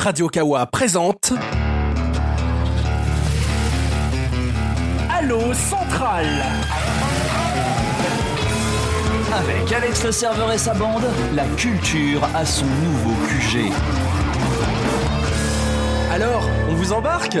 Radio Kawa présente. Allo Central. Avec Alex le serveur et sa bande, la culture a son nouveau QG. Alors, on vous embarque?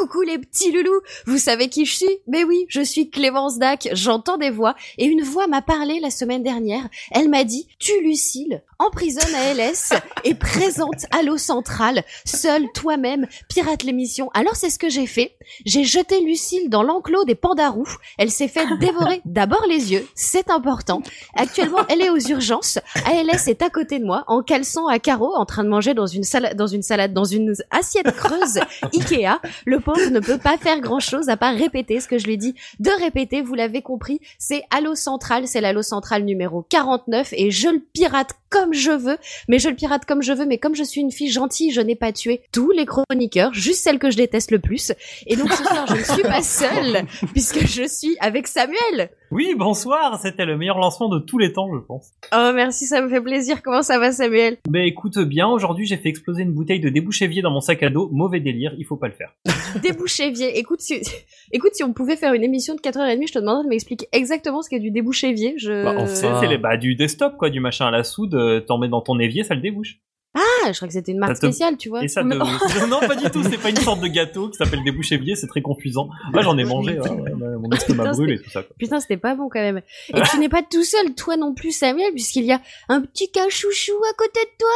Coucou les petits loulous, vous savez qui je suis? Mais oui, je suis Clémence Dac, j'entends des voix, et une voix m'a parlé la semaine dernière, elle m'a dit « Tu Lucille, emprisonne à LS et présente à l'eau centrale, seul toi-même, pirate l'émission. » Alors c'est ce que j'ai fait, j'ai jeté Lucille dans l'enclos des pandarous, elle s'est fait dévorer d'abord les yeux, c'est important. Actuellement, elle est aux urgences, ALS est à côté de moi, en caleçon à carreaux, en train de manger dans une salade, dans une salade, dans une assiette creuse Ikea, le pauvre ne peut pas faire grand chose à part répéter ce que je lui dis de répéter. Vous l'avez compris, c'est Allo Central, c'est l'Allo Central numéro 49 et je le pirate comme je veux, mais je le pirate comme je veux, mais comme je suis une fille gentille, je n'ai pas tué tous les chroniqueurs, juste celles que je déteste le plus. Et donc ce soir, je ne suis pas seule, puisque je suis avec Samuel. Oui, bonsoir, c'était le meilleur lancement de tous les temps, je pense. Oh merci, ça me fait plaisir. Comment ça va Samuel? Mais écoute bien, aujourd'hui j'ai fait exploser une bouteille de débouchévier dans mon sac à dos, mauvais délire, il faut pas le faire. Débouchévier. Écoute, si, écoute, si on pouvait faire une émission de 4h30, je te demanderais de m'expliquer exactement ce qu'est du débouchévier. Je... Bah, enfin. c'est les bah, du desktop, quoi, du machin à la soude, euh, t'en mets dans ton évier, ça le débouche. Ah, je crois que c'était une marque te- spéciale, tu vois. Et ça Mais- te... non, pas du tout, c'est pas une sorte de gâteau qui s'appelle débouchévier, c'est très confusant. Moi j'en ai mangé, ouais, ouais, mon estomac brûle et tout ça. Quoi. Putain, c'était pas bon quand même. Et tu n'es pas tout seul, toi non plus, Samuel, puisqu'il y a un petit cachouchou à côté de toi.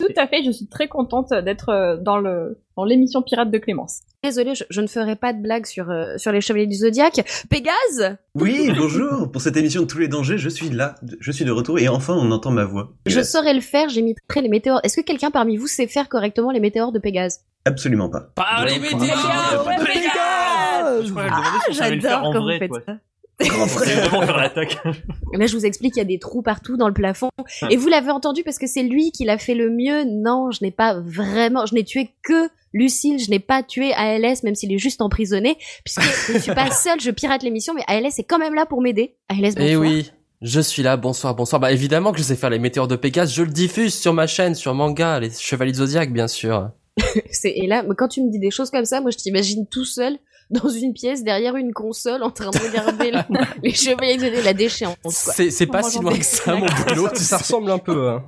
Tout à fait, je suis très contente d'être euh, dans le dans l'émission Pirate de Clémence. Désolée, je, je ne ferai pas de blague sur, euh, sur les chevaliers du zodiaque. Pégase Oui, bonjour. Pour cette émission de tous les dangers, je suis là. Je suis de retour et enfin on entend ma voix. Je saurais le faire, j'imiterai les météores. Est-ce que quelqu'un parmi vous sait faire correctement les météores de Pégase? Absolument pas. Pas les météores de Pégase faire en quand vous faites ça. C'est vraiment faire l'attaque. Là, je vous explique, il y a des trous partout dans le plafond. Et vous l'avez entendu parce que c'est lui qui l'a fait le mieux. Non, je n'ai pas vraiment, je n'ai tué que Lucille, je n'ai pas tué ALS, même s'il est juste emprisonné, puisque je ne suis pas seule, je pirate l'émission, mais ALS est quand même là pour m'aider. ALS, bonsoir. Eh oui, je suis là, bonsoir, bonsoir. Bah évidemment que je sais faire les météores de Pégase, je le diffuse sur ma chaîne, sur manga, les chevaliers de Zodiac bien sûr. C'est- Et là, mais quand tu me dis des choses comme ça, moi je t'imagine tout seul dans une pièce derrière une console en train de regarder la- les chevaliers de la déchéance. C'est c'est pas si loin que ça mon boulot, ça ressemble un peu. Hein.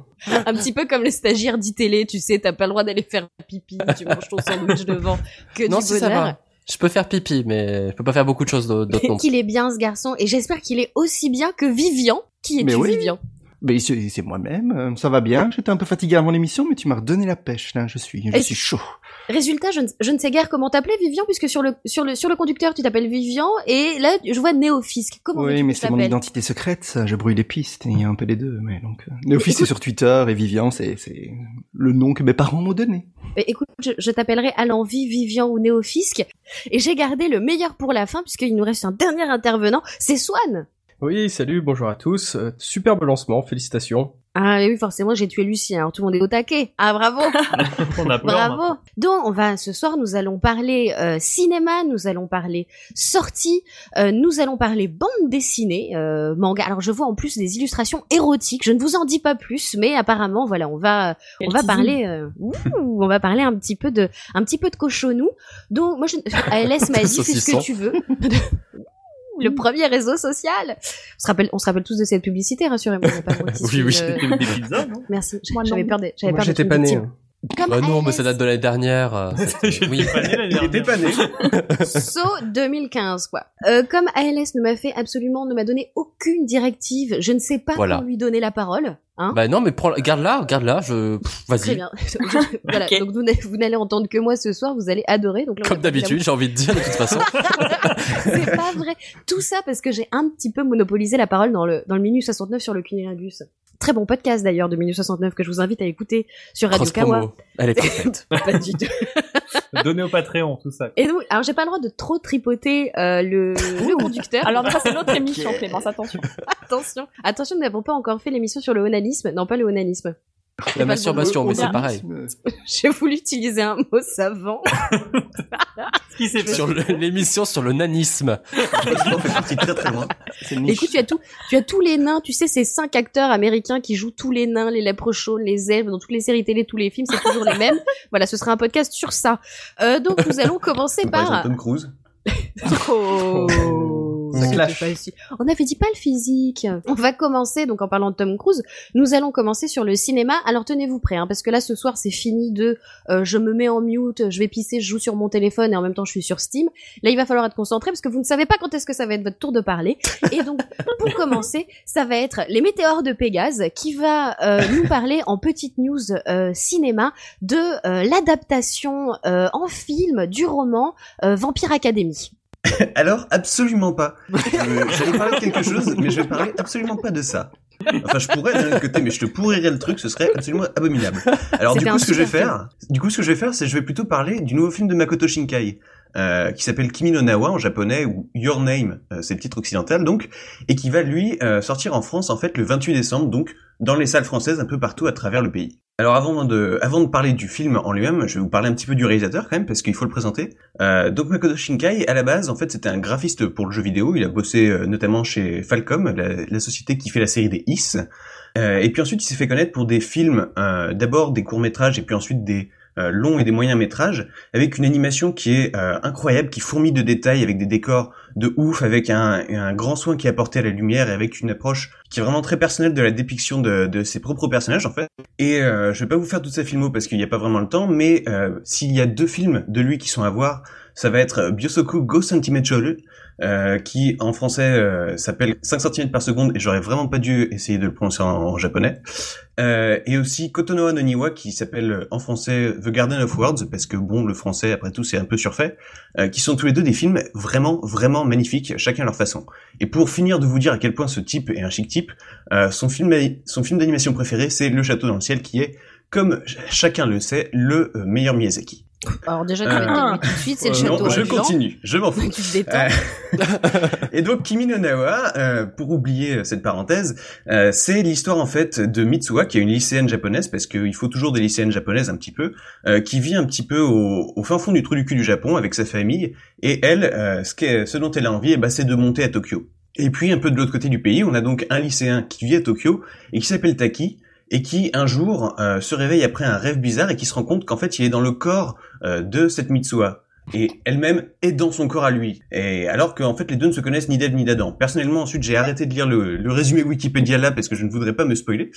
Un petit peu comme les stagiaires d'e-télé, tu sais, t'as pas le droit d'aller faire pipi, tu manges ton sandwich devant. Que Non du si ça va. Je peux faire pipi, mais je peux pas faire beaucoup de choses d'autres non. qu'il est bien ce garçon et j'espère qu'il est aussi bien que Vivian. Qui est Mais oui. Vivian Mais c'est moi-même, euh, ça va bien. J'étais un peu fatigué avant l'émission, mais tu m'as redonné la pêche, là. Je suis, je Et- suis chaud. Résultat, je ne, je ne sais guère comment t'appeler Vivian puisque sur le sur le sur le conducteur tu t'appelles Vivian et là je vois Néofisque. Comment Oui, mais c'est mon identité secrète, ça. Je brouille les pistes. et Il y a un peu les deux, mais donc. euh, Néophyte, c'est sur Twitter, et Vivian, c'est, c'est le nom que mes parents m'ont donné. Mais Écoute, je, je t'appellerai à l'envie Vivian ou Néofisque et j'ai gardé le meilleur pour la fin puisqu'il nous reste un dernier intervenant, c'est Swan. Oui, salut, bonjour à tous. Euh, superbe lancement, félicitations. Ah oui, forcément, j'ai tué Lucien, alors tout le monde est au taquet. Ah bravo On a peur, maintenant. Bravo. Donc, on va ce soir, nous allons parler euh, cinéma, nous allons parler sortie, euh, nous allons parler bande dessinée, euh, manga. Alors, je vois en plus des illustrations érotiques. Je ne vous en dis pas plus, mais apparemment, voilà, on va on va parler euh, ouh, on va parler un petit peu de un petit peu de cochonou. Donc, moi, je, ALS m'a dit fais ce que tu veux. Le premier réseau social. On se rappelle, on se rappelle tous de cette publicité, rassurez-moi. Oui, oui. une- C'était des pizzas, non? Merci. J'avais peur de, j'avais peur j'étais pas une né. hein. Comme Bah non, mais ça date de l'année dernière. euh, c'était- oui. Pas né l'année Il était dernière. pas né. So 2015 quoi. Euh, comme ALS ne m'a fait absolument, ne m'a donné aucune directive, je ne sais pas Voilà. comment lui donner la parole. Hein Bah non, mais prends, garde-la, garde-la, je, pff, Très vas-y. bien. voilà. Donc vous n'allez- entendre que moi ce soir, vous allez adorer. Donc là, Comme a- d'habitude, j'ai envie de dire de toute façon. C'est pas vrai. Tout ça parce que j'ai un petit peu monopolisé la parole dans le dans le Minus 69 sur le cunilingus. Très bon podcast d'ailleurs de Minus 69 que je vous invite à écouter sur Radio Cross Kawa. promo. Elle est parfaite. Pas du tout. Donner au Patreon, tout ça. Et donc, alors j'ai pas le droit de trop tripoter euh, le, le conducteur. Alors ça c'est notre émission Clémence, attention. attention, attention, nous n'avons pas encore fait l'émission sur le onanisme. Non, pas le onanisme. La masturbation, mais c'est pareil. J'ai voulu utiliser un mot savant. Ce qui s'est Sur l'émission sur le nanisme. Écoute, tu as tout, tu as tous les nains, tu sais, ces cinq acteurs américains qui jouent tous les nains, les leprechauns, les elfes, dans toutes les séries télé, tous les films, c'est toujours les mêmes. Voilà, ce sera un podcast sur ça. Euh, donc nous allons commencer par. Tom Cruise. Oh, Pas On avait dit pas le physique. On va commencer, donc en parlant de Tom Cruise, nous allons commencer sur le cinéma. Alors tenez-vous prêts, hein, parce que là ce soir c'est fini de euh, je me mets en mute, je vais pisser, je joue sur mon téléphone et en même temps je suis sur Steam. Là il va falloir être concentré parce que vous ne savez pas quand est-ce que ça va être votre tour de parler. Et donc pour commencer, ça va être les météores de Pégase qui va euh, nous parler en petite news euh, cinéma de euh, l'adaptation euh, en film du roman euh, Vampire Academy. Alors, absolument pas. J'allais parler de quelque chose, mais je vais parler absolument pas de ça. Enfin, je pourrais d'un autre côté, mais je te pourrirais le truc, ce serait absolument abominable. Alors, du coup, ce que je vais faire, du coup, ce que je vais faire, c'est je vais plutôt parler du nouveau film de Makoto Shinkai, euh, qui s'appelle Kimi no Nawa en japonais ou Your Name, euh, c'est le titre occidental, donc, et qui va lui euh, sortir en France en fait le 28 décembre, donc dans les salles françaises un peu partout à travers le pays. Alors avant de, avant de parler du film en lui-même, je vais vous parler un petit peu du réalisateur quand même parce qu'il faut le présenter. Euh, donc Makoto Shinkai, à la base, en fait, c'était un graphiste pour le jeu vidéo. Il a bossé euh, notamment chez Falcom, la, la société qui fait la série des Is. Euh, et puis ensuite, il s'est fait connaître pour des films, d'abord des courts métrages et puis ensuite des euh, longs et des moyens métrages, avec une animation qui est euh, incroyable, qui fourmille de détails, avec des décors de ouf, avec un, un grand soin qui est apporté à la lumière et avec une approche qui est vraiment très personnelle de la dépiction de, de ses propres personnages en fait. Et euh, je vais pas vous faire toute sa filmo parce qu'il n'y a pas vraiment le temps, mais euh, s'il y a deux films de lui qui sont à voir, ça va être Byosoku Go Centimeter, euh, qui en français euh, s'appelle 5 cm par seconde et j'aurais vraiment pas dû essayer de le prononcer en, japonais. Euh, et aussi Kotonoha no Niwa qui s'appelle en français The Garden of Words parce que bon le français après tout c'est un peu surfait, euh, qui sont tous les deux des films vraiment vraiment magnifiques chacun à leur façon. Et pour finir de vous dire à quel point ce type est un chic type, euh, son film son film d'animation préféré c'est Le Château dans le ciel qui est comme ch- chacun le sait le euh, meilleur Miyazaki. Alors déjà, tu vas Euh, tout de suite, c'est le euh, château non, je continue, je m'en fous. Tu te détends. Euh, et donc Kimi no Nawa, euh, pour oublier cette parenthèse, euh, c'est l'histoire en fait de Mitsuha, qui est une lycéenne japonaise, parce qu'il faut toujours des lycéennes japonaises un petit peu, qui vit un petit peu au, au fin fond du trou du cul du Japon avec sa famille, et elle, ce, ce dont elle a envie, eh ben, c'est de monter à Tokyo. Et puis un peu de l'autre côté du pays, on a donc un lycéen qui vit à Tokyo et qui s'appelle Taki, et qui un jour euh, se réveille après un rêve bizarre et qui se rend compte qu'en fait il est dans le corps euh, de cette Mitsuha et elle-même est dans son corps à lui. Et alors qu'en fait les deux ne se connaissent ni d'Ève ni d'Adam. Personnellement ensuite j'ai arrêté de lire le, le résumé Wikipédia là parce que je ne voudrais pas me spoiler.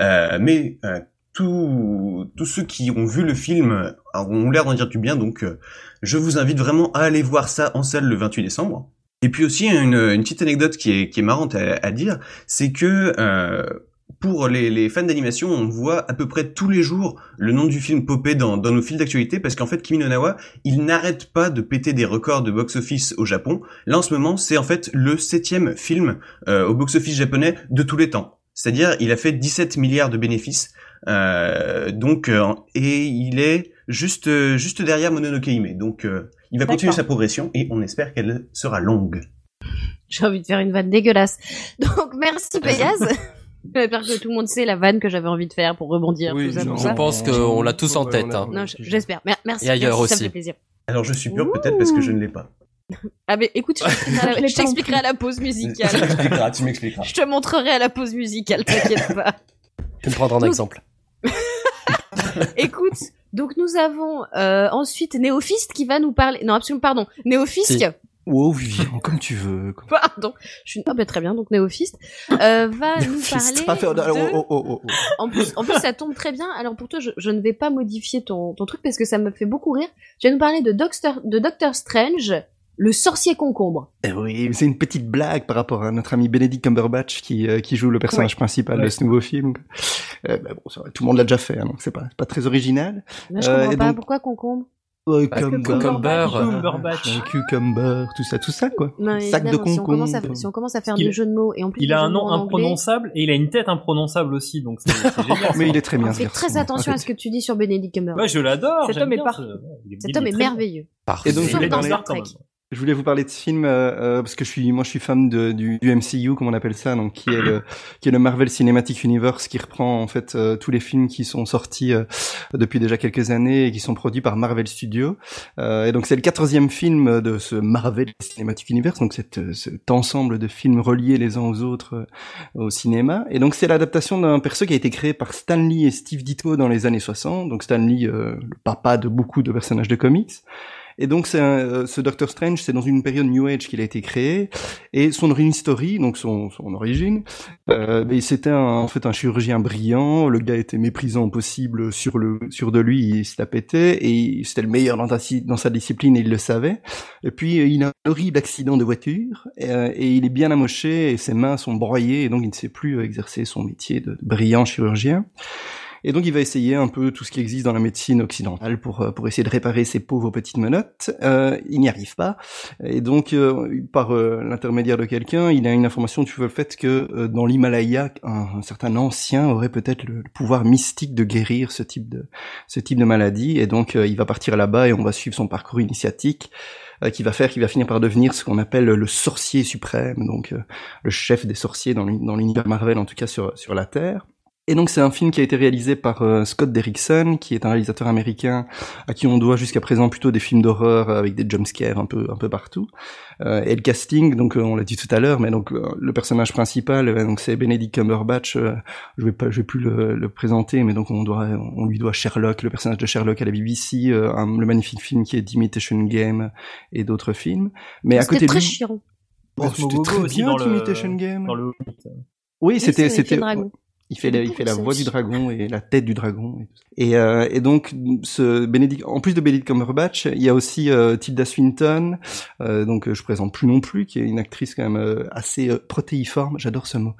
Euh, mais euh, tous tous ceux qui ont vu le film ont l'air d'en dire du bien donc euh, je vous invite vraiment à aller voir ça en salle le 28 décembre. Et puis aussi une, une petite anecdote qui est, qui est marrante à, à dire, c'est que euh, pour les, les fans d'animation, on voit à peu près tous les jours le nom du film popper dans, dans nos fils d'actualité parce qu'en fait Kimi no Nawa, il n'arrête pas de péter des records de box-office au Japon. Là en ce moment, c'est en fait le septième film euh, au box-office japonais de tous les temps. C'est-à-dire, il a fait 17 milliards de bénéfices. Euh, donc, euh, et il est juste euh, juste derrière Mononoke Hime. Donc, euh, il va continuer sa progression et on espère qu'elle sera longue. J'ai envie de faire une vanne dégueulasse. Donc merci Pégase. J'espère que tout le monde sait la vanne que j'avais envie de faire pour rebondir. Oui, tout ça, non, tout Je ça. pense qu'on l'a tous en tête. hein. Non, je- j'espère. Mer- Merci. Et ailleurs merci, Ça aussi. me fait plaisir. Alors, je suis pur peut-être parce que je ne l'ai pas. Ah mais écoute, je t'expliquerai à la- pause tu musicale. m'expliqueras, tu m'expliqueras. Je te montrerai à la pause musicale, t'inquiète pas. Tu me prendras un exemple. Écoute, donc nous avons euh, ensuite Néophiste qui va nous parler. Non, absolument, pardon. Néophiste. Si. Wow, Vivian, comme tu veux. comme- Pardon. Je suis. Ah bah, très bien. Donc Néophiste euh, va nous parler. de- oh, oh, oh, oh, oh. En plus, en plus, ça tombe très bien. Alors pour toi, je, je ne vais pas modifier ton, ton truc parce que ça me fait beaucoup rire. Tu vas nous parler de Doctor, de Doctor Strange, le sorcier concombre. Eh oui, c'est une petite blague par rapport à notre ami Benedict Cumberbatch qui, euh, qui joue le personnage principal de ce nouveau film. Euh, bah bon, tout le monde l'a déjà fait, hein, donc c'est pas, pas très original. Là, je Euh, comprends et pas donc- pourquoi concombre. Euh, Parce que Cumber- Cumber, euh, cucumber, tout ça, tout ça, quoi. Non, Sac de évidemment, si on, commence à, concombre. si on commence à faire Il- des jeux de mots et en plus Il a un nom anglais, imprononçable et il a une tête imprononçable aussi, donc c'est c'est génial. Mais il est très bien, on ce fait garçon. très attention à ce que tu dis sur Benedict Cumberbatch. Ouais, je l'adore. Cet homme est parfait. Cet homme est merveilleux. Parfait. Et donc, je dans parler- Je voulais vous parler de ce film euh, euh, parce que je suis, moi, je suis fan de, du, du MCU, comme on appelle ça, donc qui est le, qui est le Marvel Cinematic Universe, qui reprend en fait euh, tous les films qui sont sortis euh, depuis déjà quelques années et qui sont produits par Marvel Studios. Euh, et donc c'est le quatorzième film de ce Marvel Cinematic Universe, donc cette, euh, cet ensemble de films reliés les uns aux autres au cinéma. Et donc c'est l'adaptation d'un perso qui a été créé par Stan Lee et Steve Ditko dans les années 60. Donc Stan Lee, euh, le papa de beaucoup de personnages de comics. Et donc, c'est un- euh, ce Doctor Strange, c'est dans une période New Age qu'il a été créé, et son origin story, donc son, son origine, euh, c'était un- en fait un chirurgien brillant. Le gars était méprisant possible sur le sur de lui, il se la pétait, et c'était le meilleur dans, dans sa discipline, et il le savait. Et puis, il a un horrible accident de voiture, et, euh, et il est bien amoché, et ses mains sont broyées, et donc il ne sait plus exercer son métier de brillant chirurgien. Et donc il va essayer un peu tout ce qui existe dans la médecine occidentale pour euh, pour essayer de réparer ses pauvres petites menottes. Euh, il n'y arrive pas. Et donc euh, par euh, l'intermédiaire de quelqu'un, il a une information sur le fait que euh, dans l'Himalaya, un, certain ancien aurait peut-être le, pouvoir mystique de guérir ce type de ce type de maladie. Et donc il va partir là-bas et on va suivre son parcours initiatique qui va faire qu'il va finir par devenir ce qu'on appelle le sorcier suprême, donc euh, le chef des sorciers dans l'univers Marvel en tout cas sur sur la Terre. Et donc c'est un film qui a été réalisé par euh, Scott Derrickson, qui est un réalisateur américain à qui on doit jusqu'à présent plutôt des films d'horreur avec des jumpscares un peu un peu partout. Euh, et le casting, donc euh, on l'a dit tout à l'heure, mais donc euh, le personnage principal, euh, donc c'est Benedict Cumberbatch. euh, je vais pas, je vais plus le, le présenter, mais donc on doit, on lui doit Sherlock, le personnage de Sherlock à la BBC, euh, un- le magnifique film qui est D'Imitation Game et d'autres films. Mais à côté très lui, chiant. Oh, c'était très bien dans le- D'Imitation Game. Dans le Oui, c'est c'était c'était. Il fait la, il fait la voix du dragon et la tête du dragon et, tout ça. et, euh, et donc ce Benedict en plus de Benedict Cumberbatch il y a aussi euh, Tilda Swinton. Euh, donc euh, je présente plus non plus qui est une actrice quand même euh, assez protéiforme. J'adore ce mot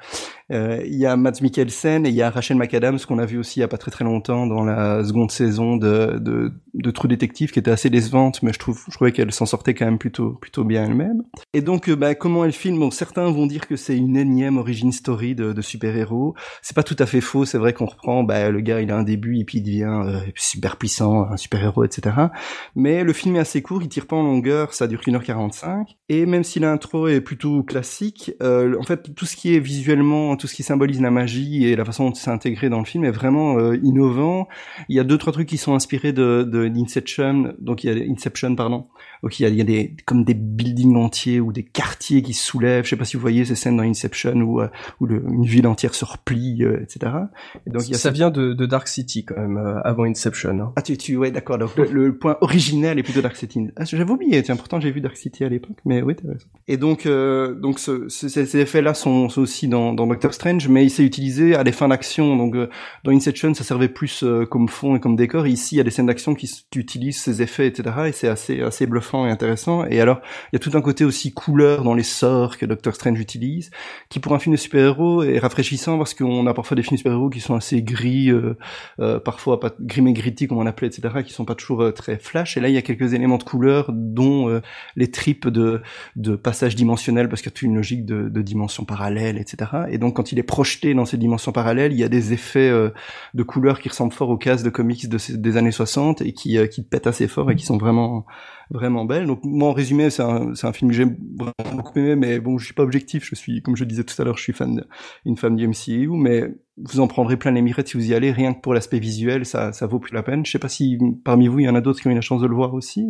il y a Mads Mikkelsen et il y a Rachel McAdams qu'on a vu aussi il y a pas très très longtemps dans la seconde saison de de, de True Detective qui était assez décevante mais je trouve je trouvais qu'elle s'en sortait quand même plutôt plutôt bien elle-même et donc euh, bah, comment elle filme? Bon certains vont dire que c'est une énième origin story de, super-héros c'est pas tout à fait faux. C'est vrai qu'on reprend, bah, le gars, il a un début et puis il devient euh, super puissant, un super héros, etc. Mais le film est assez court, il tire pas en longueur, ça dure 1h45. Et même si l'intro est plutôt classique, euh, en fait, tout ce qui est visuellement, tout ce qui symbolise la magie et la façon dont c'est intégré dans le film est vraiment euh, innovant. Il y a deux trois trucs qui sont inspirés de, de d'Inception, donc il y a Inception, pardon. Donc il y a, il y a des comme des buildings entiers ou des quartiers qui se soulèvent. Je sais pas si vous voyez ces scènes dans Inception où euh, où le- une ville entière se replie, euh, etc. Et donc il y a ça cette- vient de, de Dark City quand même, euh, avant Inception. hein. Ah tu tu ouais d'accord. Donc le, le point originel est plutôt Dark City. Ah, j'avais oublié. Tiens pourtant j'ai vu Dark City à l'époque, mais oui t'as raison. Et donc euh, donc ce, ce- ces, effets-là sont, sont aussi dans, dans Doctor Strange, mais il s'est utilisé à des fins d'action. Donc euh, dans Inception ça servait plus comme fond et comme décor. Et ici il y a des scènes d'action qui utilisent ces effets etc. Et c'est assez assez bluffant et intéressant. Et alors il y a tout un côté aussi couleur dans les sorts que Doctor Strange utilise, qui pour un film de super-héros est rafraîchissant parce qu'on a parfois des films de super-héros qui sont assez gris, euh, euh, parfois pas gris mais gritty comme on appelait, etc., qui sont pas toujours euh, très flash. Et là, il y a quelques éléments de couleur, dont euh, les tripes de, de passage dimensionnel, parce qu'il y a toute une logique de, de dimensions parallèles, etc. Et donc, quand il est projeté dans ces dimensions parallèles, il y a des effets euh, de couleur qui ressemblent fort aux cases de comics des années 60 et qui, euh, qui pètent assez fort et qui sont vraiment vraiment belles. Donc moi en résumé, c'est un, un film que j'ai vraiment beaucoup aimé, mais bon, je suis pas objectif. Je suis, comme je disais tout à l'heure, je suis fan, une fan du MCU, mais vous en prendrez plein les mirettes si vous y allez. Rien que pour l'aspect visuel, ça, ça vaut plus la peine. Je sais pas si parmi vous il y en a d'autres qui ont eu la chance de le voir aussi.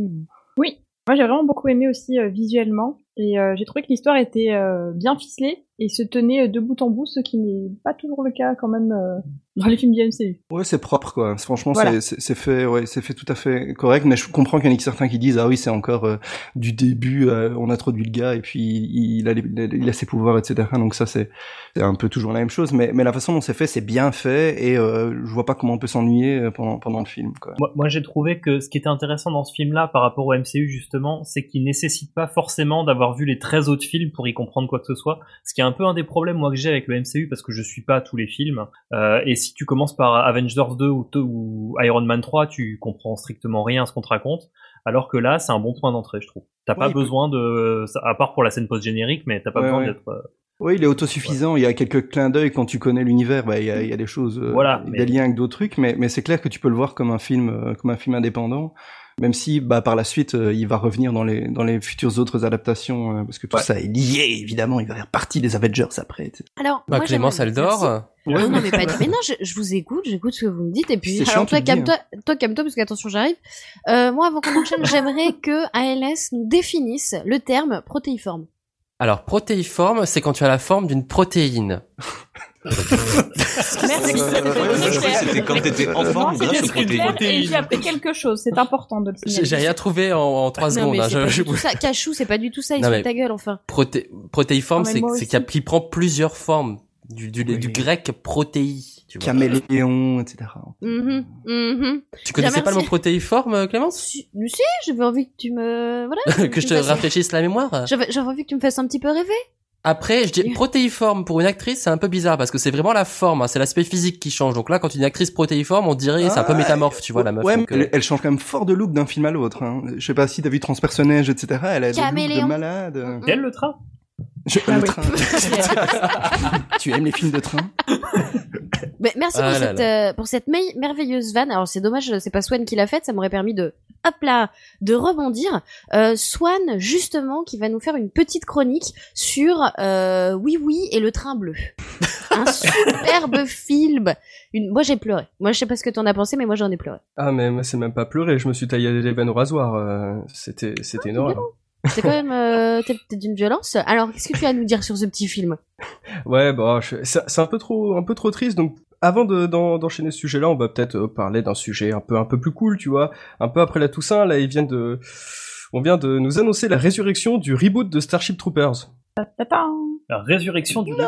Oui, moi j'ai vraiment beaucoup aimé aussi euh, visuellement et euh, j'ai trouvé que l'histoire était euh, bien ficelée et se tenait euh, de bout en bout, ce qui n'est pas toujours le cas quand même euh, dans les films du MCU. Ouais, c'est propre quoi. Franchement, Voilà. c'est- fait, ouais, c'est fait tout à fait correct. Mais je comprends qu'il y en a certains qui disent ah oui, c'est encore euh, du début. euh, on introduit le gars et puis il, il a, les- il a ses pouvoirs, etc. Donc ça c'est c'est un peu toujours la même chose. Mais mais la façon dont c'est fait, c'est bien fait et euh, je vois pas comment on peut s'ennuyer pendant pendant le film quoi. Moi, moi, j'ai trouvé que ce qui était intéressant dans ce film-là par rapport au MCU justement, c'est qu'il nécessite pas forcément d'avoir vu les 13 autres films pour y comprendre quoi que ce soit. Ce qui est un peu un des problèmes moi que j'ai avec le MCU parce que je suis pas tous les films. Euh, et si tu commences par Avengers 2 ou, ou Iron Man 3, tu comprends strictement rien à ce qu'on te raconte. Alors que là, c'est un bon point d'entrée, je trouve. T'as pas besoin de, à part pour la scène post-générique, mais t'as pas Ouais, besoin ouais. d'être. euh, Oui, il est autosuffisant. Il y a quelques clins d'œil quand tu connais l'univers. Bah, il y a, il y a des choses, euh, Voilà, des mais- liens avec d'autres trucs, mais, mais c'est clair que tu peux le voir comme un film, comme un film indépendant. Même si, bah, par la suite, euh, il va revenir dans les dans les futures autres adaptations, euh, parce que tout Ouais. ça est lié, évidemment. Il va faire partie des Avengers après. etc. Alors, Bah moi, Clémence, si- dort. Non, non, mais pas du- Mais non, je, je vous écoute, j'écoute ce que vous me dites, et puis, alors chiant, toi, calme-toi, toi, calme-toi, parce qu'attention, j'arrive. Euh, moi, avant qu'on enchaîne, j'aimerais que ALS nous définisse le terme protéiforme. Alors, protéiforme, c'est quand tu as la forme d'une protéine. Merci. C'était quand t'étais enfant Non, ou grâce c'était aux protéines. clair et j'ai appris quelque chose. C'est important de le signaler. j'ai rien trouvé en, trois secondes. hein, c'est je- pas je- du tout ça. Cachou, c'est pas du tout ça, il se ta gueule, enfin. Proté- protéiforme, Ah, c'est qu'il prend plusieurs formes. Du, du, Oui. du grec protéi. Tu, vois. Caméléon, etc. Mhm, mhm. tu connaissais pas le mot protéiforme, euh, Clémence? Si, j'avais envie que tu me, voilà. Que je te rafraîchisse la mémoire j'avais envie que tu me fasses un petit peu rêver. Après, je dis protéiforme pour une actrice, c'est un peu bizarre parce que c'est vraiment la forme, hein, c'est l'aspect physique qui change. Donc là, quand une actrice protéiforme, on dirait c'est un peu Ah, métamorphe, tu vois la meuf. Ouais, mais euh, elle, elle change quand même fort de look d'un film à l'autre. Hein. Je sais pas si t'as vu Transpersonnage, etc. Elle a des looks de malade. Quel le train Je, Ah le oui. train. tu aimes les films de train Mais merci Ah pour, là cette, euh, pour cette me- merveilleuse vanne. Alors c'est dommage, c'est pas Swan qui l'a faite, ça m'aurait permis de, hop là, de rebondir. Euh, Swan, justement, qui va nous faire une petite chronique sur euh, Oui Oui et le train bleu. Un superbe film. Une... Moi j'ai pleuré. Moi je sais pas ce que t'en as pensé, mais moi j'en ai pleuré. Ah mais moi, c'est même pas pleurer, je me suis taillé les veines au rasoir. euh, c'était c'était une horreur. C'est quand même euh, t'es- t'es d'une violence. Alors qu'est-ce que tu as à nous dire sur ce petit film? Ouais, bah je- c'est un peu trop un peu trop triste. Donc avant de- d'en- d'enchaîner ce sujet-là, on va peut-être euh, parler d'un sujet un peu un peu plus cool, tu vois. Un peu après la Toussaint, là ils viennent de on vient de nous annoncer la résurrection du reboot de Starship Troopers. La résurrection du reboot,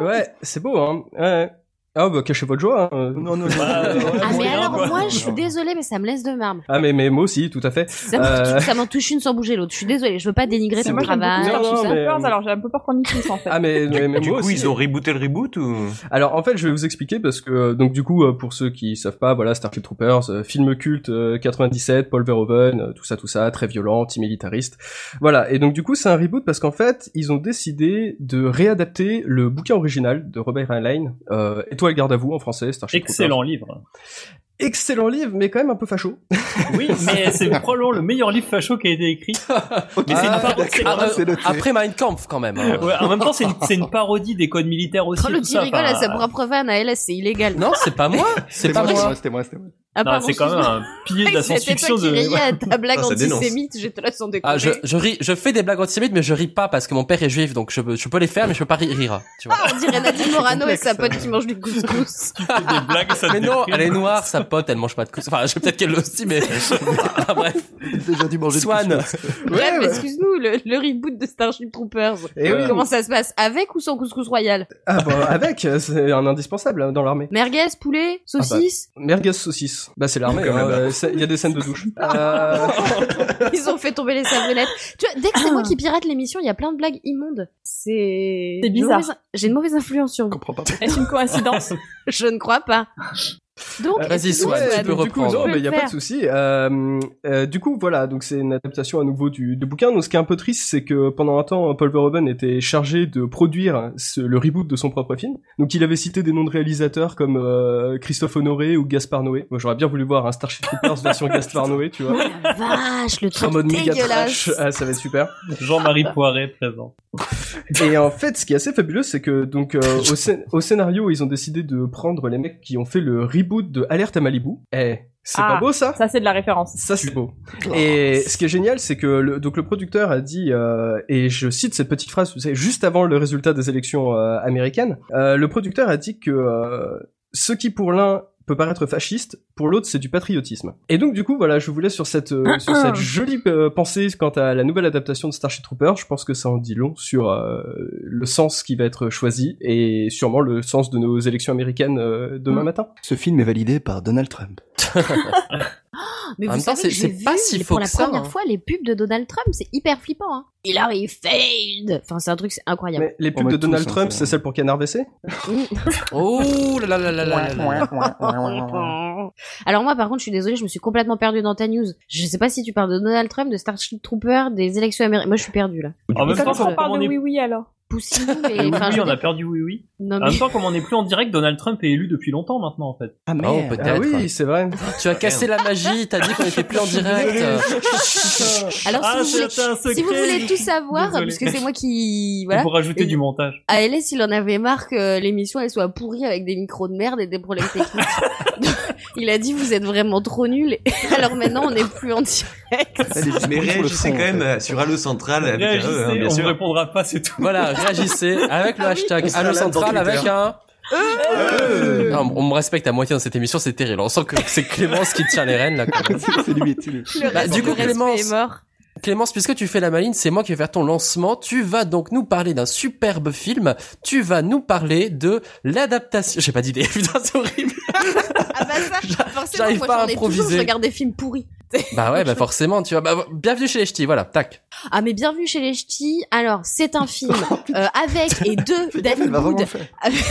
hein. Ouais, c'est beau, hein. Ouais. Ah bah cachez votre joie. Hein. Non, non, non. Bah, ouais, Ah mais alors quoi. moi je suis désolée, mais ça me laisse de marbre. Ah mais mais moi aussi, tout à fait. Ça m'en Euh. m'en touche une sans bouger l'autre. Je suis désolée, je veux pas dénigrer Mais ton travail. Non, non, mais- Troopers, alors j'ai un peu peur qu'on y touche en fait. Ah mais mais, mais Du moi coup, aussi. ils ont rebooté le reboot ou? Alors en fait, je vais vous expliquer parce que euh, donc du coup euh, pour ceux qui savent pas, voilà Starship Troopers, euh, film culte euh, 97, Paul Verhoeven, euh, tout ça tout ça, très violent, anti-militariste. Voilà, et donc du coup, c'est un reboot parce qu'en fait, ils ont décidé de réadapter le bouquin original de Robert Heinlein, euh, Étoile garde à vous en français, Starship Excellent Troopers. livre. Excellent livre, mais quand même un peu facho. Oui, mais c'est probablement le meilleur livre facho qui a été écrit. Mais c'est une, Ah, c'est- c'est. Après Mein Kampf quand même. hein. ouais, en même temps, c'est une, c'est une parodie des codes militaires aussi. Oh, le petit rigole à sa propre vanne à LS, c'est illégal. Non, c'est pas moi. C'est pas moi, moi. C'était moi, c'était moi. Ah, c'est quand même un pilier de la science-fiction de. riais à ta blague Ah, antisémite, je te laisse en déconner. Ah, je, je ris, je fais des blagues antisémites, mais je ris pas parce que mon père est juif, donc je, peux- je peux les faire, mais je peux pas ri- rire. Tu vois. Ah, on dirait Nadine Morano et sa pote qui mange du couscous. Des blagues, ça Mais non, déprime. elle est noire, sa pote, elle mange pas de couscous. Enfin, je peut-être qu'elle le aussi, mais ah, bref. Déjà dû manger du Swan. couscous. Bref, ouais. excuse-nous, le, le reboot de Starship Troopers. Et oui. Comment ça se passe? Avec ou sans couscous royal? Ah bah avec, c'est un indispensable hein, dans l'armée. Merguez, poulet, saucisse? Merguez saucisse. Bah c'est l'armée, hein, il y a des scènes de douche. Euh, Ils ont fait tomber les savonnettes. Tu vois, dès que c'est moi qui pirate l'émission, il y a plein de blagues immondes. C'est... C'est bizarre. J'ai une mauvaise influence sur Je vous. comprends pas. Est-ce une coïncidence? Je ne crois pas. Donc, Vas-y, excuse-moi, Swan, tu peux donc, du coup, reprendre. non, mais il y a pas de souci. Euh, euh, du coup, voilà, donc c'est une adaptation à nouveau du, du bouquin. Donc, ce qui est un peu triste, c'est que pendant un temps, Paul Verhoeven était chargé de produire ce- le reboot de son propre film. Donc, il avait cité des noms de réalisateurs comme euh, Christophe Honoré ou Gaspard Noé. Moi, j'aurais bien voulu voir un Starship Troopers version Gaspard Noé, tu vois, La vache, le en truc mode méga dégueulasse. trash. Ah, ça va être super. Jean-Marie Poiret présent. Et en fait, ce qui est assez fabuleux, c'est que donc euh, au, scén- au scénario, ils ont décidé de prendre les mecs qui ont fait le reboot de Alerte à Malibu. Eh, c'est Ah. pas beau ça? Ça c'est de la référence. Ça c'est beau. Et ce qui est génial, c'est que le, donc le producteur a dit, euh, et je cite cette petite phrase, vous savez, juste avant le résultat des élections euh, américaines, euh, le producteur a dit que euh, ce qui pour l'un peut paraître fasciste, pour l'autre c'est du patriotisme. Et donc du coup voilà, je vous laisse sur cette euh, sur cette jolie euh, pensée quant à la nouvelle adaptation de Starship Troopers. Je pense que ça en dit long sur euh, le sens qui va être choisi et sûrement le sens de nos élections américaines euh, demain Mm. matin. Ce film est validé par Donald Trump. Mais En vous même savez que c'est- pas vu, si faux pour la que ça, première hein. fois les pubs de Donald Trump, c'est hyper flippant. Hein. Hillary failed. Enfin, c'est un truc c'est incroyable. Mais les On pubs de Donald hein, Trump, c'est- celle pour Canard WC Oh là là là là là. Alors moi, par contre, je suis désolée, je me suis complètement perdue dans ta news. Je sais pas si tu parles de Donald Trump, de Starship Trooper, des élections américaines. Moi, je suis perdue là. En même Quand temps, comme parle on de oui oui alors Poussinou, mais oui, enfin, oui, je veux on a perdu oui, oui. Non, En mais même temps, comme on n'est plus en direct, Donald Trump est élu depuis longtemps maintenant, en fait. Ah Oh, merde. peut-être. Ah oui, c'est vrai. Tu as cassé la magie, t'as dit qu'on était plus en direct. alors Ah, si, vous voulez, si vous tout savoir, Désolé. parce que c'est moi qui voilà. Pour rajouter Et- du montage. À LS, il en avait marre que l'émission elle soit pourrie avec des micros de merde et des problèmes techniques. il a dit vous êtes vraiment trop nuls. Alors maintenant on n'est plus en direct. Mais réagissez quand en même sur Allo Central avec E, hein, bien on sûr. répondra pas, c'est tout. Voilà, réagissez avec le Ah hashtag Allo Central avec un. Euh. Non, on me respecte à moitié dans cette émission, c'est terrible. On sent que c'est Clémence qui tient les rênes là. Quand même. C'est lui, c'est lui. Le Bah, du coup, Clémence- est mort. Clémence, puisque tu fais la maline, c'est moi qui vais faire ton lancement. Tu vas donc nous parler d'un superbe film. Tu vas nous parler de l'adaptation. J'ai pas d'idée. Putain, c'est horrible. Ah bah ça, forcément, j'arrive moi pas à j'en ai toujours, improviser. je regarde des films pourris. Bah ouais, bah forcément, tu vois. Bah, bienvenue chez les ch'tis, voilà, tac. Ah mais bienvenue chez les ch'tis. Alors c'est un film euh, avec et de gaffe, Danny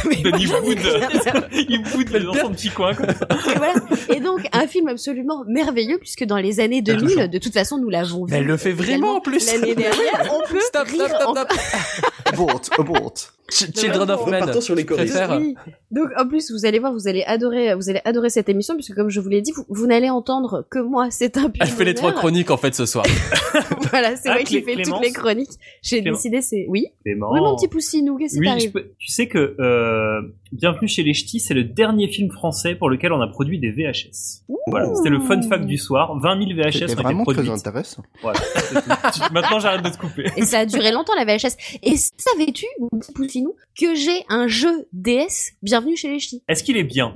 mais Danny faire. Il boude dans son petit coin, quoi. Et voilà. Et donc un film absolument merveilleux puisque dans les années 2000, de toute façon nous l'avons vu. Mais elle le fait vraiment en plus. L'année dernière, on peut Stop, rire stop, stop, stop. Abort, abort. Ch- Children of Men. Repartons sur les choristes. Préfère- Oui. Donc en plus vous allez voir, vous allez adorer, vous allez adorer cette émission puisque comme je vous l'ai dit, vous, vous n'allez entendre que moi. C'est un Elle fait les trois chroniques en fait ce soir. Voilà, c'est Ah, moi qui Clé- fais toutes les chroniques. J'ai décidé, c'est oui. Clément. Oui mon petit poussinou, qu'est-ce qui Oui, t'arrive peux- tu sais que euh, Bienvenue chez les Ch'tis, c'est le dernier film français pour lequel on a produit des VHS. Voilà, c'était le fun fact du soir. 20 000 VHS ont été vraiment très produites. intéressant. Voilà, Maintenant, j'arrête de te couper. Et ça a duré longtemps la VHS. Et savais-tu, mon petit que j'ai un jeu DS Bienvenue chez les ch'tis Est-ce qu'il est bien?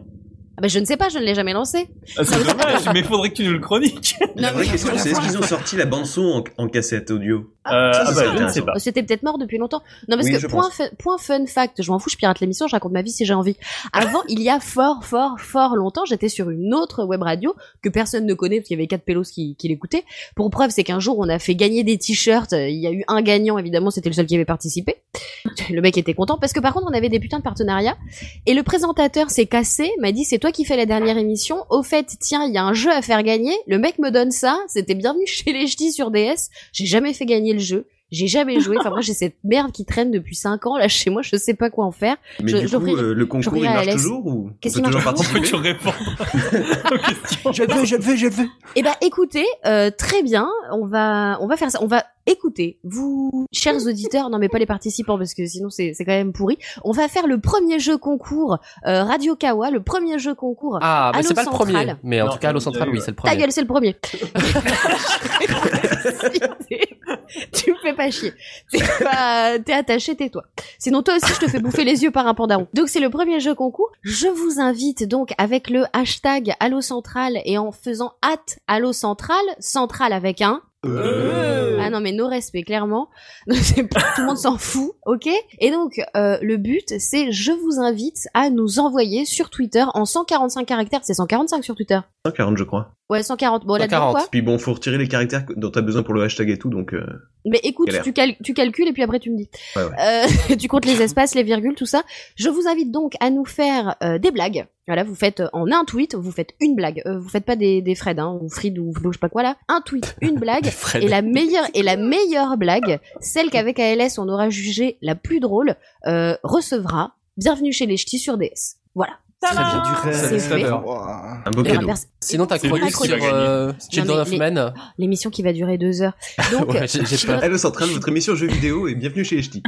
Ah bah, Je ne sais pas, je ne l'ai jamais lancé. Ah, C'est dommage, mais il faudrait que tu nous le chroniques. La vraie question, c'est est-ce qu'ils ont sorti la bande son en, en cassette audio? Euh, ça, ah bah, serait je ne sais intéressant. pas. C'était peut-être mort depuis longtemps. Non, parce Oui, que point, fun, point fun fact, je m'en fous, je pirate l'émission, je raconte ma vie si j'ai envie. Avant, il y a fort, fort, fort longtemps, j'étais sur une autre web radio que personne ne connaît parce qu'il y avait quatre pélos qui, qui l'écoutaient. Pour preuve, c'est qu'un jour, on a fait gagner des t-shirts. Il y a eu un gagnant, évidemment, c'était le seul qui avait participé. Le mec était content parce que par contre, on avait des putains de partenariats. Et le présentateur s'est cassé, m'a dit, c'est toi qui fais la dernière émission. Au fait, tiens, il y a un jeu à faire gagner. Le mec me donne ça. C'était bienvenue chez les ch'tis sur DS. J'ai jamais fait gagner le jeu. J'ai jamais joué. Enfin, moi, j'ai cette merde qui traîne depuis 5 ans. Là, chez moi, je sais pas quoi en faire. Mais Je- du coup, euh, le concours, il marche toujours ou Qu'est-ce toujours participer tu questions Je le veux, je le veux, je le veux. Eh ben, écoutez, euh, très bien. On va, on va faire ça. On va écouter, vous, chers auditeurs. Non, mais pas les participants parce que sinon c'est, c'est quand même pourri. On va faire le premier jeu concours euh, Radio Kawa, le premier jeu concours. Ah, mais c'est pas le premier. Mais en Non, tout cas, Allo Central, oui, c'est le Ta premier. gueule, c'est le premier. tu me fais pas chier. T'es pas, t'es attaché, tais-toi. Sinon, toi aussi, je te fais bouffer les yeux par un pandaron. Donc, c'est le premier jeu concours. Je vous invite donc avec le hashtag Allo Central et en faisant hâte Allo Central, central avec un. Ah non mais no respect clairement. Donc, c'est pas- Tout le monde s'en fout, ok? Et donc euh, le but c'est je vous invite à nous envoyer sur Twitter en 145 caractères. C'est 145 sur Twitter. 140, je crois. Ouais 140. Bon là-dedans 140. quoi? Puis bon, faut retirer les caractères dont t'as besoin pour le hashtag et tout, donc... euh, Mais écoute, tu, cal- tu calcules et puis après tu me dis. Ouais, ouais. Euh, tu comptes les espaces, les virgules, tout ça. Je vous invite donc à nous faire euh, des blagues. Voilà, vous faites euh, en un tweet, vous faites une blague. Euh, vous faites pas des, des Fred, hein, ou Fried ou je sais pas quoi là. Un tweet, une blague. Et la meilleure et la meilleure blague, celle qu'avec ALS on aura jugé la plus drôle, euh, recevra. Bienvenue chez les ch'tis sur DS. Voilà. C'est fait. Un beau y aura cadeau. Sinon, ta C'est chronique sur euh, Children mais of Men. L'émission qui va durer deux heures. Donc, Ouais, j'ai peur. Hello Central, votre émission jeux vidéo et bienvenue chez les ch'tis.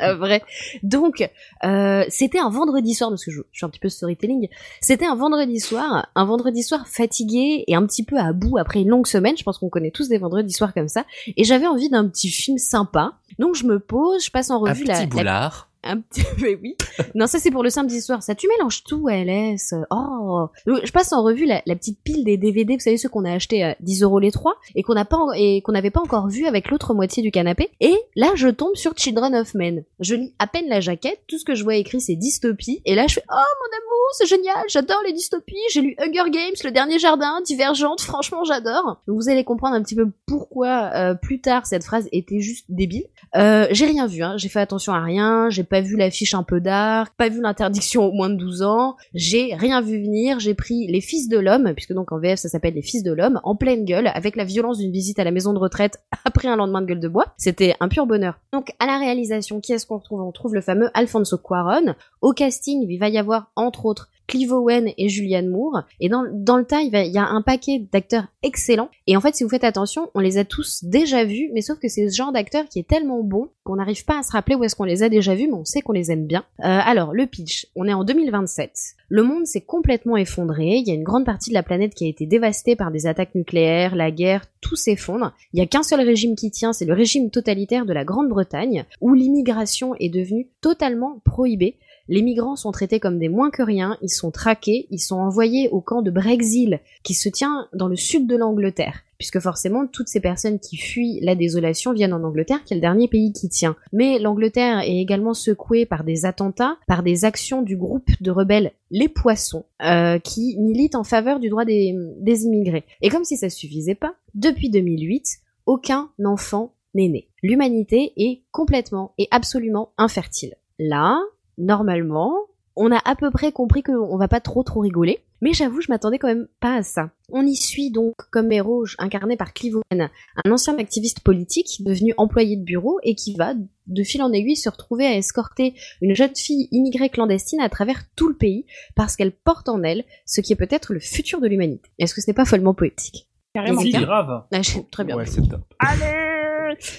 Euh, vrai. Donc, euh, c'était un vendredi soir, parce que je, je suis un petit peu storytelling. C'était un vendredi soir, un vendredi soir fatigué et un petit peu à bout après une longue semaine. Je pense qu'on connaît tous des vendredis soirs comme ça. Et j'avais envie d'un petit film sympa. Donc je me pose, je passe en Un revue la, petit la- boulard. Un petit mais oui. Non, ça c'est pour le samedi soir. Ça, tu mélanges tout, LS. Oh. Je passe en revue la, la petite pile des DVD, vous savez ceux qu'on a acheté à 10 euros les trois et qu'on n'a pas et qu'on n'avait pas encore vu avec l'autre moitié du canapé. Et là, je tombe sur Children of Men. Je lis à peine la jaquette. Tout ce que je vois écrit c'est dystopie. Et là, je fais oh mon amour, c'est génial. J'adore les dystopies. J'ai lu Hunger Games, Le Dernier Jardin, Divergente. Franchement, j'adore. Vous allez comprendre un petit peu pourquoi euh, plus tard cette phrase était juste débile. Euh, j'ai rien vu, hein. j'ai fait attention à rien, j'ai pas vu l'affiche un peu dark, pas vu l'interdiction au moins de 12 ans, j'ai rien vu venir, j'ai pris Les Fils de l'Homme, puisque donc en VF ça s'appelle Les Fils de l'Homme, en pleine gueule, avec la violence d'une visite à la maison de retraite après un lendemain de gueule de bois. C'était un pur bonheur. Donc à la réalisation, qui est-ce qu'on retrouve? On trouve le fameux Alfonso Cuaron. Au casting, il va y avoir entre autres Clive Owen et Julianne Moore. Et dans, dans le tas, il, y a un paquet d'acteurs excellents. Et en fait, si vous faites attention, on les a tous déjà vus, mais sauf que c'est ce genre d'acteur qui est tellement bon qu'on n'arrive pas à se rappeler où est-ce qu'on les a déjà vus, mais on sait qu'on les aime bien. Euh, alors, le pitch, on est en 2027. Le monde s'est complètement effondré. Il y a une grande partie de la planète qui a été dévastée par des attaques nucléaires, la guerre, tout s'effondre. Il n'y a qu'un seul régime qui tient, c'est le régime totalitaire de la Grande-Bretagne, où l'immigration est devenue totalement prohibée. Les migrants sont traités comme des moins que rien, ils sont traqués, ils sont envoyés au camp de Brexil, qui se tient dans le sud de l'Angleterre. Puisque forcément, toutes ces personnes qui fuient la désolation viennent en Angleterre, qui est le dernier pays qui tient. Mais l'Angleterre est également secouée par des attentats, par des actions du groupe de rebelles Les Poissons, euh, qui militent en faveur du droit des, des immigrés. Et comme si ça suffisait pas, depuis 2008, aucun enfant n'est né. L'humanité est complètement et absolument infertile. Là, normalement, on a à peu près compris qu'on va pas trop trop rigoler. Mais j'avoue, je m'attendais quand même pas à ça. On y suit donc comme héros incarné par Clive Owen, un ancien activiste politique devenu employé de bureau et qui va, de fil en aiguille, se retrouver à escorter une jeune fille immigrée clandestine à travers tout le pays parce qu'elle porte en elle ce qui est peut-être le futur de l'humanité. Est-ce que ce n'est pas follement poétique? Carrément. Si, grave. Ah, j'ai- Très bien. Ouais, c'est top. Allez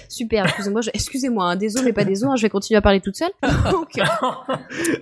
Super, excusez-moi, je- excusez-moi, hein, désolé mais pas désolé, hein, je vais continuer à parler toute seule. Donc,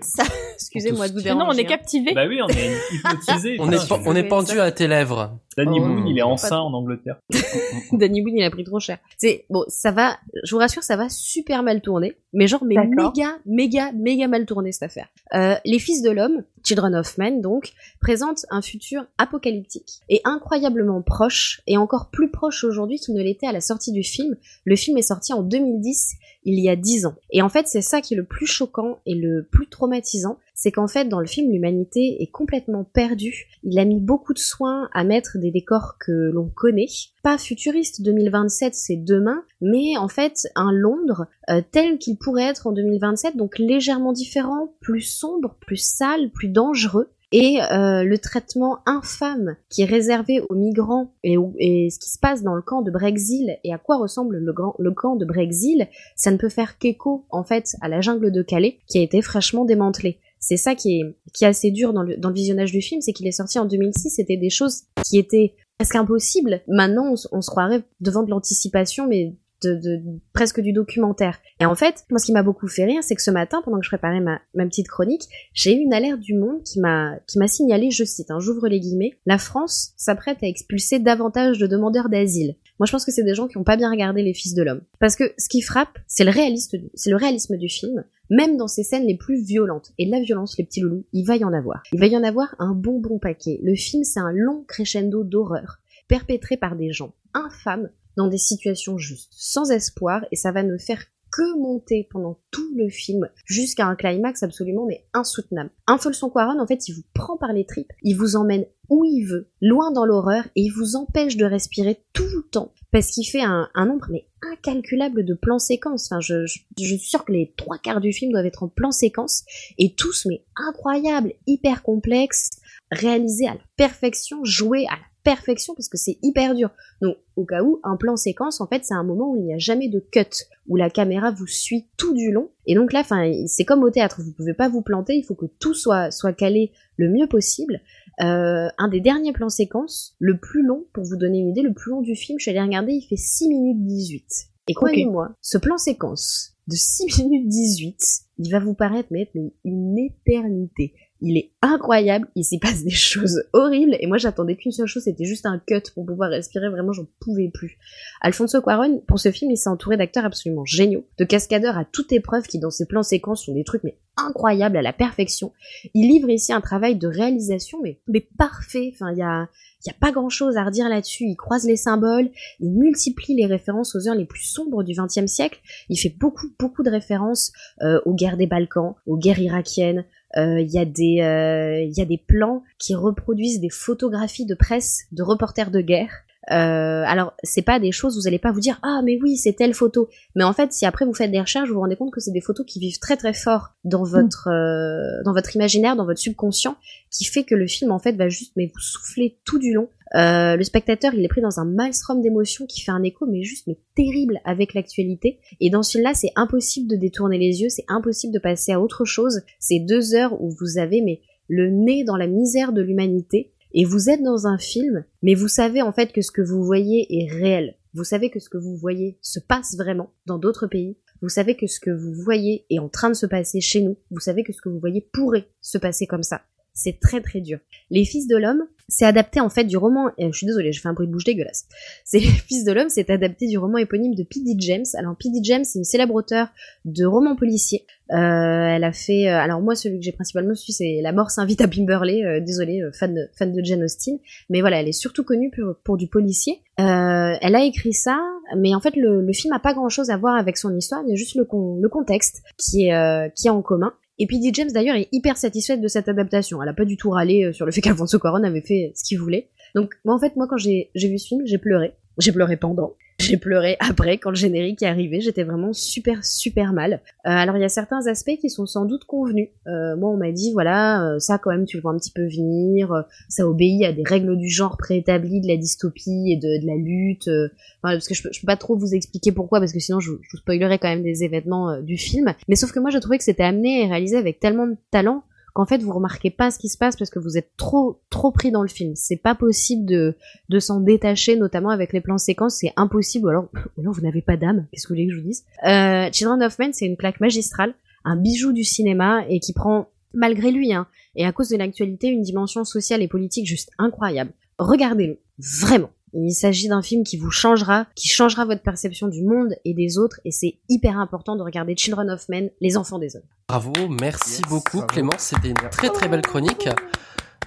ça, excusez-moi de vous Mais non, déranger. on est hein. captivé. bah oui, on est hypnotisé. On est, on est pendu à tes lèvres. Danny Oh. Boone, il est enceint en Angleterre. Danny Boone, il a pris trop cher. C'est bon, ça va. Je vous rassure, ça va super mal tourner, mais genre mais méga, méga, méga mal tourné cette affaire. Euh, les Fils de l'homme, Children of Men, donc, présentent un futur apocalyptique et incroyablement proche, et encore plus proche aujourd'hui qu'il ne l'était à la sortie du film. Le film est sorti en 2010, il y a 10 ans. Et en fait, c'est ça qui est le plus choquant et le plus traumatisant, c'est qu'en fait, dans le film, l'humanité est complètement perdue. Il a mis beaucoup de soin à mettre des décors que l'on connaît. Pas futuriste 2027, c'est demain, mais en fait, un Londres euh, tel qu'il pourrait être en 2027, donc légèrement différent, plus sombre, plus sale, plus dangereux. Et euh, le traitement infâme qui est réservé aux migrants et, ce qui se passe dans le camp de Brexil et à quoi ressemble le, le camp de Brexil, ça ne peut faire qu'écho en fait à la jungle de Calais qui a été fraîchement démantelée. C'est ça qui est, qui est assez dur dans le, dans le visionnage du film, c'est qu'il est sorti en 2006, c'était des choses qui étaient presque impossibles. Maintenant, on, on se croirait devant de l'anticipation, mais de, de- presque du documentaire. Et en fait, moi, ce qui m'a beaucoup fait rire, c'est que ce matin, pendant que je préparais ma, ma petite chronique, j'ai eu une alerte du Monde qui m'a qui m'a signalé, je cite, hein, j'ouvre les guillemets, la France s'apprête à expulser davantage de demandeurs d'asile. Moi, je pense que c'est des gens qui ont pas bien regardé les Fils de l'homme, parce que ce qui frappe, c'est le réaliste, c'est le réalisme du film, même dans ces scènes les plus violentes. Et de la violence, les petits loulous, il va y en avoir. Il va y en avoir un bon bon paquet. Le film, c'est un long crescendo d'horreur perpétré par des gens infâmes dans des situations justes, sans espoir, et ça va ne faire que monter pendant tout le film jusqu'à un climax absolument mais insoutenable. Un Folsom Quaron, en fait, il vous prend par les tripes, il vous emmène où il veut, loin dans l'horreur, et il vous empêche de respirer tout le temps, parce qu'il fait un, un nombre mais incalculable de plans séquences. Enfin, je, je, je suis sûre que les trois quarts du film doivent être en plan séquence, et tous mais incroyables, hyper complexes, réalisés à la perfection, joués à la perfection, parce que c'est hyper dur. Donc, au cas où, un plan séquence, en fait, c'est un moment où il n'y a jamais de cut, où la caméra vous suit tout du long. Et donc là, enfin, c'est comme au théâtre, vous pouvez pas vous planter, il faut que tout soit, soit calé le mieux possible. Euh, un des derniers plans séquences, le plus long, pour vous donner une idée, le plus long du film, je suis allée regarder, il fait 6 minutes 18. Et croyez-moi, ce plan séquence de 6 minutes 18, il va vous paraître mais être une éternité. Il est incroyable, il s'y passe des choses horribles, et moi j'attendais qu'une seule chose, c'était juste un cut pour pouvoir respirer, vraiment j'en pouvais plus. Alfonso Cuarón, pour ce film, il s'est entouré d'acteurs absolument géniaux, de cascadeurs à toute épreuve qui dans ses plans séquences sont des trucs mais incroyables à la perfection. Il livre ici un travail de réalisation mais, parfait, enfin il y a, il y a pas grand chose à redire là-dessus, il croise les symboles, il multiplie les références aux heures les plus sombres du XXe siècle, il fait beaucoup beaucoup de références euh, aux guerres des Balkans, aux guerres irakiennes, euh, il y a des euh, y a des plans qui reproduisent des photographies de presse de reporters de guerre. Euh, alors c'est pas des choses, vous allez pas vous dire ah mais oui c'est telle photo, mais en fait si après vous faites des recherches, vous vous rendez compte que c'est des photos qui vivent très très fort dans votre euh, dans votre imaginaire, dans votre subconscient, qui fait que le film en fait va juste mais vous souffler tout du long. Euh, le spectateur, il est pris dans un maelstrom d'émotions qui fait un écho, mais juste mais terrible avec l'actualité. Et dans ce film-là, c'est impossible de détourner les yeux, c'est impossible de passer à autre chose. C'est deux heures où vous avez mais le nez dans la misère de l'humanité. Et vous êtes dans un film, mais vous savez en fait que ce que vous voyez est réel. Vous savez que ce que vous voyez se passe vraiment dans d'autres pays. Vous savez que ce que vous voyez est en train de se passer chez nous. Vous savez que ce que vous voyez pourrait se passer comme ça. C'est très très dur. Les Fils de l'homme, c'est adapté en fait du roman. Et je suis désolée, j'ai fait un bruit de bouche dégueulasse. C'est Les Fils de l'homme, c'est adapté du roman éponyme de P.D. James. Alors P.D. James, c'est une célèbre auteure de romans policiers. Euh, elle a fait. euh, alors moi, celui que j'ai principalement su, c'est La mort s'invite à Pimberley. Euh, désolée, euh, fan de, Jane Austen. Mais voilà, elle est surtout connue pour, du policier. Euh, elle a écrit ça, mais en fait, le, film a pas grand chose à voir avec son histoire. Il y a juste le contexte qui est, euh, qui est en commun. Et puis D. James d'ailleurs est hyper satisfaite de cette adaptation. Elle a pas du tout râlé euh, sur le fait qu'Alfonso Cuarón avait fait ce qu'il voulait. Donc moi en fait moi quand j'ai vu ce film j'ai pleuré. J'ai pleuré pendant. J'ai pleuré après quand le générique est arrivé. J'étais vraiment super super mal. Euh, alors il y a certains aspects qui sont sans doute convenus. Euh, moi on m'a dit voilà euh, ça quand même tu le vois un petit peu venir. euh, ça obéit à des règles du genre préétablies de la dystopie et de, la lutte. euh, parce que je je peux pas trop vous expliquer pourquoi, parce que sinon je, vous- je vous spoilerais quand même des événements euh, du film. Mais sauf que moi je trouvais que c'était amené et réalisé avec tellement de talent qu'en fait vous remarquez pas ce qui se passe parce que vous êtes trop trop pris dans le film. C'est pas possible de de s'en détacher, notamment avec les plans séquences, c'est impossible. Alors, ou alors vous n'avez pas d'âme. Qu'est-ce que vous voulez que je vous dise? Euh, Children of Men, c'est une claque magistrale, un bijou du cinéma et qui prend malgré lui, hein, et à cause de l'actualité, une dimension sociale et politique juste incroyable. Regardez-le, vraiment. Il s'agit d'un film qui vous changera, qui changera votre perception du monde et des autres, et c'est hyper important de regarder Children of Men, les enfants des hommes. Bravo, merci Yes, beaucoup bravo. Clément, c'était une très très belle chronique.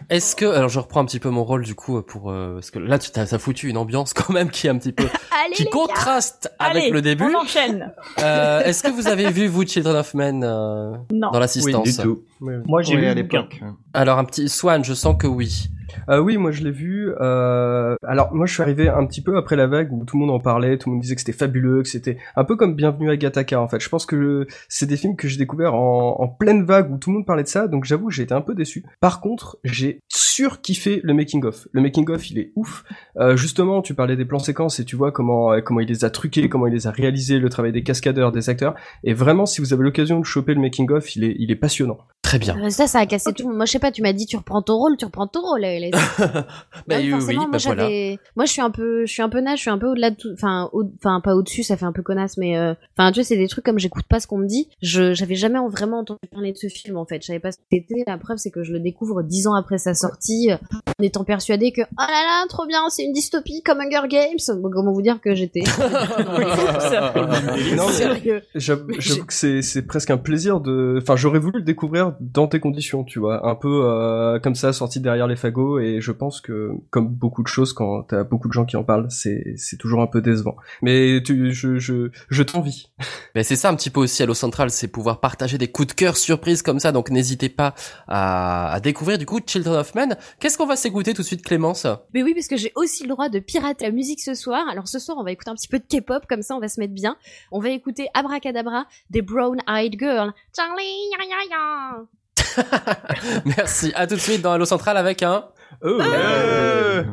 Est-ce que alors je reprends un petit peu mon rôle du coup pour euh, parce que là tu t'as foutu une ambiance quand même qui est un petit peu Allez qui contraste avec Allez, le début. On enchaîne. Euh, Est-ce que vous avez vu vous Children of Men euh, Non. dans l'assistance Du tout. Moi, j'ai Oui, lu à l'époque. Alors un petit Swan, je sens que oui. Euh, oui, moi je l'ai vu. Euh... Alors moi je suis arrivé un petit peu après la vague où tout le monde en parlait, tout le monde disait que c'était fabuleux, que c'était un peu comme Bienvenue à Gattaca en fait. Je pense que c'est des films que j'ai découvert en, en pleine vague où tout le monde parlait de ça, donc j'avoue que j'ai été un peu déçu. Par contre, j'ai surkiffé le making of. Le making of il est ouf. Euh, justement, tu parlais des plans séquences et tu vois comment euh, comment il les a truqués, comment il les a réalisés, le travail des cascadeurs, des acteurs. Et vraiment, si vous avez l'occasion de choper le making of, il est il est passionnant. Très bien. Euh, Ça, ça a cassé tout. Moi, je sais pas, tu m'as dit, tu reprends ton rôle, tu reprends ton rôle. Bah, oui, moi, bah, voilà. moi, je suis un peu, je suis un peu nage, je suis un peu au-delà de tout, enfin, au- enfin, pas au-dessus, ça fait un peu connasse, mais, euh, enfin, tu vois, c'est des trucs comme j'écoute pas ce qu'on me dit. Je, j'avais jamais en- vraiment entendu parler de ce film, en fait. Je savais pas ce que c'était. La preuve, c'est que je le découvre dix ans après sa sortie, euh, en étant persuadée que, oh là là, trop bien, c'est une dystopie comme Hunger Games. Bon, comment vous dire que j'étais. Non, mais- Sérieux. J'avoue j'avoue que c'est c'est presque un plaisir de. Enfin, j'aurais voulu le découvrir dans tes conditions, tu vois, un peu euh, comme ça, sorti derrière les fagots. Et je pense que, comme beaucoup de choses, quand t'as beaucoup de gens qui en parlent, c'est c'est toujours un peu décevant. Mais tu, je je je t'envie. Mais c'est ça un petit peu aussi Halo Central, c'est pouvoir partager des coups de cœur surprises comme ça. Donc n'hésitez pas à, à découvrir du coup Children of Men. Qu'est-ce qu'on va s'écouter tout de suite, Clémence? Mais oui, parce que j'ai aussi le droit de pirater la musique ce soir. Alors ce soir, on va écouter un petit peu de K-pop, comme ça on va se mettre bien. On va écouter Abracadabra des Brown Eyed Girl. Charlie, ya ya ya. Merci. À tout de suite dans Halo Central avec un. Oh, Euh.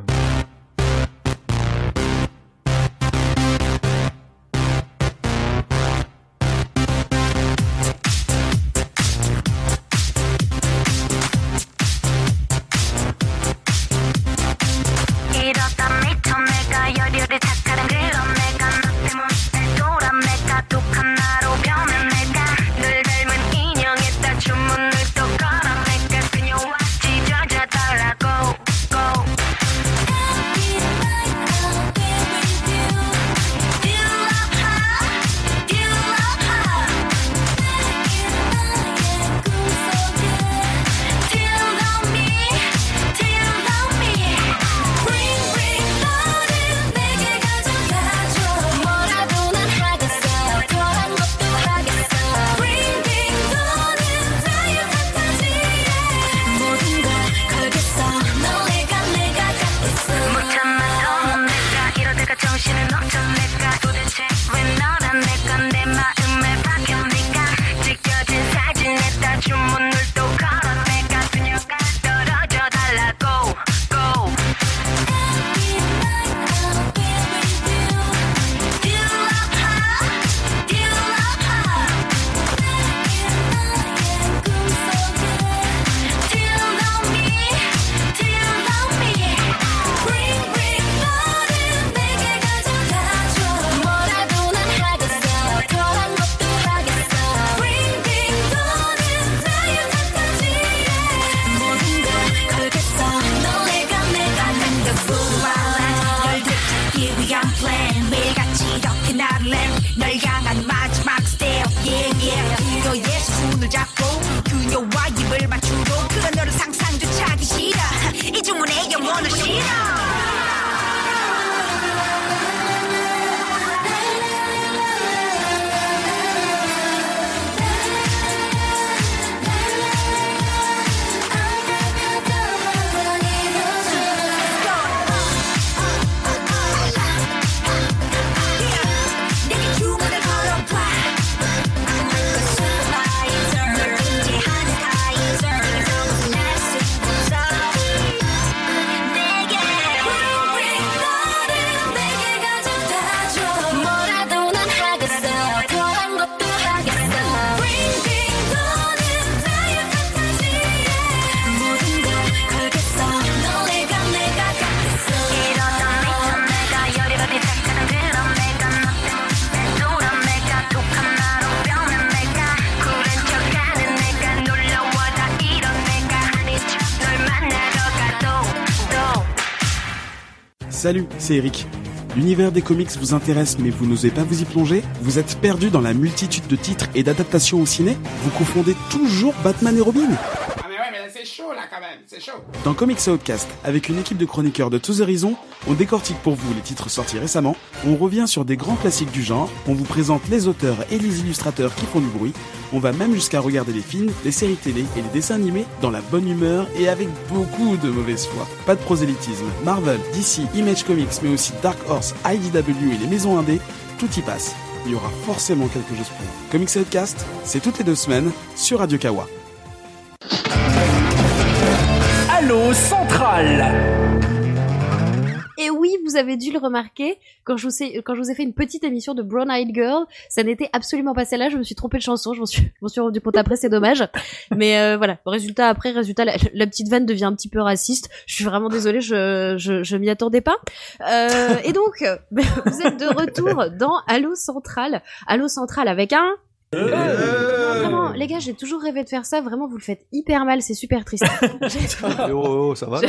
C'est Eric. L'univers des comics vous intéresse mais vous n'osez pas vous y plonger? Vous êtes perdu dans la multitude de titres et d'adaptations au ciné? Vous confondez toujours Batman et Robin? Ah mais ouais, mais c'est chaud là quand même, c'est chaud. Dans Comics Outcast, avec une équipe de chroniqueurs de tous horizons, on décortique pour vous les titres sortis récemment, on revient sur des grands classiques du genre, on vous présente les auteurs et les illustrateurs qui font du bruit, on va même jusqu'à regarder les films, les séries télé et les dessins animés dans la bonne humeur et avec beaucoup de mauvaise foi. Pas de prosélytisme. Marvel, DC, Image Comics, mais aussi Dark Horse, IDW et les maisons indées, tout y passe. Il y aura forcément quelque chose pour vous. Comics Outcast, c'est toutes les deux semaines sur Radio Kawa. Allô Central Et oui, vous avez dû le remarquer, quand je vous ai, quand je vous ai fait une petite émission de Brown Eyed Girl, ça n'était absolument pas celle-là, je me suis trompée de chanson, je m'en suis, je m'en suis rendu compte après, c'est dommage. Mais euh, voilà, résultat après, résultat, la, la petite vanne devient un petit peu raciste. Je suis vraiment désolée, je, je, je m'y attendais pas. Euh, et donc, vous êtes de retour dans Allo Central. Allo Central avec un... Non, vraiment, les gars, j'ai toujours rêvé de faire ça. Vraiment, vous le faites hyper mal. C'est super triste. oh, oh, ça va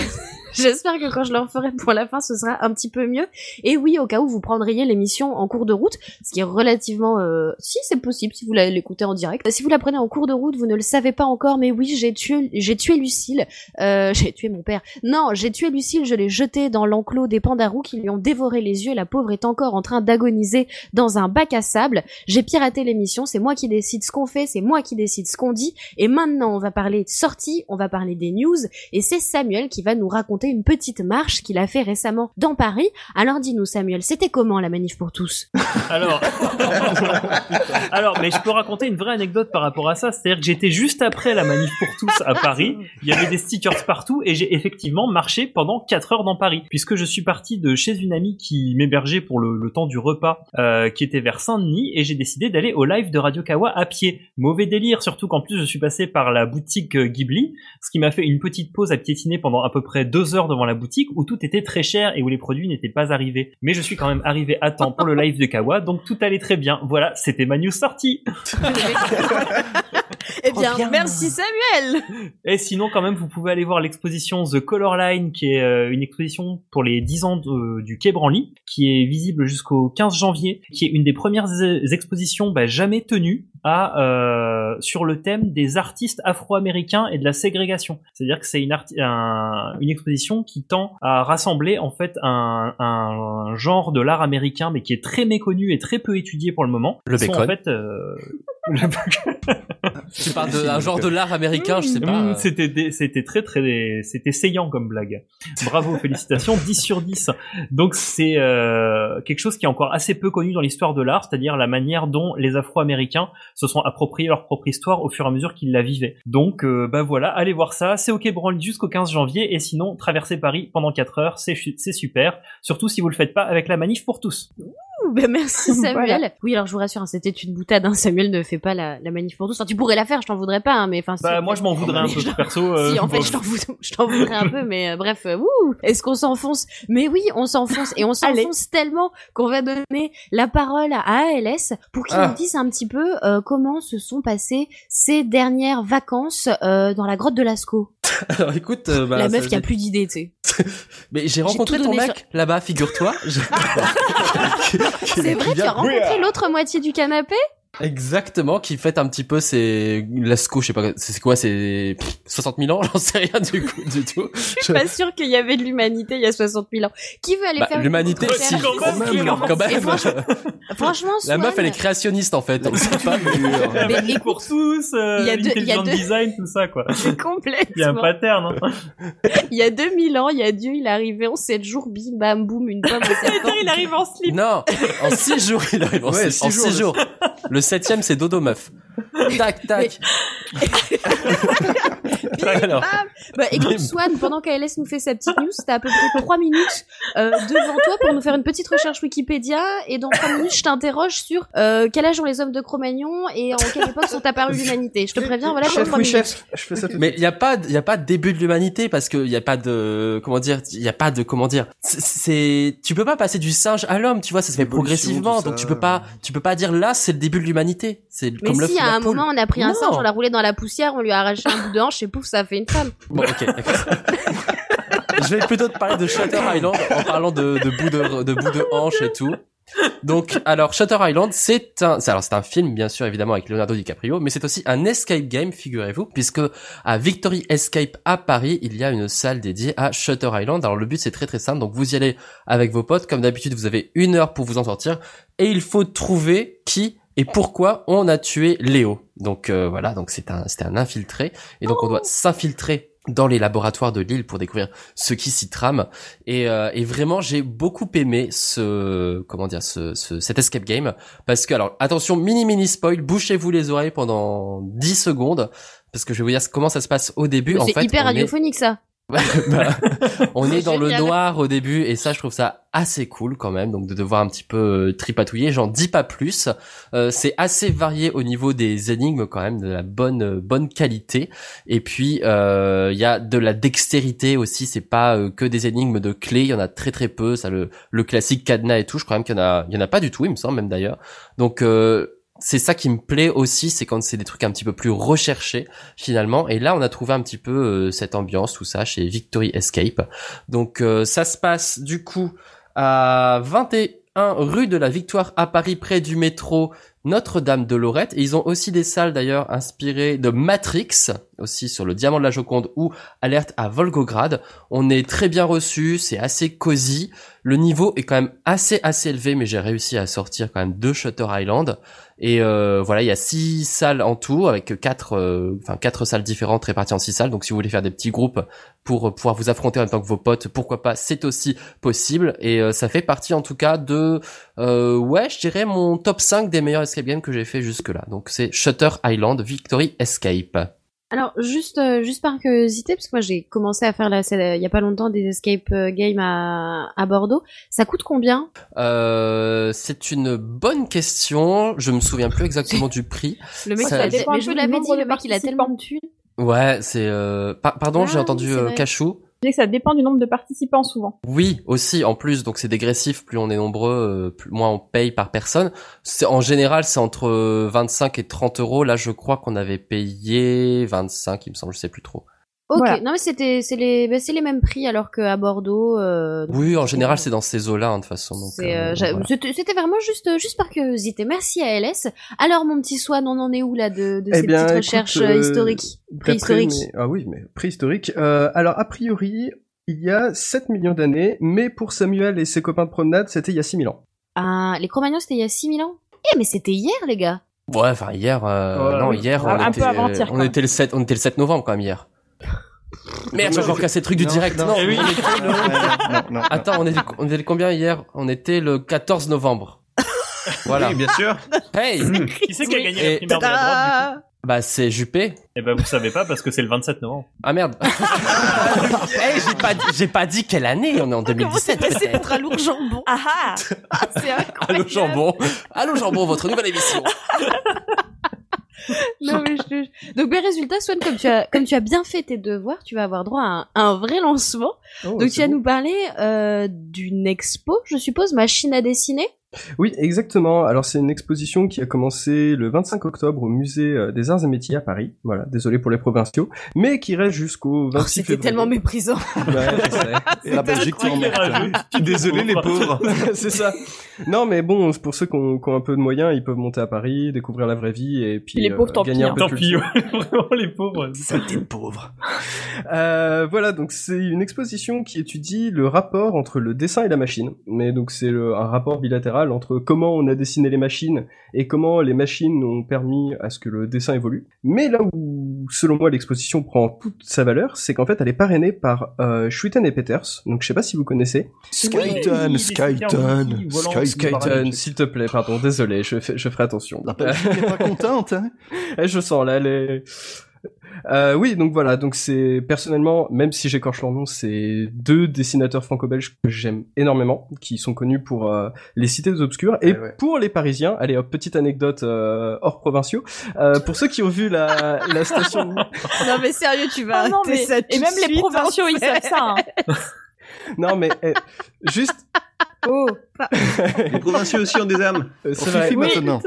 J'espère que quand je le referai pour la fin, ce sera un petit peu mieux. Et oui, au cas où vous prendriez l'émission en cours de route, ce qui est relativement... Euh... Si, c'est possible, si vous l'écoutez en direct. Si vous la prenez en cours de route, vous ne le savez pas encore, mais oui, j'ai tué, j'ai tué Lucille. Euh, j'ai tué mon père. Non, j'ai tué Lucille, je l'ai jetée dans l'enclos des pandarous qui lui ont dévoré les yeux. La pauvre est encore en train d'agoniser dans un bac à sable. J'ai piraté l'émission, c'est moi qui décide ce qu'on fait, c'est moi qui décide ce qu'on dit. Et maintenant, on va parler de sorties, on va parler des news, et c'est Samuel qui va nous raconter une petite marche qu'il a fait récemment dans Paris. Alors dis-nous, Samuel, c'était comment la manif pour tous? Alors, alors, mais je peux raconter une vraie anecdote par rapport à ça. C'est-à-dire que j'étais juste après la manif pour tous à Paris. Il y avait des stickers partout et j'ai effectivement marché pendant 4 heures dans Paris, puisque je suis parti de chez une amie qui m'hébergeait pour le, temps du repas, euh, qui était vers Saint-Denis, et j'ai décidé d'aller au live de Radio Kawa à pied. Mauvais délire, surtout qu'en plus je suis passé par la boutique euh, Ghibli, ce qui m'a fait une petite pause à piétiner pendant à peu près deux heures devant la boutique où tout était très cher et où les produits n'étaient pas arrivés. Mais je suis quand même arrivé à temps pour le live de Kawa, donc tout allait très bien. Voilà, c'était ma news sortie. Eh bien, merci Samuel Et sinon, quand même, vous pouvez aller voir l'exposition The Color Line, qui est euh, une exposition pour les 10 ans de- du Quai Branly, qui est visible jusqu'au 15 janvier, qui est une des premières e- expositions bah, jamais tenues à euh, sur le thème des artistes afro-américains et de la ségrégation. C'est-à-dire que c'est une, un- une exposition qui tend à rassembler en fait un, un genre de l'art américain, mais qui est très méconnu et très peu étudié pour le moment. Le Qui sont, bacon. En fait, euh, Tu parles d'un genre de l'art américain, je sais pas. Mmh, euh. C'était des- c'était très très c'était saillant comme blague. Bravo, félicitations, 10 sur 10. Donc c'est euh, quelque chose qui est encore assez peu connu dans l'histoire de l'art, c'est-à-dire la manière dont les Afro-Américains se sont appropriés leur propre histoire au fur et à mesure qu'ils la vivaient. Donc euh, bah voilà, allez voir ça, c'est OK Branly jusqu'au 15 janvier et sinon traverser Paris pendant 4 heures, c'est super, surtout si vous le faites pas avec la manif pour tous. Ben merci Samuel. Voilà. Oui, alors je vous rassure, hein, c'était une boutade. Hein. Samuel ne fait pas la, la manif pour tous. Enfin, tu pourrais la faire, je t'en voudrais pas, hein, mais enfin. Bah moi je m'en voudrais un peu Je- perso. euh, si, en fait, bon. je t'en voudrais, un peu, mais euh, bref, euh, wouh, est-ce qu'on s'enfonce? Mais oui, on s'enfonce et on s'enfonce tellement qu'on va donner la parole à ALS pour qu'il Ah. nous dise un petit peu euh, comment se sont passées ces dernières vacances euh, dans la grotte de Lascaux. Alors écoute, euh, bah, la meuf qui a plus d'idées, tu sais. Mais j'ai rencontré ton mec là-bas, figure-toi. C'est vrai, tu as rencontré l'autre moitié du canapé? Exactement, qui fête un petit peu ses Lascaux, je sais pas, c'est c'est quoi, c'est pff, 60 000 ans, j'en sais rien du coup du tout. Je suis pas sûre qu'il y avait de l'humanité il y a 60 000 ans. Qui veut aller Bah, faire l'humanité, si, recherche quand même, quand même. Franchement, franchement, La Swan, meuf, elle est créationniste en fait. on sait pas, mais, écoute, pour tous, euh, il y a deux- il y a deux- design, tout ça, quoi. complètement. Il y a un pattern, hein. Il y a 2000 ans, il y a Dieu, il est arrivé en 7 jours, bim bam boum, une pomme il arrive en slip. Non, en 6 jours, il arrive en Ouais, 6 six jours, jours. Le septième, c'est Dodo Meuf. Tac, tac. Alors, Bam bah écoute Swan, pendant qu'ALS nous fait sa petite news, t'as à peu près 3 minutes euh, devant toi pour nous faire une petite recherche Wikipédia et dans 3 minutes je t'interroge sur euh, quel âge ont les hommes de Cro-Magnon et en quelle époque sont apparus l'humanité. Je te préviens, voilà chef, 3 oui, minutes. chef. Je fais ça tout de mais il y a pas, il y a pas de début de l'humanité parce que il y a pas de, comment dire, il y a pas de, comment dire, c'est- tu peux pas passer du singe à l'homme, tu vois, ça se fait progressivement, donc tu peux pas, tu peux pas dire là, c'est le début de l'humanité. C'est Mais comme si ou à un poule. moment on a pris un Non. singe, on l'a roulé dans la poussière, on lui a arraché un bout de hanche et pouf, ça a fait une femme. Bon, ok, d'accord. Je vais plutôt te parler de Shutter Island en parlant de, de bout de, de bout de hanche et tout. Donc, alors, Shutter Island, c'est un, c'est- alors, c'est un film, bien sûr, évidemment, avec Leonardo DiCaprio, mais c'est aussi un escape game, figurez-vous, puisque à Victory Escape à Paris, il y a une salle dédiée à Shutter Island. Alors, le but, c'est très très simple. Donc, vous y allez avec vos potes. Comme d'habitude, vous avez une heure pour vous en sortir. Et il faut trouver qui et pourquoi on a tué Léo? Donc, euh, voilà. Donc, c'est un, c'était un infiltré. Et donc, on doit s'infiltrer dans les laboratoires de Lille pour découvrir ce qui s'y trame. Et, euh, et vraiment, j'ai beaucoup aimé ce, comment dire, ce, ce, cet escape game. Parce que, alors, attention, mini mini spoil, bouchez-vous les oreilles pendant 10 secondes. Parce que je vais vous dire comment ça se passe au début. En C'est hyper est- radiophonique ça. bah, on est dans le noir au début et ça je trouve ça assez cool quand même donc de devoir un petit peu euh, tripatouiller. J'en dis pas plus. Euh, c'est assez varié au niveau des énigmes quand même de la bonne euh, bonne qualité. Et puis euh, il y a de la dextérité aussi. C'est pas euh, que des énigmes de clés. Il y en a très très peu. Ça le le classique cadenas et tout je crois même qu'il y en a il y en a pas du tout il me semble même d'ailleurs. Donc euh, c'est ça qui me plaît aussi, c'est quand c'est des trucs un petit peu plus recherchés finalement. Et là, on a trouvé un petit peu euh, cette ambiance, tout ça, chez Victory Escape. Donc euh, ça se passe du coup à 21 rue de la Victoire à Paris, près du métro Notre-Dame de Lorette. Et ils ont aussi des salles d'ailleurs inspirées de Matrix, aussi sur le Diamant de la Joconde ou Alerte à Volgograd. On est très bien reçu, c'est assez cosy. Le niveau est quand même assez assez élevé, mais j'ai réussi à sortir quand même deux Shutter Island. Et euh, voilà, il y a six salles en tout, avec quatre, euh, quatre salles différentes réparties en six salles. Donc si vous voulez faire des petits groupes pour pouvoir vous affronter en même temps que vos potes, pourquoi pas, c'est aussi possible. Et euh, ça fait partie en tout cas de, euh, ouais, je dirais mon top 5 des meilleurs escape games que j'ai fait jusque là. Donc c'est Shutter Island Victory Escape. Alors juste euh, juste par curiosité parce que moi j'ai commencé à faire la scène il y a pas longtemps des escape euh, games à, à Bordeaux. Ça coûte combien? Euh, c'est une bonne question. Je me souviens plus exactement du prix. Le mec Ça il a- dépend un mais je peu vous du l'avais nombre dit de le mec il a tellement de thunes. Ouais, c'est. Euh... par- pardon, Ah j'ai entendu oui, c'est euh, vrai. Cachou. Que ça dépend du nombre de participants souvent. Oui, aussi en plus, donc c'est dégressif. Plus on est nombreux, euh, moins on paye par personne. En général, c'est entre euh, 25 et 30 euros. Là, je crois qu'on avait payé 25, il me semble, je sais plus trop. Ok, Voilà. non mais c'était c'est les bah, c'est les mêmes prix alors qu'à Bordeaux. Euh, Oui, en général, c'est dans ces eaux-là, hein, de toute façon. donc, c'est, euh, euh, voilà. C'était c'était vraiment juste juste par curiosité. Merci à LS. Alors mon petit Swan, on en est où là de, de Eh ces bien, petites écoute, recherches euh, euh, historiques, préhistoriques Ah oui, mais préhistorique. Euh, alors, a priori, il y a 7 millions d'années, mais pour Samuel et ses copains de promenade, c'était il y a 6000 ans. Ah, les Cro-Magnons c'était il y a 6000 ans? Eh mais c'était hier les gars. Ouais, enfin hier, euh, non, oui. hier, on, Un peu était, avant-hier, on était le 7, on était le 7 novembre quand même hier. Merde, j'ai encore cassé le truc du Non, direct. non, Non, non, on était le- non, non, non. Attends, on était, on était combien hier? On était le 14 novembre. Voilà. Oui, bien sûr. Hey Qui c'est qui a gagné la primaire de la droite, du coup? Bah c'est Juppé. Eh ben, vous savez pas parce que c'est le 27 novembre. Ah merde. hey, j'ai pas, dit- j'ai pas dit quelle année. On est en 2017 peut-être. à lourd jambon. Ah ah C'est incroyable. Allô jambon. Allô jambon, votre nouvelle émission. Non, mais je te- Donc, ben, résultat, Swan, comme tu as, comme tu as bien fait tes devoirs, tu vas avoir droit à un, à un vrai lancement. Oh, Donc, tu vas beau. nous parler euh, d'une expo, je suppose, machine à dessiner. Oui, exactement. Alors c'est une exposition qui a commencé le 25 octobre au musée euh, des Arts et Métiers à Paris. Voilà, désolé pour les provinciaux, mais qui reste jusqu'au 26 Oh, C'était tellement méprisant. Ouais, je sais. Et la Belgique, tu emmerde. Désolé les pauvres. c'est ça. Non, mais bon, pour ceux qui ont, qui ont un peu de moyens, ils peuvent monter à Paris, découvrir la vraie vie et puis Les pauvres, euh, tant gagner pis, un peu hein. de Tant ouais, vraiment les pauvres. Saleté de pauvre. Euh, voilà, donc c'est une exposition qui étudie le rapport entre le dessin et la machine. Mais donc c'est un rapport bilatéral entre comment on a dessiné les machines et comment les machines ont permis à ce que le dessin évolue. Mais là où, selon moi, l'exposition prend toute sa valeur, c'est qu'en fait, elle est parrainée par euh, Schuiten et Peters. Donc je sais pas si vous connaissez. Skyton, Skyton, Skyton. Skyton, s'il te plaît, pardon, désolé, je, fais- je ferai attention. La n'est pas contente, hein. Eh, je sens là les. Euh, oui, donc voilà, donc c'est personnellement, même si j'écorche leur nom, c'est deux dessinateurs franco-belges que j'aime énormément, qui sont connus pour euh, les cités obscures et Ouais, ouais. pour les Parisiens. Allez, hop, petite anecdote euh, hors provinciaux. Euh, pour ceux qui ont vu la, la station, non mais sérieux, tu vas Ah non, mais- ça tout et même les suite, provinciaux, en ils savent ça. hein. non mais eh, juste, Oh, Les provinciaux aussi ont des âmes. euh, On c'est vrai. suffit Oui. maintenant.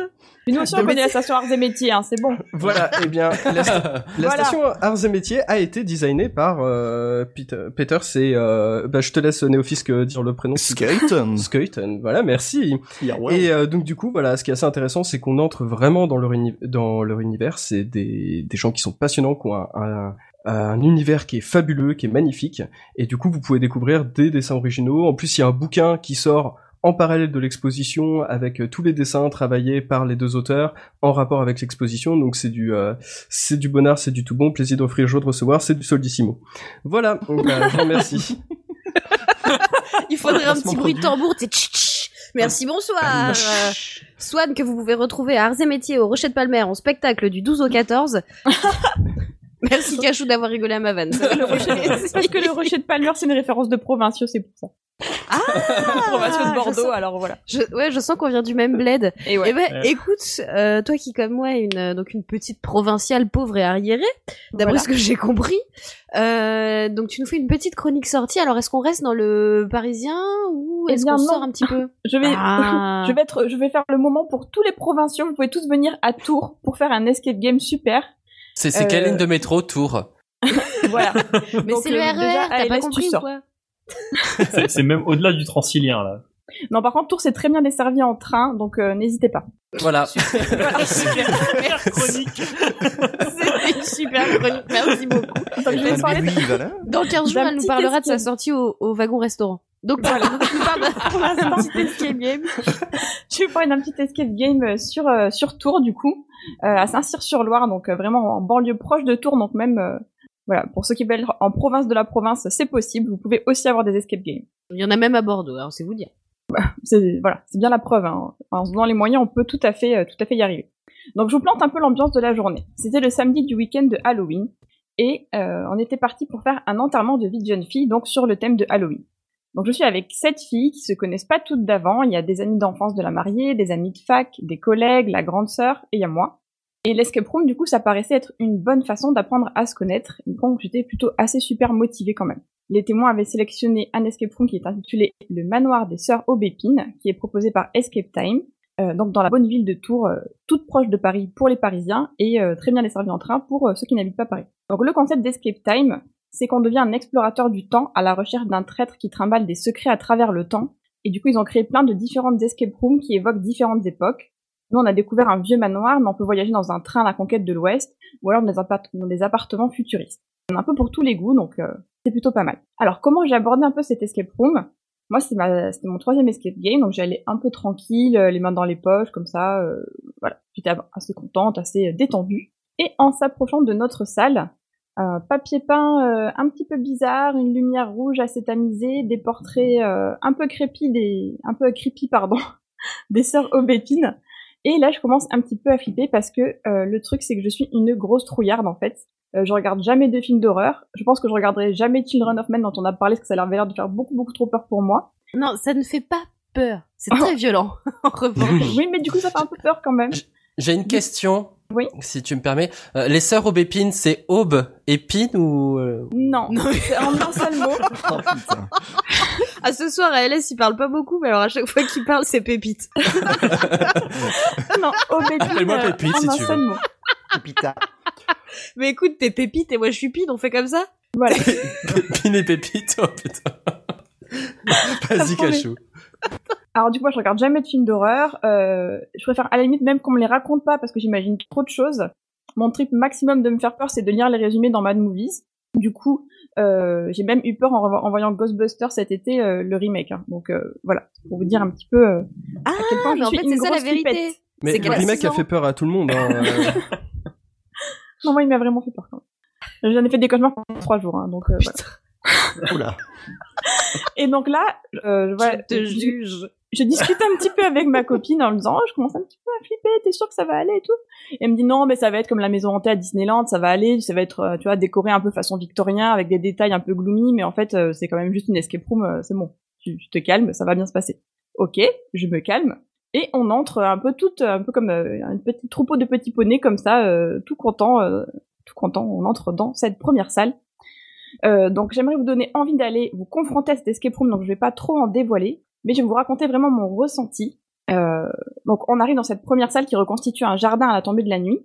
Une notion on connaît la station Arts et Métiers, hein, c'est bon. Voilà, eh bien, la, sta- la Voilà. station Arts et Métiers a été designée par euh, Peter, Peters et euh, bah, je te laisse Néofisque dire le prénom. Skyton. Skeuten, voilà, merci. Yeah. Et euh, donc du coup, voilà, ce qui est assez intéressant, c'est qu'on entre vraiment dans leur, uni- dans leur univers. C'est des, des gens qui sont passionnants, qui ont un, un, un univers qui est fabuleux, qui est magnifique. Et du coup, vous pouvez découvrir des dessins originaux. En plus, il y a un bouquin qui sort en parallèle de l'exposition avec euh, tous les dessins travaillés par les deux auteurs en rapport avec l'exposition. Donc c'est du euh, c'est du bonheur, c'est du tout bon, plaisir d'offrir, joie de recevoir, c'est du soldissimo. Voilà, donc, bah, je vous remercie. Il faudrait un petit bruit de tambour, tch. Merci, bonsoir. Euh, Swan, que vous pouvez retrouver à Arts et Métiers au Rocher de Palmer en spectacle du 12 au 14. Merci Cachou d'avoir rigolé à ma vanne. Le Rocher Parce que le rocher de Palmer, c'est une référence de provinciaux, c'est pour ça. Ah, provinciaux de Bordeaux, sens- alors voilà. Je, ouais, je sens qu'on vient du même bled. Et ouais. Eh ben, Ouais. écoute, euh, toi qui comme moi, une euh, donc une petite provinciale pauvre et arriérée, d'après Voilà. ce que j'ai compris. Euh, donc tu nous fais une petite chronique sortie. Alors est-ce qu'on reste dans le Parisien ou Eh est-ce qu'on sort un petit peu Je vais, Ah. je vais être, je vais faire le moment pour tous les provinciaux. Vous pouvez tous venir à Tours pour faire un escape game super. C'est c'est quelle Euh, ligne de métro, Tours Voilà. Mais c'est le euh, RER, déjà, t'as allez, pas compris ou quoi C'est même au-delà du transilien, là. Non, par contre, Tours, c'est très bien desservi en train, donc euh, n'hésitez pas. Voilà. Chronique. C'était une super chronique, merci beaucoup. Donc, je vais parler mais oui, voilà. Dans 15 jours, elle nous parlera de sa sortie au, au wagon restaurant. Donc voilà, d'un petit escape game. Je vais parler d'un petit escape game euh, sur euh, sur Tours du coup, euh, à Saint-Cyr-sur-Loire, donc euh, vraiment en banlieue proche de Tours, donc même euh, voilà pour ceux qui veulent être en province de la province, c'est possible. Vous pouvez aussi avoir des escape games. Il y en a même à Bordeaux, alors c'est vous dire. C'est voilà, c'est bien la preuve. Hein. En se donnant les moyens, on peut tout à fait euh, tout à fait y arriver. Donc je vous plante un peu l'ambiance de la journée. C'était le samedi du week-end de Halloween et euh, on était parti pour faire un enterrement de vie de jeune fille, donc sur le thème de Halloween. Donc je suis avec sept filles qui se connaissent pas toutes d'avant. Il y a des amis d'enfance de la mariée, des amis de fac, des collègues, la grande sœur et il y a moi. Et l'escape room, du coup, ça paraissait être une bonne façon d'apprendre à se connaître. Donc j'étais plutôt assez super motivée quand même. Les témoins avaient sélectionné un escape room qui est intitulé Le Manoir des Sœurs Aubépine, qui est proposé par Escape Time, euh, donc dans la bonne ville de Tours, euh, toute proche de Paris pour les Parisiens et euh, très bien desservie en train pour ceux qui n'habitent pas Paris. Donc le concept d'Escape Time, c'est qu'on devient un explorateur du temps à la recherche d'un traître qui trimballe des secrets à travers le temps. Et du coup, ils ont créé plein de différentes escape rooms qui évoquent différentes époques. Nous, on a découvert un vieux manoir, mais on peut voyager dans un train à la conquête de l'Ouest, ou alors dans des, appartements futuristes. On un peu pour tous les goûts, donc euh, c'est plutôt pas mal. Alors, comment j'ai abordé un peu cet escape room? Moi, c'était mon troisième escape game, donc j'allais un peu tranquille, euh, les mains dans les poches, comme ça. euh, voilà, j'étais assez contente, assez euh, détendue. Et en s'approchant de notre salle, un papier peint euh, un petit peu bizarre, une lumière rouge assez tamisée, des portraits euh, un peu crépis, des un peu creepy pardon, des sœurs Aubépine. Et là, je commence un petit peu à flipper parce que euh, le truc, c'est que je suis une grosse trouillarde en fait. Euh, je regarde jamais de films d'horreur. Je pense que je regarderai jamais Children of Men dont on a parlé parce que ça avait l'air de faire beaucoup beaucoup trop peur pour moi. Non, ça ne fait pas peur. C'est très violent, en revanche. oui, mais du coup, ça fait un peu peur quand même. J'ai une question. Oui. Si tu me permets, Euh, les sœurs Aubépine, c'est Aube épine ou euh, Non, c'est en un seul mot. Oh, putain. Ah, ce soir, à LS, il parle pas beaucoup, mais alors à chaque fois qu'il parle, c'est pépite. non, Aubépine. Appelle-moi euh, Pépite, en si un tu seul veux. mot. Pépita. mais écoute, t'es pépite et moi je suis pine, on fait comme ça? Voilà. Pépine et Pépite Oh putain. Vas-y, promet. Cachou. Alors du coup, moi, je regarde jamais de films d'horreur. Euh, je préfère à la limite même qu'on me les raconte pas parce que j'imagine trop de choses. Mon trip maximum de me faire peur, c'est de lire les résumés dans Mad Movies. Du coup, euh, j'ai même eu peur en, en voyant Ghostbusters cet été, euh, le remake. hein. Donc euh, voilà, pour vous dire un petit peu euh, Ah, à quel point je mais en suis fait, une c'est ça la vérité. Mais le remake a fait peur à tout le monde. Hein. euh. Non, moi, il m'a vraiment fait peur. Quand même. J'en ai fait des cauchemars pendant trois jours, hein, donc euh, voilà. Oula. Et donc là, euh, voilà, Je te je- juge. je discute un petit peu avec ma copine en lui disant oh, je commence un petit peu à flipper t'es sûr que ça va aller et tout. Et elle me dit non mais ça va être comme la maison hantée à Disneyland ça va aller ça va être euh, tu vois décoré un peu façon victorien avec des détails un peu gloomy mais en fait euh, c'est quand même juste une escape room euh, c'est bon. Tu, tu te calmes ça va bien se passer. Ok je me calme. Et on entre un peu tout un peu comme un petit troupeau de petits poneys comme ça euh, tout content euh, tout content on entre dans cette première salle euh, donc j'aimerais vous donner envie d'aller vous confronter à cette escape room, donc je vais pas trop en dévoiler, mais je vais vous raconter vraiment mon ressenti. Euh, donc on arrive dans cette première salle qui reconstitue un jardin à la tombée de la nuit.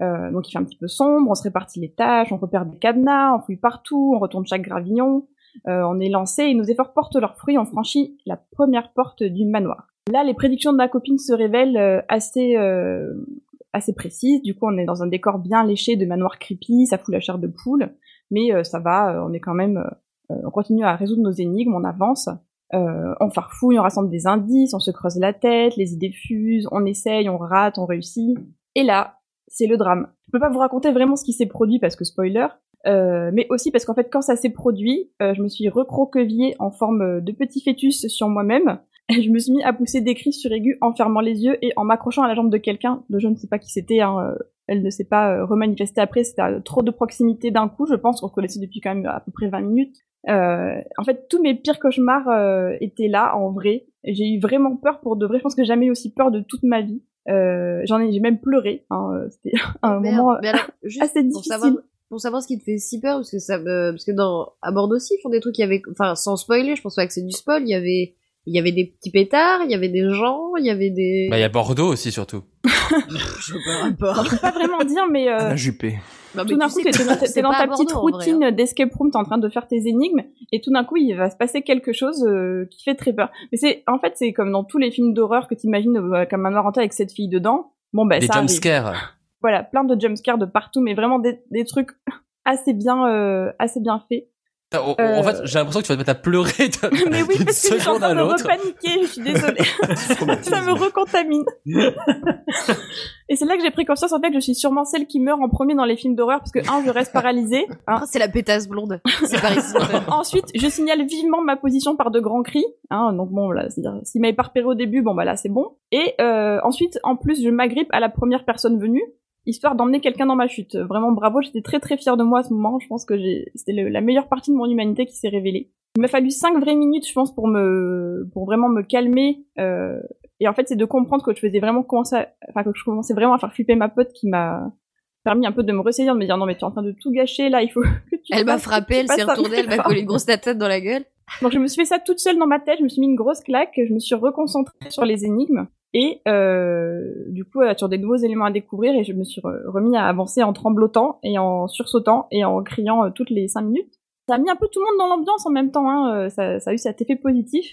Euh, donc il fait un petit peu sombre, on se répartit les tâches, on repère des cadenas, on fouille partout, on retourne chaque gravillon, euh, on est lancé et nos efforts portent leurs fruits, on franchit la première porte du manoir. Là, les prédictions de ma copine se révèlent euh, assez euh, assez précises. Du coup, on est dans un décor bien léché de manoir creepy, ça fout la chair de poule, mais euh, ça va, euh, on est quand même, euh, on continue à résoudre nos énigmes, on avance. Euh, on farfouille, on rassemble des indices, on se creuse la tête, les idées fusent, on essaye, on rate, on réussit. Et là, c'est le drame. Je peux pas vous raconter vraiment ce qui s'est produit parce que spoiler, euh, mais aussi parce qu'en fait quand ça s'est produit, euh, je me suis recroquevillée en forme de petit fœtus sur moi-même. Et je me suis mis à pousser des cris suraigus en fermant les yeux et en m'accrochant à la jambe de quelqu'un, de je ne sais pas qui c'était, hein, elle ne s'est pas euh, remanifestée après, c'était euh, trop de proximité d'un coup, je pense qu'on se connaissait depuis quand même à peu près 20 minutes. Euh, en fait, tous mes pires cauchemars euh, étaient là, en vrai. J'ai eu vraiment peur pour de vrai. Je pense que j'ai jamais eu aussi peur de toute ma vie. Euh, J'en ai, j'ai même pleuré. Hein, euh, C'était un Merde. moment alors, juste assez pour difficile. savoir, pour savoir ce qui te fait si peur, parce que ça, parce que dans, à Bordeaux aussi, ils font des trucs, il y avait, enfin, sans spoiler, je pense pas que c'est du spoil, il y avait, il y avait des petits pétards, il y avait des gens, il y avait des, Bah, il y a Bordeaux aussi, surtout. je sais pas, rapport. Je peux pas vraiment dire, mais euh, La Juppé. Non, mais tout d'un tu coup, t'es que dans, dans ta petite vrai, hein. routine d'escape room, t'es en train de faire tes énigmes, et tout d'un coup, il va se passer quelque chose euh, qui fait très peur. Mais c'est, en fait, c'est comme dans tous les films d'horreur que t'imagines euh, comme un hanté avec cette fille dedans. Bon, ben, Les ça arrive. jumpscares. Voilà, plein de jumpscares de partout, mais vraiment des, des trucs assez bien, euh, assez bien faits. En, Euh. fait, j'ai l'impression que tu vas te mettre à pleurer de- Mais oui, parce que je suis en train de repaniquer, je suis désolée. ça me recontamine. Et c'est là que j'ai pris conscience en fait que je suis sûrement celle qui meurt en premier dans les films d'horreur parce que un, je reste paralysée. hein. Ah, c'est la pétasse blonde. C'est Paris Hilton. Ensuite, je signale vivement ma position par de grands cris. Hein, donc bon, là, c'est-à-dire, s'il m'avait pas repéré au début, bon bah là c'est bon. Et euh, ensuite, en plus, je m'agrippe à la première personne venue, histoire d'emmener quelqu'un dans ma chute. Vraiment bravo, j'étais très très fière de moi à ce moment. Je pense que j'ai, c'était la meilleure partie de mon humanité qui s'est révélée. Il m'a fallu cinq vraies minutes, je pense, pour me, pour vraiment me calmer. Euh, et en fait, c'est de comprendre que je faisais vraiment commencer, à- enfin que je commençais vraiment à faire flipper ma pote qui m'a permis un peu de me ressaisir, de me dire non mais tu es en train de tout gâcher là, il faut que tu Elle m'a frappé, elle s'est retournée, elle m'a collé une grosse tête dans la gueule. Donc je me suis fait ça toute seule dans ma tête, je me suis mis une grosse claque, je me suis reconcentrée sur les énigmes et euh, du coup euh, sur des nouveaux éléments à découvrir et je me suis re- remis à avancer en tremblotant et en sursautant et en criant euh, toutes les cinq minutes. Ça a mis un peu tout le monde dans l'ambiance en même temps, hein, euh, ça, ça a eu cet effet positif.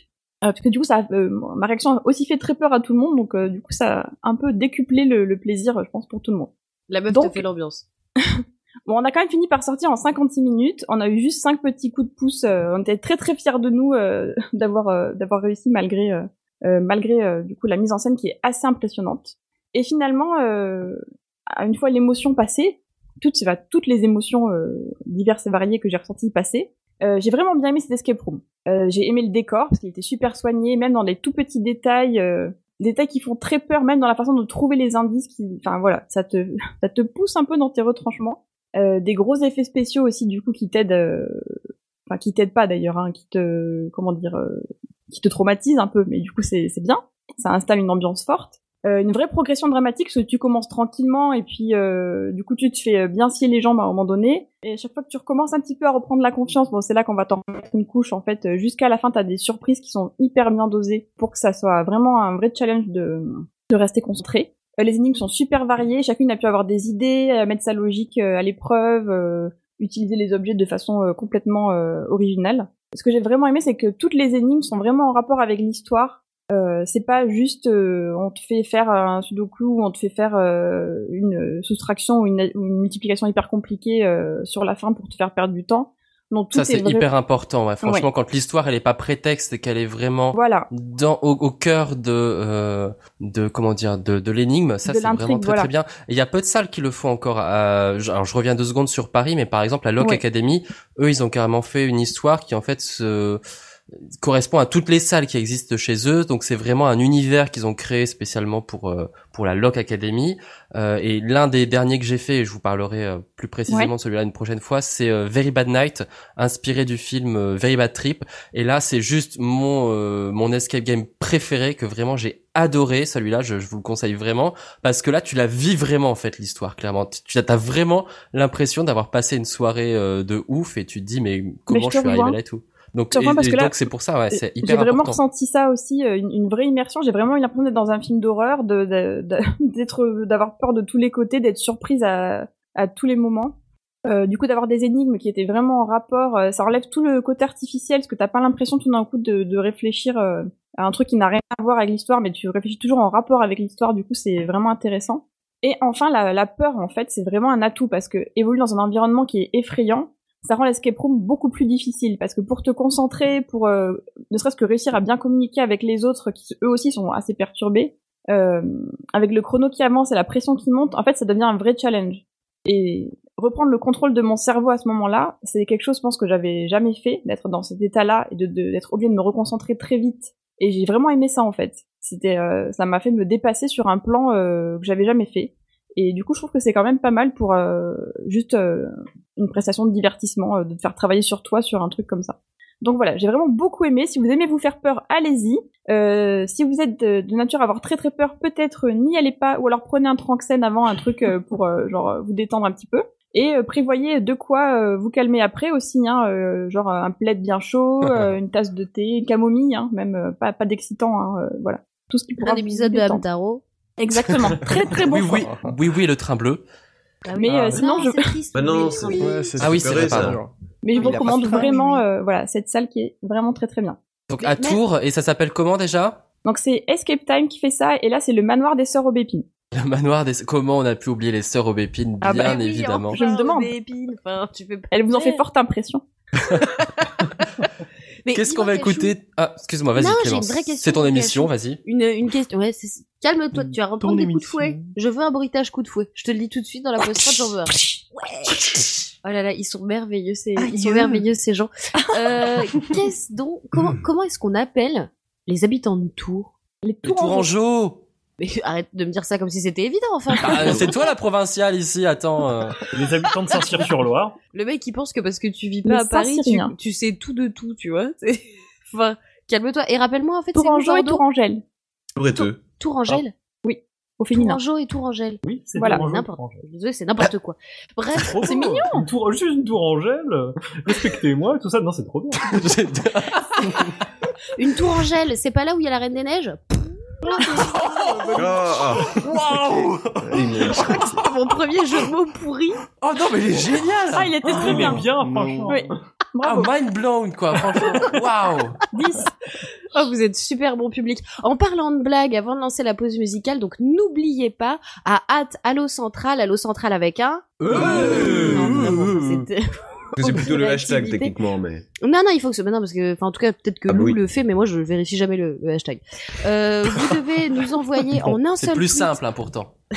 Euh, parce que du coup, ça, euh, ma réaction a aussi fait très peur à tout le monde, donc euh, du coup, ça a un peu décuplé le, le plaisir, je pense, pour tout le monde. La meuf Donc- fait l'ambiance. Bon, on a quand même fini par sortir en 56 minutes. On a eu juste cinq petits coups de pouce. euh, on était très très fiers de nous euh, d'avoir euh, d'avoir réussi malgré malgré euh, du coup la mise en scène qui est assez impressionnante. Et finalement, euh, une fois l'émotion passée, toutes toutes les émotions euh, diverses et variées que j'ai ressenties passer, euh, j'ai vraiment bien aimé cet escape room. Euh, j'ai aimé le décor parce qu'il était super soigné, même dans les tout petits détails. euh, détails qui font très peur, même dans la façon de trouver les indices. Qui, enfin voilà, ça te, ça te pousse un peu dans tes retranchements. Euh, des gros effets spéciaux aussi du coup qui t'aident euh, enfin qui t'aident pas d'ailleurs hein, qui te comment dire euh, qui te traumatisent un peu mais du coup c'est bien ça installe une ambiance forte euh, une vraie progression dramatique, parce que tu commences tranquillement et puis euh, du coup tu te fais euh, bien scier les jambes à un moment donné. Et chaque fois que tu recommences un petit peu à reprendre la confiance, bon c'est là qu'on va t'en mettre une couche en fait. euh, Jusqu'à la fin, t'as des surprises qui sont hyper bien dosées pour que ça soit vraiment un vrai challenge de, de rester concentré. Euh, les énigmes sont super variées, chacune a pu avoir des idées, mettre sa logique à l'épreuve, utiliser les objets de façon complètement originale. Ce que j'ai vraiment aimé, c'est que toutes les énigmes sont vraiment en rapport avec l'histoire. Euh, c'est pas juste euh, on te fait faire un sudoku ou on te fait faire euh, une soustraction ou une, ou une multiplication hyper compliquée euh, sur la fin pour te faire perdre du temps. Tout Ça est c'est vrai- hyper important. Ouais. Franchement, Ouais. quand l'histoire elle est pas prétexte et qu'elle est vraiment Voilà. dans au, au cœur de euh, de comment dire de, de l'énigme, ça c'est vraiment très voilà. très bien. Il y a peu de salles qui le font encore. à- alors je reviens deux secondes sur Paris, mais par exemple la Lock Ouais. Academy, eux ils ont carrément fait une histoire qui en fait se correspond à toutes les salles qui existent chez eux. Donc c'est vraiment un univers qu'ils ont créé spécialement pour euh, pour la Lock Academy. Euh, et l'un des derniers que j'ai fait, et je vous parlerai euh, plus précisément Ouais. de celui-là une prochaine fois, c'est euh, Very Bad Night, inspiré du film euh, Very Bad Trip. Et là, c'est juste mon euh, mon escape game préféré que vraiment j'ai adoré. Celui-là, je, je vous le conseille vraiment parce que là, tu la vis vraiment en fait l'histoire. Clairement, tu as vraiment l'impression d'avoir passé une soirée euh, de ouf et tu te dis mais comment je je, suis arrivé là et tout. Donc, et- parce et que là, donc c'est pour ça, ouais, c'est J'ai hyper vraiment important. ressenti ça aussi, euh, une, une vraie immersion. J'ai vraiment eu l'impression d'être dans un film d'horreur, de, de- de- d'être, d'avoir peur de tous les côtés, d'être surprise à, à tous les moments. Euh, du coup, d'avoir des énigmes qui étaient vraiment en rapport, euh, ça enlève tout le côté artificiel, parce que t'as pas l'impression tout d'un coup de, de réfléchir euh, à un truc qui n'a rien à voir avec l'histoire, mais tu réfléchis toujours en rapport avec l'histoire. Du coup, c'est vraiment intéressant. Et enfin, la, la peur, en fait, c'est vraiment un atout parce que évoluer dans un environnement qui est effrayant, ça rend l'escape room beaucoup plus difficile parce que pour te concentrer, pour euh, ne serait-ce que réussir à bien communiquer avec les autres qui eux aussi sont assez perturbés, euh, avec le chrono qui avance et la pression qui monte, en fait, ça devient un vrai challenge. Et reprendre le contrôle de mon cerveau à ce moment-là, c'est quelque chose, je pense, que j'avais jamais fait, d'être dans cet état-là et d'être obligé de me reconcentrer très vite. Et j'ai vraiment aimé ça, en fait. C'était, euh, ça m'a fait me dépasser sur un plan euh, que j'avais jamais fait. Et du coup, je trouve que c'est quand même pas mal pour euh, juste euh, une prestation de divertissement, euh, de te faire travailler sur toi sur un truc comme ça. Donc voilà, j'ai vraiment beaucoup aimé. Si vous aimez vous faire peur, allez-y. Euh, si vous êtes de, de nature à avoir très très peur, peut-être euh, n'y allez pas, ou alors prenez un tranxène avant, un truc euh, pour euh, genre vous détendre un petit peu. Et euh, prévoyez de quoi euh, vous calmer après aussi, hein, euh, genre un plaid bien chaud, euh, une tasse de thé, une camomille, hein, même euh, pas, pas d'excitant, hein, euh, voilà. Tout ce qui pourra Un vous épisode de. Hamtaro. Exactement, très très bon oui, oui, oui, oui, le train bleu. Mais euh, sinon, je... triste. Bah non, mais c'est- oui. Ouais, c'est Ah oui, c'est vrai, ça, mais je vous recommande vraiment, euh, voilà, cette salle qui est vraiment très très bien. Donc Mais- à mais- Tours, et ça s'appelle comment déjà? Donc c'est Escape Time qui fait ça, et là c'est le manoir des sœurs Aubépine. Le manoir des... Comment on a pu oublier les sœurs Aubépine, Ah bien bah Oui, évidemment. enfin, Je me demande. Aubépine, enfin, tu fais pas Elle vous en fait forte impression. Mais Qu'est-ce qu'on va écouter Ah, excuse-moi, vas-y Non, j'ai une vraie question C'est ton émission, vas-y. Une, une question, ouais, c'est... calme-toi, tu vas reprendre des coups de fouet. Je veux un bruitage coup de fouet. Je te le dis tout de suite dans la post j'en veux un. Ouais. Oh là là, ils sont merveilleux, ces, ils sont merveilleux, ces gens. Euh, qu'est-ce donc, comment, comment est-ce qu'on appelle les habitants de Tours? Les Les Tourangeaux Mais arrête de me dire ça comme si c'était évident, enfin. Ah, C'est toi la provinciale ici, attends. euh. Les habitants de Saint-Cyr-sur-Loire. Le mec, il pense que parce que tu vis Mais pas à Paris, tu, sais tout de tout, tu vois. Enfin, calme-toi. Et rappelle-moi, en fait, Tourangeau et Tourangelle, Breteux. Tourangelle? au féminin. Tourangeau et Tourangelle. Oui, c'est Voilà, N'importe. Tourangelle. C'est n'importe quoi. Bref, c'est mignon. Une tour, juste une tourangelle. Respectez-moi, tout ça. Non, c'est trop bien. Une Tourangelle, c'est pas là où il y a la Reine des Neiges? Ah, ah. Waouh C'est mon premier jeu de mots pourri. Oh non, mais il est génial Ah, il était très bien. bien, franchement. Oui. Ah, mind blown, quoi, franchement. Waouh 10. Oh, vous êtes super bon public. En parlant de blagues, avant de lancer la pause musicale, donc n'oubliez pas à hâte Allo Central, Allo Central avec un. Non, vraiment, ça, c'était- C'est plutôt le hashtag techniquement, mais. Non, non, il faut que ce. bah non, parce que, enfin, en tout cas, peut-être que Ah bah Lou oui. le fait, mais moi, je vérifie jamais le, le hashtag. Euh, vous devez nous envoyer en un C'est seul plus tweet. simple, hein, pourtant.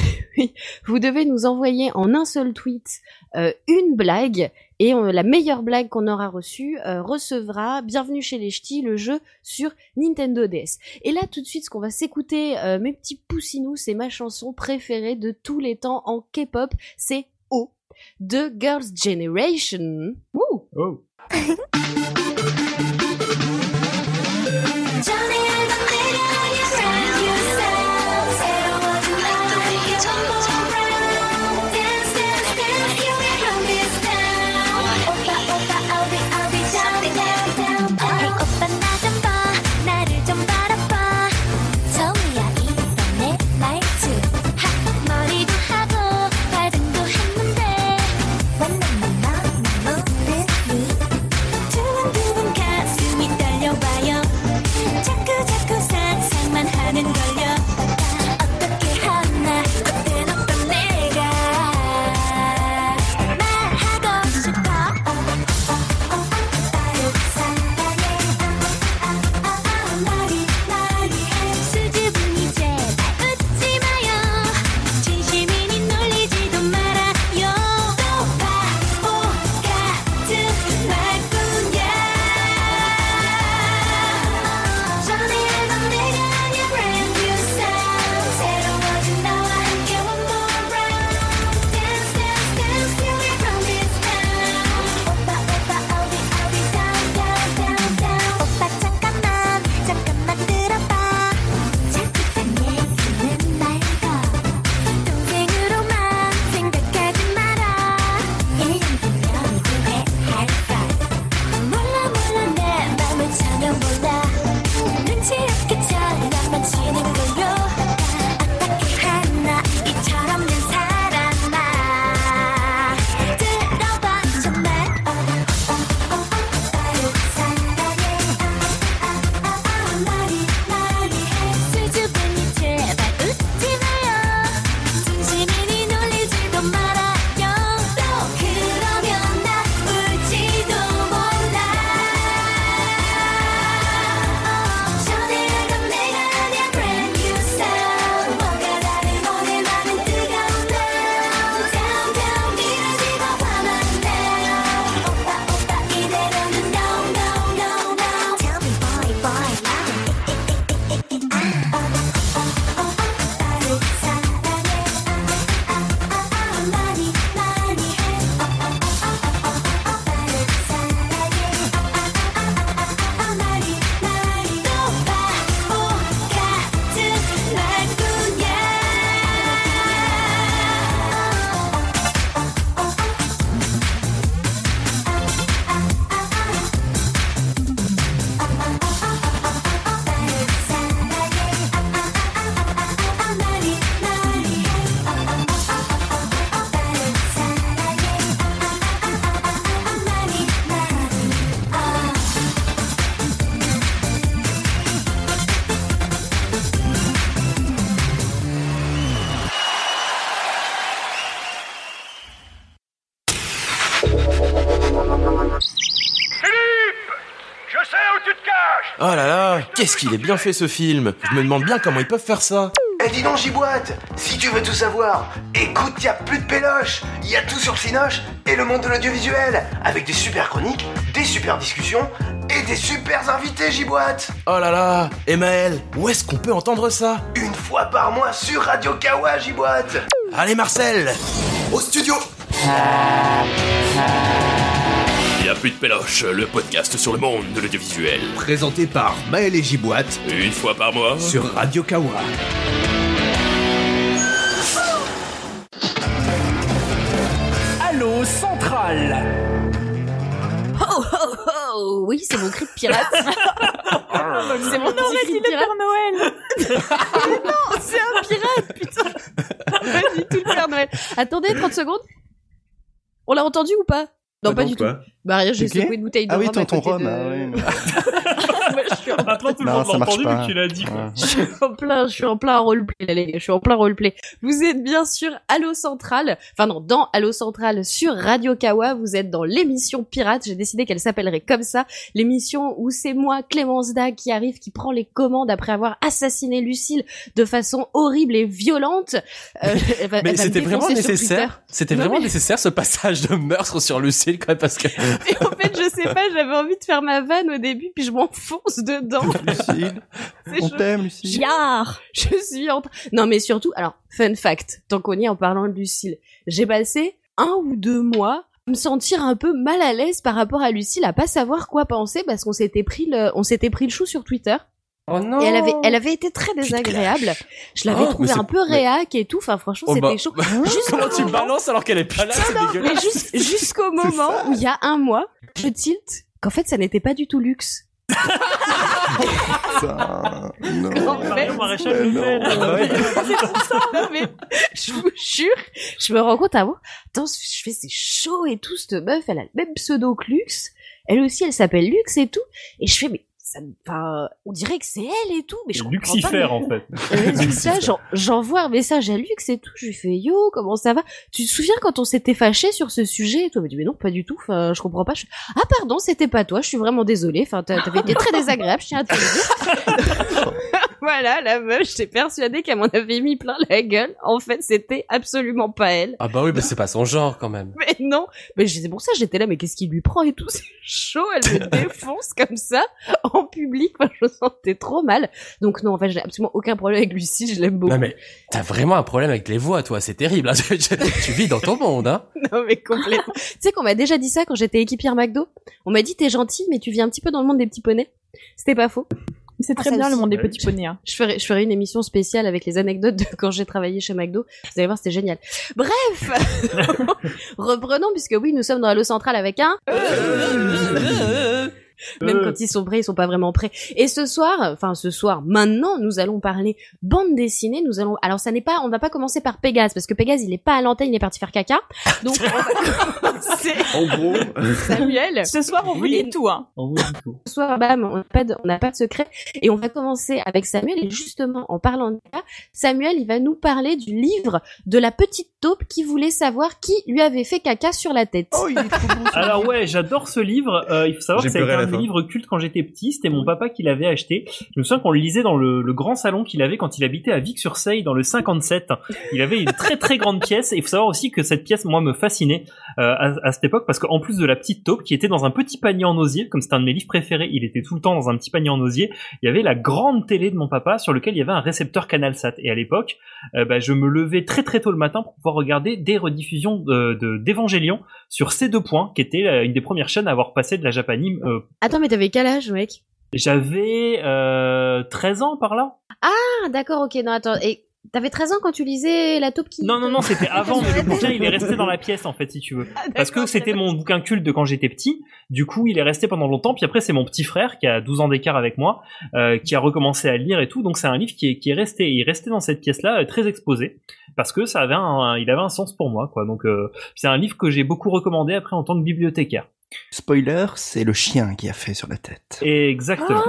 Vous devez nous envoyer en un seul tweet euh, une blague et la meilleure blague qu'on aura reçue euh, recevra Bienvenue chez les Ch'tis, le jeu sur Nintendo DS. Et là, tout de suite, ce qu'on va s'écouter, euh, mes petits poussinous, c'est ma chanson préférée de tous les temps en K-pop, c'est de Girls' Generation. Oh. Qu'est-ce qu'il est bien fait ce film. Je me demande bien comment ils peuvent faire ça. Eh dis donc Giboite, si tu veux tout savoir, écoute, y a plus de péloche, y a tout sur Cinoche et le monde de l'audiovisuel, avec des super chroniques, des super discussions et des super invités Giboite. Oh là là Et Maël, où est-ce qu'on peut entendre ça? Une fois par mois sur Radio Kawa Giboite. Allez Marcel. Au studio. Y a plus de péloche, le podcast sur le monde de l'audiovisuel. Présenté par Maël et Giboite Une fois par mois. sur Radio Kawa. Allô Central. Oh, oh, oh, oui, c'est mon cri de pirate. c'est mon On aurait petit dit cri de le pirate. Père Noël non, c'est un pirate, putain. Pas du tout le Père Noël. Attendez, 30 secondes. On l'a entendu ou pas? Non, pas du tout. Bah rien, j'ai secoué une bouteille de Ah oui, rhum à tonton côté Rhum, de- ah oui, mais- Moi, je suis en- Maintenant, tout le Non, monde l'a entendu, pas. mais tu l'as dit. quoi. Je suis en plein, je suis en plein roleplay, là, les gars. Je suis en plein roleplay. Vous êtes bien sûr Allo Central. Enfin, non, dans Allo Central sur Radio Kawa. Vous êtes dans l'émission Pirate. J'ai décidé qu'elle s'appellerait comme ça. L'émission où c'est moi, Clémence Da, qui arrive, qui prend les commandes après avoir assassiné Lucille de façon horrible et violente. Euh, va- Mais c'était vraiment nécessaire. C'était vraiment mais- nécessaire ce passage de meurtre sur Lucille quand même parce que. Et en fait, je sais pas, j'avais envie de faire ma vanne au début, puis je m'enfonce dedans. Lucille, C'est on t'aime, Lucille. Yar Je suis en train... Non, mais surtout, alors, fun fact, tant qu'on y est en parlant de Lucille, j'ai passé un ou deux mois à me sentir un peu mal à l'aise par rapport à Lucille, à pas savoir quoi penser, parce qu'on s'était pris le, on s'était pris le chou sur Twitter. Oh non Et elle avait, elle avait été très désagréable. Je l'avais Oh, trouvé mais c'est- un peu réac et tout. Enfin, franchement, Oh, c'était bah- chaud. Comment tu moment- balances alors qu'elle est pas là C'est mais juste- jusqu'au moment où il y a un mois, je tilt qu'en fait, ça n'était pas du tout luxe. Non. Mario Maréchal Le non, mais je vous jure, je me rends compte à moi. Attends, je fais c'est chaud et tout, cette meuf, elle a le même pseudo que Lux. Elle aussi, elle s'appelle Lux et tout. Et je fais, mais ça, enfin, on dirait que c'est elle et tout, mais je comprends Lucifer, pas. en fait. Résultat, j'en- j'envoie un message à Lux et tout. Je lui fais yo, comment ça va? Tu te souviens quand on s'était fâché sur ce sujet et me dit mais non, pas du tout. Enfin, je comprends pas. Je ah pardon, c'était pas toi. Je suis vraiment désolée. Enfin, t'avais été très désagréable. Je tiens à te le dire. Voilà, la meuf. J'étais persuadée qu'elle m'en avait mis plein la gueule. En fait, c'était absolument pas elle. Ah bah oui, mais c'est pas son genre quand même. Mais non, mais c'est pour ça j'étais là, mais qu'est-ce qui lui prend et tout, c'est chaud, elle me défonce comme ça, en public, enfin, je me sentais trop mal. Donc non, en fait, j'ai absolument aucun problème avec Lucie, je l'aime beaucoup. Non mais t'as vraiment un problème avec les voix, toi. C'est terrible. hein. tu vis dans ton monde, hein. Non, mais complètement. tu sais qu'on m'a déjà dit ça quand j'étais équipière McDo? On m'a dit t'es gentil, mais tu vis un petit peu dans le monde des petits poneys. C'était pas faux. C'est très Ah, ça bien le monde des petits poneys. Hein. Je ferai, je ferai une émission spéciale avec les anecdotes de quand j'ai travaillé chez McDo. Vous allez voir, c'était génial. Bref, reprenons puisque oui, nous sommes dans Halo Central avec un. Même Euh. quand ils sont prêts, ils sont pas vraiment prêts. Et ce soir, enfin ce soir, maintenant, nous allons parler bande dessinée. Nous allons. Alors ça n'est pas, on va pas commencer par Pégase parce que Pégase, il est pas à l'antenne, il est parti faire caca. Donc on va commencer. En gros, Samuel. Ce soir, on vous Oui. dit tout. Hein. Tout. Ce soir, bam, on n'a pas, de, on n'a pas de secret. Et on va commencer avec Samuel. Et justement, en parlant de ça, Samuel, il va nous parler du livre de la petite taupe qui voulait savoir qui lui avait fait caca sur la tête. Oh, il est trop ce Alors ouais, j'adore ce livre. Euh, il faut savoir que à un de livres cultes quand j'étais petit. C'était mon papa qui l'avait acheté. Je me souviens qu'on le lisait dans le, le grand salon qu'il avait quand il habitait à Vic-sur-Seille dans le 57. Il avait une très très grande pièce. Et il faut savoir aussi que cette pièce, moi, me fascinait euh, à, à cette époque parce qu'en plus de la petite taupe qui était dans un petit panier en osier, comme c'était un de mes livres préférés, il était tout le temps dans un petit panier en osier. Il y avait la grande télé de mon papa sur lequel il y avait un récepteur CanalSat. Et à l'époque, euh, bah, je me levais très très tôt le matin pour pouvoir regarder des rediffusions de- de- d'Evangélion sur ces deux points, qui était euh, une des premières chaînes à avoir passé de la Japanime. Euh, Attends, mais t'avais quel âge, mec J'avais euh, 13 ans par là. Ah, d'accord, ok, non, attends. Et t'avais 13 ans quand tu lisais La taupe qui... Non, non, non, c'était avant, mais le bouquin, il est resté dans la pièce, en fait, si tu veux. Parce que c'était mon bouquin culte de quand j'étais petit. Du coup, il est resté pendant longtemps. Puis après, c'est mon petit frère, qui a 12 ans d'écart avec moi, euh, qui a recommencé à lire et tout. Donc, c'est un livre qui est, qui est resté. Il est resté dans cette pièce-là, euh, très exposé. Parce que ça avait un, il avait un sens pour moi, quoi. Donc, euh, c'est un livre que j'ai beaucoup recommandé après en tant que bibliothécaire. Spoiler, c'est le chien qui a fait sur la tête. Exactement.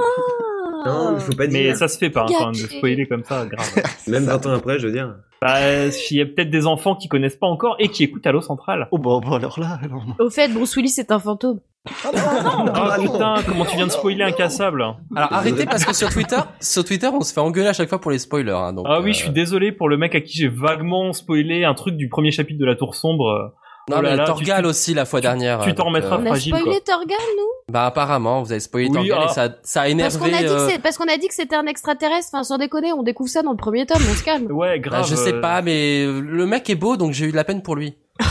non, il faut pas Mais dire. ça se fait pas, hein, enfin, de spoiler comme ça, grave. Même 20 ans après, je veux dire. Bah, il y a peut-être des enfants qui connaissent pas encore et qui écoutent Allo Central. Oh bah, bah alors là, alors... Au fait, Bruce Willis c'est un fantôme. Ah putain, comment tu viens de spoiler Incassable Alors arrêtez parce que sur Twitter, sur Twitter, on se fait engueuler à chaque fois pour les spoilers. Hein, donc, Ah oui, euh, je suis désolé pour le mec à qui j'ai vaguement spoilé un truc du premier chapitre de la Tour Sombre. Non Oh là mais là, Torgal tu- aussi la fois dernière. tu t'en donc, remettras euh, On a fragile, spoilé quoi. Torgal, nous? Bah apparemment, vous avez spoilé Oui, Torgal ah. et ça, ça a Parce qu'on énervé. a dit que euh, parce qu'on a dit que c'était un extraterrestre. Enfin, sans déconner, on découvre ça dans le premier tome. On se calme. Ouais, bah, grave. je sais euh, pas, mais euh, le mec est beau, donc j'ai eu de la peine pour lui.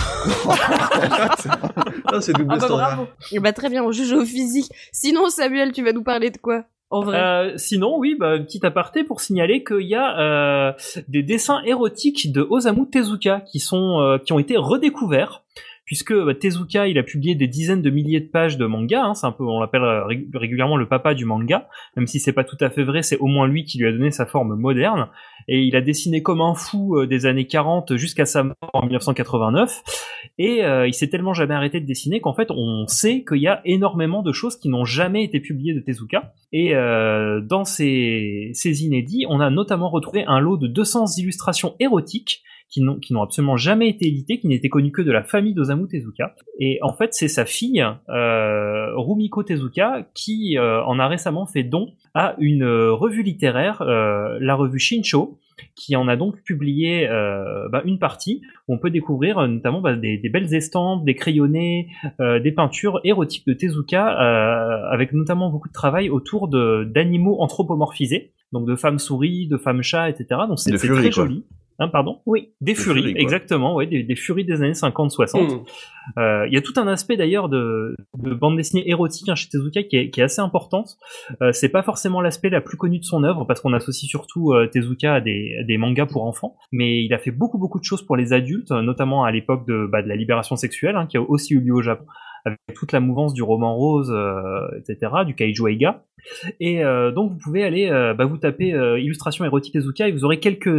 Ah, c'est double Ah bah bravo. Eh bah très bien, on juge au physique. Sinon, Samuel, tu vas nous parler de quoi? Euh, sinon, oui, bah, petit aparté pour signaler qu'il y a euh, des dessins érotiques de Osamu Tezuka qui sont euh, qui ont été redécouverts puisque bah, Tezuka il a publié des dizaines de milliers de pages de manga. Hein, c'est un peu, on l'appelle rég- régulièrement le papa du manga, même si c'est pas tout à fait vrai. C'est au moins lui qui lui a donné sa forme moderne. Et il a dessiné comme un fou euh, des années 40 jusqu'à sa mort en 1989. Et euh, il s'est tellement jamais arrêté de dessiner qu'en fait on sait qu'il y a énormément de choses qui n'ont jamais été publiées de Tezuka. Et euh, dans ces, ces inédits, on a notamment retrouvé un lot de 200 illustrations érotiques qui n'ont qui n'ont absolument jamais été éditées, qui n'étaient connues que de la famille d'Osamu Tezuka. Et en fait, c'est sa fille, euh, Rumiko Tezuka, qui euh, en a récemment fait don à une euh, revue littéraire, euh, la revue Shincho, qui en a donc publié euh, bah, une partie où on peut découvrir euh, notamment bah, des, des belles estampes, des crayonnés, euh, des peintures érotiques de Tezuka, euh, avec notamment beaucoup de travail autour de d'animaux anthropomorphisés, donc de femmes souris, de femmes chats, etc. Donc c'est très quoi. joli. Hein, pardon? Oui. Des furies, exactement, ouais, des, des furies des années 50-60. Mm. Euh, Il y a tout un aspect d'ailleurs de, de bande dessinée érotique hein, chez Tezuka qui est, qui est assez importante. Euh, c'est pas forcément l'aspect la plus connu de son œuvre parce qu'on associe surtout euh, Tezuka à des, à des mangas pour enfants, mais il a fait beaucoup beaucoup de choses pour les adultes, notamment à l'époque de, bah, de la libération sexuelle hein, qui a aussi eu lieu au Japon avec toute la mouvance du roman rose, euh, etc., du kaiju eiga. Et euh, donc vous pouvez aller, euh, bah, vous taper euh, illustration érotique Tezuka et vous aurez quelques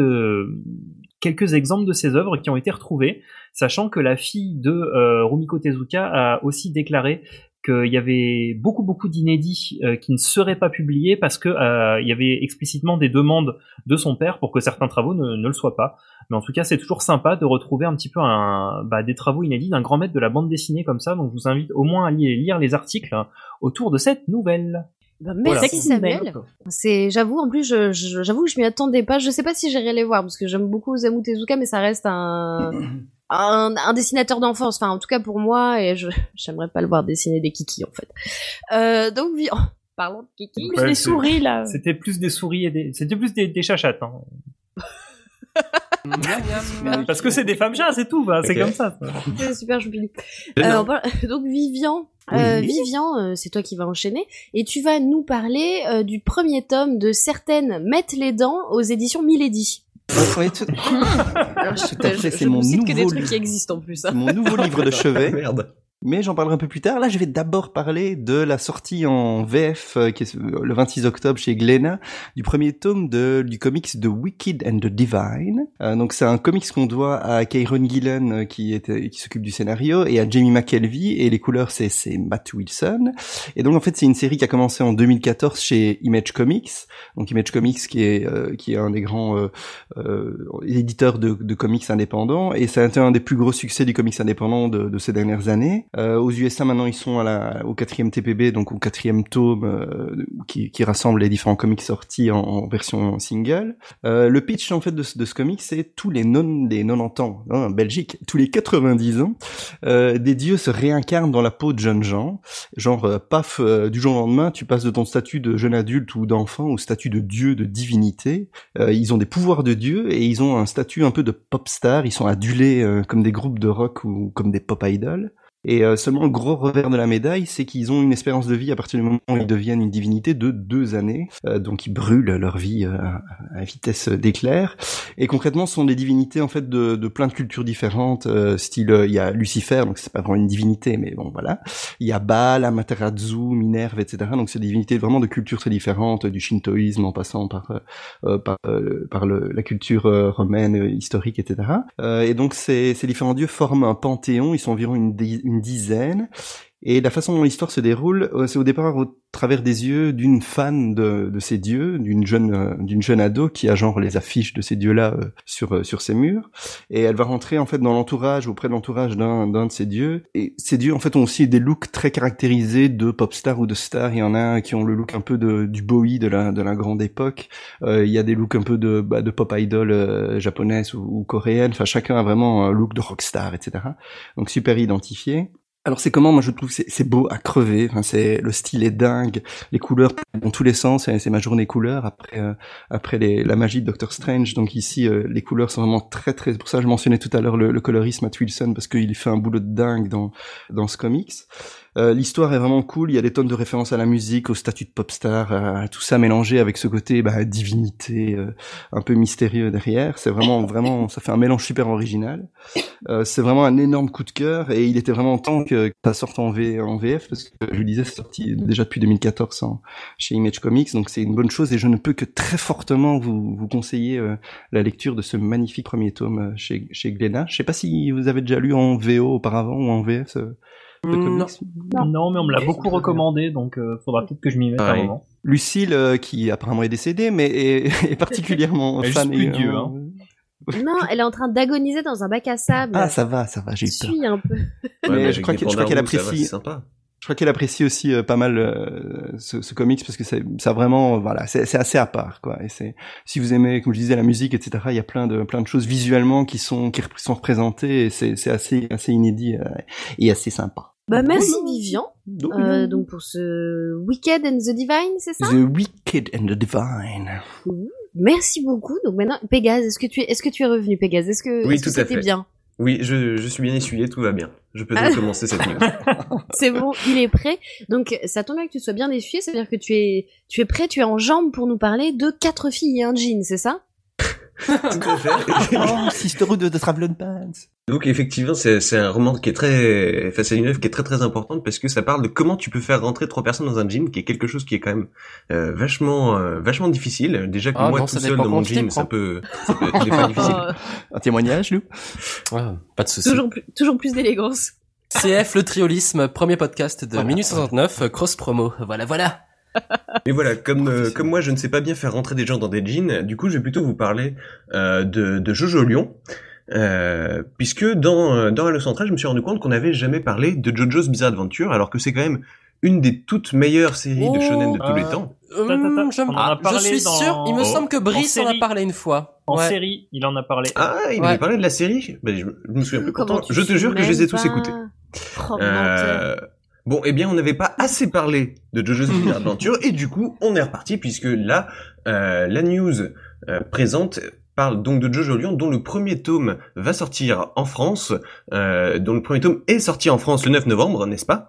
quelques exemples de ses œuvres qui ont été retrouvées, sachant que la fille de Rumiko Tezuka a aussi déclaré qu'il y avait beaucoup beaucoup d'inédits euh, qui ne seraient pas publiés parce que euh, il y avait explicitement des demandes de son père pour que certains travaux ne, ne le soient pas. Mais en tout cas, c'est toujours sympa de retrouver un petit peu un, bah, des travaux inédits d'un grand maître de la bande dessinée comme ça. Donc, je vous invite au moins à li- lire les articles autour de cette nouvelle. Bah, merci Samuel. C'est, j'avoue, en plus, je, je- j'avoue que je m'y attendais pas. Je sais pas si j'irai les voir parce que j'aime beaucoup Osamu Tezuka, mais ça reste un, un, un dessinateur d'enfance. Enfin, en tout cas pour moi, et je, j'aimerais pas le voir dessiner des kikis en fait. Euh, donc, oh, parlons de kikis. Ouais, c'est- C'était plus des souris et des, c'était plus des, des chachattes. Hein. Parce que c'est des femmes chats, c'est tout. Bah, C'est comme ça. C'est super. Alors, voilà. donc Vivian, euh, Oui. Vivian, euh, c'est toi qui vas enchaîner et tu vas nous parler euh, du premier tome de certaines mettent les dents aux éditions Milady. Ouais, tout- Alors, je, Tout à fait, c'est mon nouveau trucs livre. qui existent en plus. hein. C'est mon nouveau livre de chevet. Merde. Mais j'en parlerai un peu plus tard. Là, je vais d'abord parler de la sortie en VF euh, qui est euh, le 26 octobre chez Glénat du premier tome de, du comics The Wicked and the Divine. Euh, donc c'est un comics qu'on doit à Kyron Gillen qui s'occupe du scénario et à Jamie McKelvey et les couleurs c'est Matt Wilson. Et donc en fait c'est une série qui a commencé en 2014 chez Image Comics. Donc Image Comics qui est qui est un des grands éditeurs de, de comics indépendants et ça a été un des plus gros succès du comics indépendant de, de ces dernières années. Euh, aux USA maintenant ils sont à la, au quatrième TPB donc au quatrième tome euh, qui, qui rassemble les différents comics sortis en, en version single. Euh, le pitch en fait de, de ce comic c'est tous les non des 90 ans hein, en Belgique tous les 90 ans des dieux se réincarnent dans la peau de jeunes gens. Genre paf du jour au lendemain tu passes de ton statut de jeune adulte ou d'enfant au statut de dieu de divinité. Euh, ils ont des pouvoirs de dieu et ils ont un statut un peu de pop star. Ils sont adulés euh, comme des groupes de rock ou comme des pop idols et euh, seulement le gros revers de la médaille, c'est qu'ils ont une espérance de vie à partir du moment où ils deviennent une divinité de deux années. Euh, donc ils brûlent leur vie euh, à, vitesse d'éclair. Et concrètement, ce sont des divinités en fait de, de plein de cultures différentes. euh, style, euh, il y a Lucifer, donc c'est pas vraiment une divinité, mais bon voilà. Il y a Baal, Amaterasu, Minerve, etc. Donc c'est des divinités vraiment de cultures très différentes, du shintoïsme en passant par euh, euh, par, euh, par le- la culture euh, romaine euh, historique, etc. Euh, et donc ces, ces différents dieux forment un panthéon. Ils sont environ une, une dizaine. Et la façon dont l'histoire se déroule, euh, c'est au départ au travers des yeux d'une fan de, de ces dieux, d'une jeune euh, d'une jeune ado qui a genre les affiches de ces dieux-là euh, sur sur ses murs. Et elle va rentrer en fait dans l'entourage, auprès de l'entourage d'un d'un de ces dieux. Et ces dieux en fait ont aussi des looks très caractérisés de pop star ou de star. Il y en a qui ont le look un peu de du Bowie de la de la grande époque. Euh, il y a des looks un peu de bah, de pop idol japonaise ou, ou coréenne. Enfin chacun a vraiment un look de rockstar, etc. Donc super identifié. Alors c'est comment? Moi je trouve c'est beau à crever. Enfin c'est le style est dingue, les couleurs dans tous les sens. C'est ma journée couleur après euh, après la magie de Doctor Strange. Donc ici euh, les couleurs sont vraiment très très. Pour ça je mentionnais tout à l'heure le, le colorisme à Wilson parce qu'il fait un boulot de dingue dans dans ce comics. Euh, L'histoire est vraiment cool. Il y a des tonnes de références à la musique, au statut de pop star, à tout ça mélangé avec ce côté bah, divinité euh, un peu mystérieux derrière. C'est vraiment vraiment ça fait un mélange super original. Euh, c'est vraiment un énorme coup de cœur et il était vraiment temps que ça sorte en, v, VF parce que je le disais c'est sorti déjà depuis 2014 en- chez Image Comics donc c'est une bonne chose et je ne peux que très fortement vous, vous conseiller euh, la lecture de ce magnifique premier tome euh, chez, chez Glénat. Je sais pas si vous avez déjà lu en VO auparavant ou en VF comics. Non. mais on me l'a beaucoup recommandé, donc euh, faudra peut-être que je m'y mette à un moment. Lucille, euh, qui apparemment est décédée, mais est, est particulièrement Elle fan. et, Dieu, euh, hein. Non, elle est en train d'agoniser dans un bac à sable. Ah, ça va, ça va, j'ai eu peur. Suis un peu. mais je crois je qu'elle va, apprécie. c'est sympa. Je crois qu'elle apprécie aussi euh, pas mal euh, ce, ce comics parce que c'est ça vraiment voilà c'est c'est assez à part quoi et c'est si vous aimez comme je disais la musique etc il y a plein de plein de choses visuellement qui sont qui sont représentées et c'est c'est assez assez inédit euh, et assez sympa. Bah merci Vivian. Donc, Euh, donc pour ce Wicked and the Divine, c'est ça? The Wicked and the Divine. Merci beaucoup. Donc maintenant, Pégase, est-ce que tu es, est-ce que tu es revenu, Pégase? Est-ce que, Oui, est-ce que tout à c'était fait. bien? Oui, je, je suis bien essuyé, tout va bien. Je peux donc Ah. commencer cette news. C'est bon, il est prêt. Donc ça tombe bien que tu sois bien essuyé, ça veut dire que tu es, tu es prêt, tu es en jambes pour nous parler de quatre filles et un jean, c'est ça? Tout à fait. oh, Sisterhood de Traveling Pants. Donc effectivement, c'est c'est un roman qui est très, enfin c'est une œuvre qui est très très importante parce que ça parle de comment tu peux faire rentrer trois personnes dans un gym, qui est quelque chose qui est quand même euh, vachement euh, vachement difficile. Déjà que Ah moi non, tout seul dans mon gym, ça peut, ça peut être difficile. Un témoignage, Lou? Ouais, pas de souci. toujours plus, toujours plus d'élégance. CF le triolisme, premier podcast de minute 69, euh, cross promo. Voilà, voilà. Mais voilà, comme euh, comme moi je ne sais pas bien faire rentrer des gens dans des jeans, du coup je vais plutôt vous parler euh, de, de Jojo Lion. Euh, puisque dans, euh, dans Halo Central, je me suis rendu compte qu'on n'avait jamais parlé de JoJo's Bizarre Adventure, alors que c'est quand même une des toutes meilleures séries de shonen de tous les Euh, temps. Hum, je, on en a ah, je parlé suis dans- sûr, il me Oh. semble que Brice En en, a parlé une fois. En Ouais. série, il en a parlé. Ah, il Ouais. avait parlé de la série ben, je, je me souviens plus. Pourtant, je te jure que je les ai tous écoutés. Oh, Euh. Bon, eh bien, on n'avait pas assez parlé de JoJo's Bizarre Adventure, et du coup, on est reparti, puisque là, euh, la news euh, présente parle donc de Jojo Lion, dont le premier tome va sortir en France, euh, dont le premier tome est sorti en France le 9 novembre, n'est-ce pas?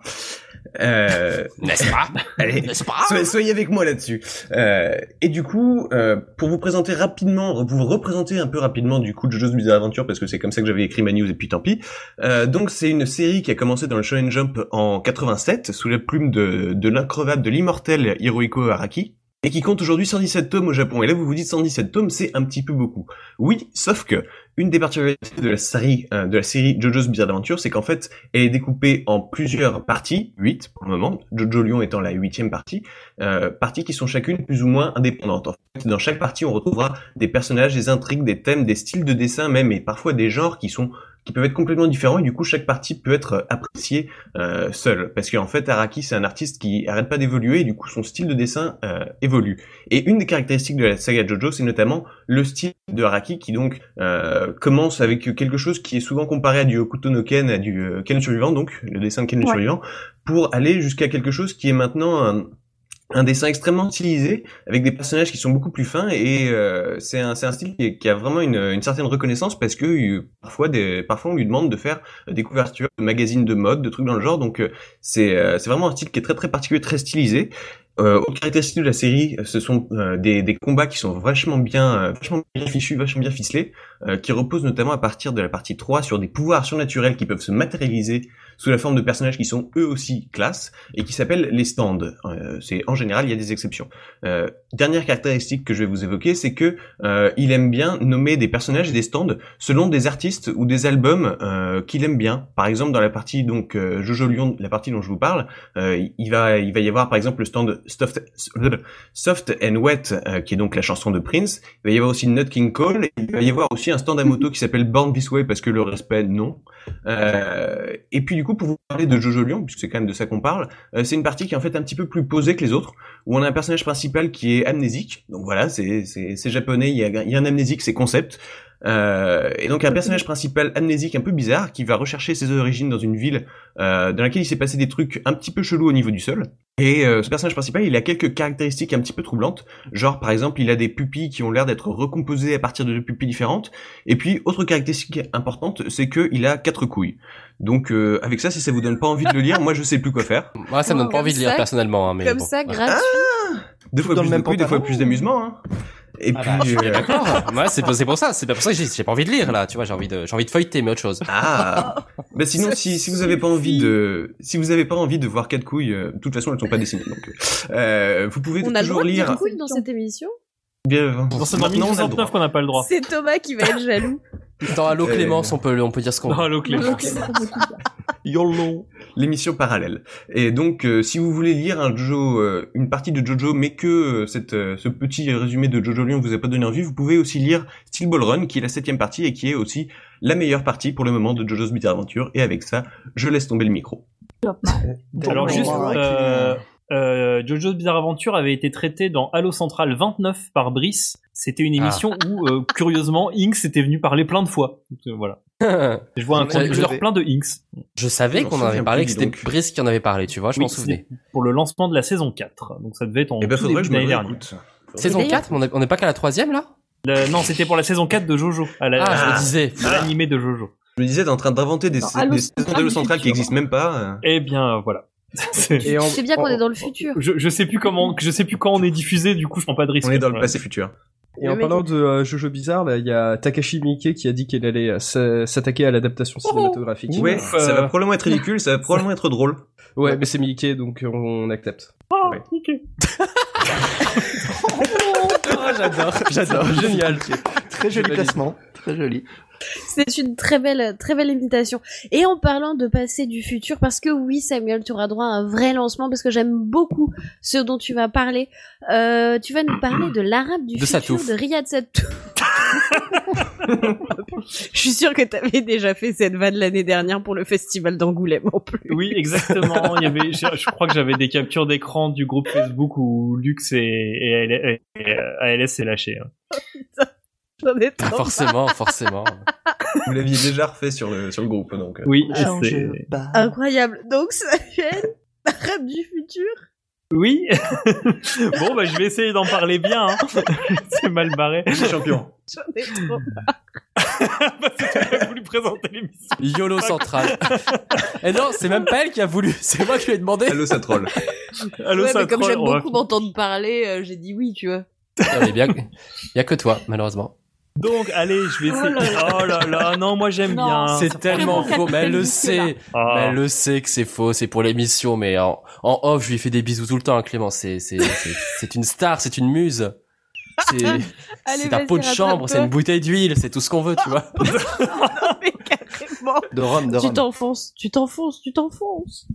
Euh, N'est-ce pas? Allez, N'est-ce pas? soyez, soyez avec moi là-dessus. Euh, et du coup, euh, pour vous présenter rapidement, pour vous représenter un peu rapidement du coup JoJo's Bizarre Adventure, parce que c'est comme ça que j'avais écrit ma news et puis tant pis. Euh, donc c'est une série qui a commencé dans le Shonen Jump en 87 sous la plume de, de l'increvable, de l'immortel Hirohiko Araki. Et qui compte aujourd'hui 117 tomes au Japon. Et là, vous vous dites 117 tomes, c'est un petit peu beaucoup. Oui, sauf que une des particularités de la série, euh, de la série JoJo's Bizarre Adventure, c'est qu'en fait, elle est découpée en plusieurs parties, 8 pour le moment, Jojo Lion étant la huitième partie, euh, parties qui sont chacune plus ou moins indépendantes. En fait, dans chaque partie, on retrouvera des personnages, des intrigues, des thèmes, des styles de dessin même, et parfois des genres qui sont qui peuvent être complètement différents et du coup chaque partie peut être appréciée euh, seule parce qu'en fait Araki c'est un artiste qui arrête pas d'évoluer et du coup son style de dessin euh, évolue et une des caractéristiques de la saga Jojo c'est notamment le style de Araki qui donc euh, commence avec quelque chose qui est souvent comparé à du Hokuto no Ken à du euh, Ken survivant donc le dessin de Ken Ouais. survivant pour aller jusqu'à quelque chose qui est maintenant un, un dessin extrêmement stylisé avec des personnages qui sont beaucoup plus fins et euh, c'est un style qui, a vraiment une, certaine reconnaissance parce que euh, parfois des parfois on lui demande de faire des couvertures de magazines de mode de trucs dans le genre donc euh, c'est euh, c'est vraiment un style qui est très très particulier très stylisé Euh, autre caractéristique de la série, euh, ce sont euh, des, des combats qui sont vachement bien, euh, vachement bien fichus, vachement bien ficelés, euh, qui reposent notamment à partir de la partie 3 sur des pouvoirs surnaturels qui peuvent se matérialiser sous la forme de personnages qui sont eux aussi classe et qui s'appellent les stands. Euh, c'est en général, il y a des exceptions. Dernière caractéristique que je vais vous évoquer, c'est que il aime bien nommer des personnages et des stands selon des artistes ou des albums qu'il aime bien. Par exemple, dans la partie donc Jojo Lyon, la partie dont je vous parle, il va il va y avoir par exemple le stand Soft, and Wet, euh, qui est donc la chanson de Prince. Il va y avoir aussi Nut King Cole. Il va y avoir aussi un stand à moto qui s'appelle Born This Way parce que le respect non. Euh, et puis du coup, pour vous parler de Jojo Lyon, puisque c'est quand même de ça qu'on parle, euh, c'est une partie qui est en fait un petit peu plus posée que les autres, où on a un personnage principal qui est amnésique. Donc voilà, c'est japonais, il y a un amnésique, c'est concept. Euh, et donc un personnage principal amnésique un peu bizarre qui va rechercher ses origines dans une ville euh, dans laquelle il s'est passé des trucs un petit peu chelous au niveau du sol. Et euh, ce personnage principal, il a quelques caractéristiques un petit peu troublantes, genre par exemple, il a des pupilles qui ont l'air d'être recomposées à partir de deux pupilles différentes. Et puis autre caractéristique importante, c'est que il a quatre couilles. Donc euh, avec ça, si ça vous donne pas envie de le lire, moi je sais plus quoi faire. Moi, ça me donne pas envie de lire personnellement, hein, mais Comme bon. ça, gratuit. Deux fois plus de même couilles, deux fois plus d'amusement. Hein. Et Ah bah, puis suis euh, d'accord. Moi, c'est pour, c'est pour ça. C'est pas pour ça que j'ai j'ai pas envie de lire là. Tu vois, j'ai envie de, j'ai envie de feuilleter, mais autre chose. Ah. Bah sinon, si, si vous avez pas envie de, si vous avez pas envie de voir quatre couilles, euh, de toute façon elles sont pas dessinées. Donc, euh, vous pouvez On a le toujours droit de lire. dire couilles dans cette émission? Bien, Non, c'est dans maintenant, on a le 1969 droit. qu'on n'a pas le droit. C'est Thomas qui va être jaloux. Dans Allo Euh, Clémence, on peut, on peut dire ce qu'on veut. allô Clémence. YOLO. L'émission parallèle. Et donc, euh, si vous voulez lire un Jojo, euh, une partie de Jojo, mais que euh, cette, euh, ce petit résumé de Jojo Lyon vous a pas donné envie, vous pouvez aussi lire Steel Ball Run, qui est la septième partie et qui est aussi la meilleure partie pour le moment de Jojo's Bizarre Adventure. Et avec ça, je laisse tomber le micro. Alors juste, euh, euh, Jojo's Bizarre Adventure avait été traité dans Halo Central 29 par Brice. C'était une émission où, euh, curieusement, Inks était venu parler plein de fois. Donc, euh, voilà. Je vois un Je- je- plein de Inks Je savais Je qu'on en avait parlé, que c'était. Brice qui en avait parlé, tu vois, je Oui, m'en souvenais. pour le lancement de la saison 4. Donc ça devait être en Et ben, faudrait que je me réécoute. Saison d'ailleurs- 4, on est, on est pas qu'à la troisième là? Le- non, c'était pour la saison 4 de Jojo. À la, Ah, je me disais. l'animé de Jojo. Je me disais, t'es en train d'inventer des, Non, des saisons du Central qui futur. existent même pas. Eh bien, voilà. En- C'est bien qu'on est dans le futur. je, je sais plus comment, je sais plus quand on est diffusé, du coup je prends pas de risque. On est dans le passé futur. Et en Le parlant de euh, Jojo Bizarre, là, il y a Takashi Miike qui a dit qu'il allait euh, s'a- s'attaquer à l'adaptation cinématographique. Ouais, ça va probablement être ridicule, ça va probablement être drôle. Ouais, mais c'est Miike, donc on accepte. Ah, Ouais. ok. Ah, j'adore, j'adore, génial. Très joli placement. Très joli. C'est une très belle, très belle imitation. Et en parlant de passé du futur, parce que oui, Samuel, tu auras droit à un vrai lancement, parce que j'aime beaucoup ce dont tu vas parler. Euh, tu vas nous parler de l'arabe du De futur Satouf. de Riyad Satouf. Je suis sûre que t'avais déjà fait cette vanne l'année dernière pour le festival d'Angoulême en plus. Oui, exactement. Il y avait, je, je crois que j'avais des captures d'écran du groupe Facebook où Lux et, et, AL- et, ALS s'est lâché. hein. J'en ai Ah, trop forcément, forcément. Vous l'aviez déjà refait sur le, sur le groupe, donc. euh. Oui, Change c'est-. Incroyable. Donc Samuel, l'arabe du futur. Oui. bon, bah, je vais essayer d'en parler bien. Hein. c'est mal barré. Champion. J'en ai trop. Parce que tu as voulu présenter l'émission. YOLO central. Et non, c'est même pas elle qui a voulu, c'est moi qui lui ai demandé. Allô, ça troll. Allô, ouais, ça mais comme j'aime beaucoup m'entendre parler, euh, j'ai dit oui, tu vois. Bien, y a que toi, malheureusement. Donc, allez, je vais essayer. Oh là là, non, moi j'aime Non, bien. C'est tellement faux, mais elle le sait. Ah. Mais elle le sait que c'est faux, c'est pour l'émission, mais en, en off, je lui fais des bisous tout le temps, hein, Clément. C'est, c'est, c'est, c'est une star, c'est une muse. C'est, Allez, c'est ta peau de chambre, c'est une bouteille d'huile, c'est tout ce qu'on veut, tu vois. non, mais carrément. De Rome, de Tu Rome. t'enfonces, tu t'enfonces, tu t'enfonces.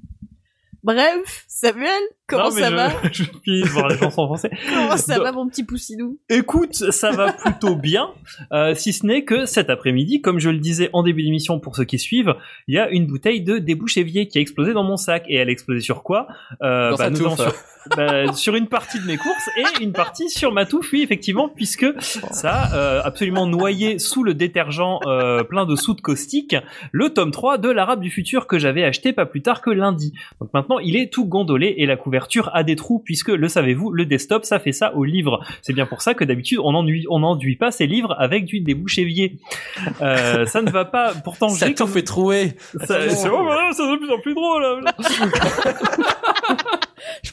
Bref, Samuel, comment Non, mais ça je, va Je finis de voir les chansons en français. Comment ça Donc- va, mon petit poussinou? Écoute, ça va plutôt bien, euh, si ce n'est que cet après-midi, comme je le disais en début d'émission pour ceux qui suivent, il y a une bouteille de débouche évier qui a explosé dans mon sac. Et elle a explosé sur quoi? Euh, Dans sa notamment touffe. sur, bah, sur une partie de mes courses et une partie sur ma touffe, oui, effectivement, puisque ça a euh, absolument noyé sous le détergent euh, plein de soude caustique le tome 3 de l'Arabe du futur que j'avais acheté pas plus tard que lundi. Donc maintenant, il est tout gondolé et la couverture a des trous puisque, le savez-vous, le desktop, ça fait ça au livre. C'est bien pour ça que d'habitude, on n'enduit on n'enduit pas ces livres avec du débouche évier. Euh, ça ne va pas. Pourtant, Ça j'ai tout comme... fait trouer. Ça, c'est oh, voilà, ça devient de plus en plus drôle.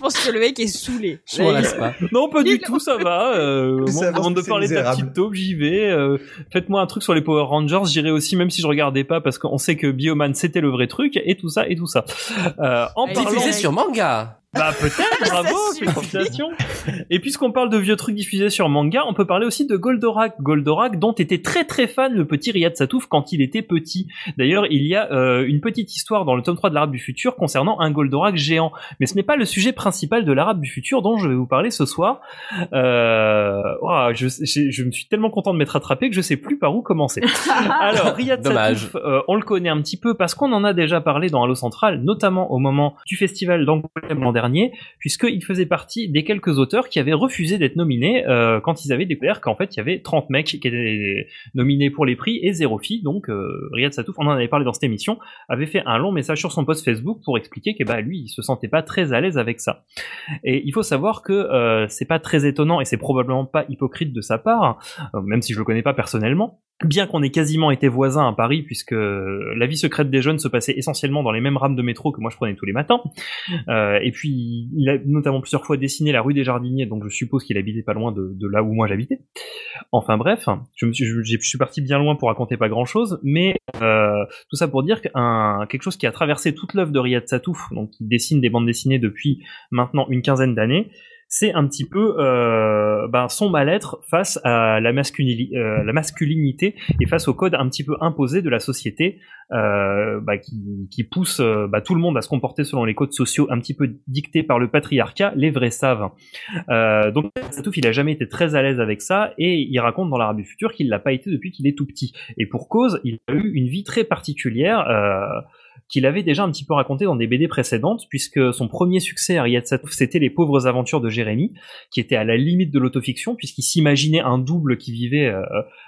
Je pense que le mec est saoulé. Je m'en lasse pas. Non, pas du tout, ça va. Euh, Ça avant de parler de la petite taupe, j'y vais. Euh, Faites-moi un truc sur les Power Rangers, j'irai aussi, même si je regardais pas, parce qu'on sait que Bioman c'était le vrai truc, et tout ça, et tout ça. Euh, en Allez, parlant... Diffusé sur manga. Bah peut-être, bravo, félicitations. Et puisqu'on parle de vieux trucs diffusés sur manga, on peut parler aussi de Goldorak. Goldorak dont était très très fan le petit Riyad Satouf quand il était petit. D'ailleurs, il y a euh, une petite histoire dans le tome 3 de l'Arabe du futur concernant un Goldorak géant. Mais ce n'est pas le sujet principal de l'Arabe du futur dont je vais vous parler ce soir. Euh... ouah, je, je, je me suis tellement content de m'être attrapé que je sais plus par où commencer. Alors, Riyad Dommage. Satouf, euh, on le connaît un petit peu parce qu'on en a déjà parlé dans Halo Central, notamment au moment du festival d'Angoulême l'an puisqu'il faisait partie des quelques auteurs qui avaient refusé d'être nominés euh, quand ils avaient découvert qu'en fait il y avait 30 mecs qui étaient nominés pour les prix et zéro fille. Donc euh, Riyad Satouf, on en avait parlé dans cette émission, avait fait un long message sur son post Facebook pour expliquer que bah lui il se sentait pas très à l'aise avec ça. Et il faut savoir que euh, c'est pas très étonnant et c'est probablement pas hypocrite de sa part, euh, même si je le connais pas personnellement. Bien qu'on ait quasiment été voisins à Paris, puisque la vie secrète des jeunes se passait essentiellement dans les mêmes rames de métro que moi je prenais tous les matins. Euh, et puis il a notamment plusieurs fois dessiné la rue des Jardiniers, donc je suppose qu'il habitait pas loin de, là où moi j'habitais. Enfin bref, je, me suis, je, suis parti bien loin pour raconter pas grand chose, mais euh, tout ça pour dire qu'un quelque chose qui a traversé toute l'œuvre de Riyad Satouf, donc qui dessine des bandes dessinées depuis maintenant une quinzaine d'années, c'est un petit peu euh, ben, son mal-être face à euh, la masculinité et face au code un petit peu imposé de la société euh, bah, qui, qui pousse euh, bah, tout le monde à se comporter selon les codes sociaux un petit peu dictés par le patriarcat, les vrais savent. Euh, donc Satouf, il a jamais été très à l'aise avec ça et il raconte dans l'Arabe du futur qu'il l'a pas été depuis qu'il est tout petit. Et pour cause, il a eu une vie très particulière. Euh, qu'il avait déjà un petit peu raconté dans des BD précédentes, puisque son premier succès à Riyad Satouf, c'était Les pauvres aventures de Jérémie, qui était à la limite de l'autofiction, puisqu'il s'imaginait un double qui vivait euh,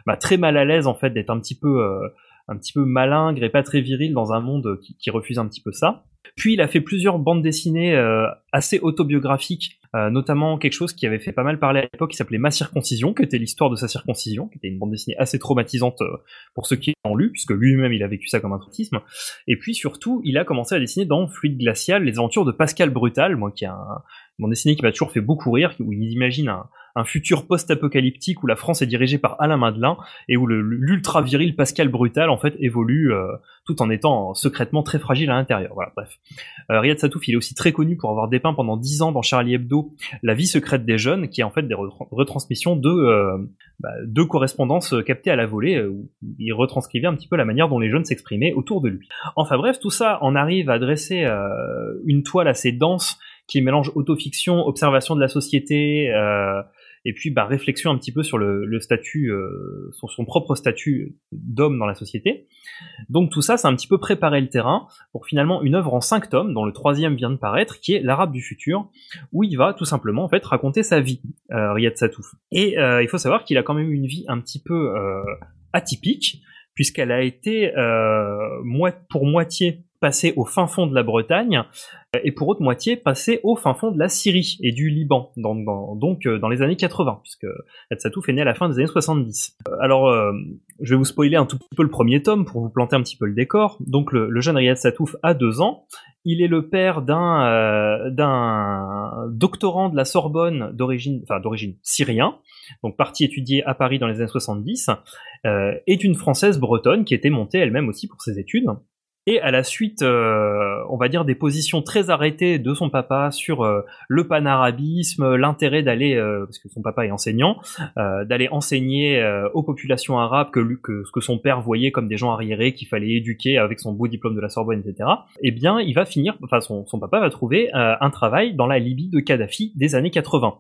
bah, très mal à l'aise en fait d'être un petit peu euh, un petit peu malingre et pas très viril dans un monde qui, refuse un petit peu ça. Puis il a fait plusieurs bandes dessinées euh, assez autobiographiques, euh, notamment quelque chose qui avait fait pas mal parler à l'époque, qui s'appelait Ma circoncision, qui était l'histoire de sa circoncision, qui était une bande dessinée assez traumatisante euh, pour ceux qui l'ont lu, puisque lui-même il a vécu ça comme un traumatisme. Et puis surtout, il a commencé à dessiner dans Fluide Glacial les aventures de Pascal Brutal, moi qui est un, bande dessinée qui m'a toujours fait beaucoup rire, où il imagine un, un futur post-apocalyptique où la France est dirigée par Alain Madelin et où l'ultra viril Pascal Brutal en fait évolue euh, tout en étant secrètement très fragile à l'intérieur. Voilà, bref. Euh, Riyad Satouf, il est aussi très connu pour avoir dépeint pendant 10 ans dans Charlie Hebdo la vie secrète des jeunes, qui est en fait des retran- retransmissions de euh, bah, correspondances captées à la volée, euh, où il retranscrivait un petit peu la manière dont les jeunes s'exprimaient autour de lui. Enfin bref, tout ça en arrive à dresser une toile assez dense qui mélange autofiction, observation de la société, euh, et puis bah, réflexion un petit peu sur le, le statut, euh, sur son propre statut d'homme dans la société. Donc tout ça, c'est un petit peu préparer le terrain pour finalement une œuvre en cinq tomes, dont le troisième vient de paraître, qui est l'Arabe du futur, où il va tout simplement en fait raconter sa vie, euh, Riyad Satouf. Et euh, il faut savoir qu'il a quand même une vie un petit peu euh, atypique, puisqu'elle a été euh, pour moitié passée au fin fond de la Bretagne et pour autre moitié passée au fin fond de la Syrie et du Liban, dans- donc euh, dans les années 80, puisque Satouf est né à la fin des années 70. Euh, Alors, euh, je vais vous spoiler un tout petit peu le premier tome pour vous planter un petit peu le décor. Donc, le, jeune Riyad Satouf a deux ans. Il est le père d'un euh, doctorant de la Sorbonne d'origine, d'origine syrien, donc parti étudier à Paris dans les années 70, euh, et d'une française bretonne qui était montée elle-même aussi pour ses études. Et à la suite, euh, on va dire des positions très arrêtées de son papa sur euh, le panarabisme, l'intérêt d'aller, euh, parce que son papa est enseignant, d'aller enseigner aux populations arabes que, ce que son père voyait comme des gens arriérés qu'il fallait éduquer avec son beau diplôme de la Sorbonne, etc. Eh bien, il va finir, enfin son, son papa va trouver un travail dans la Libye de Kadhafi des années 80.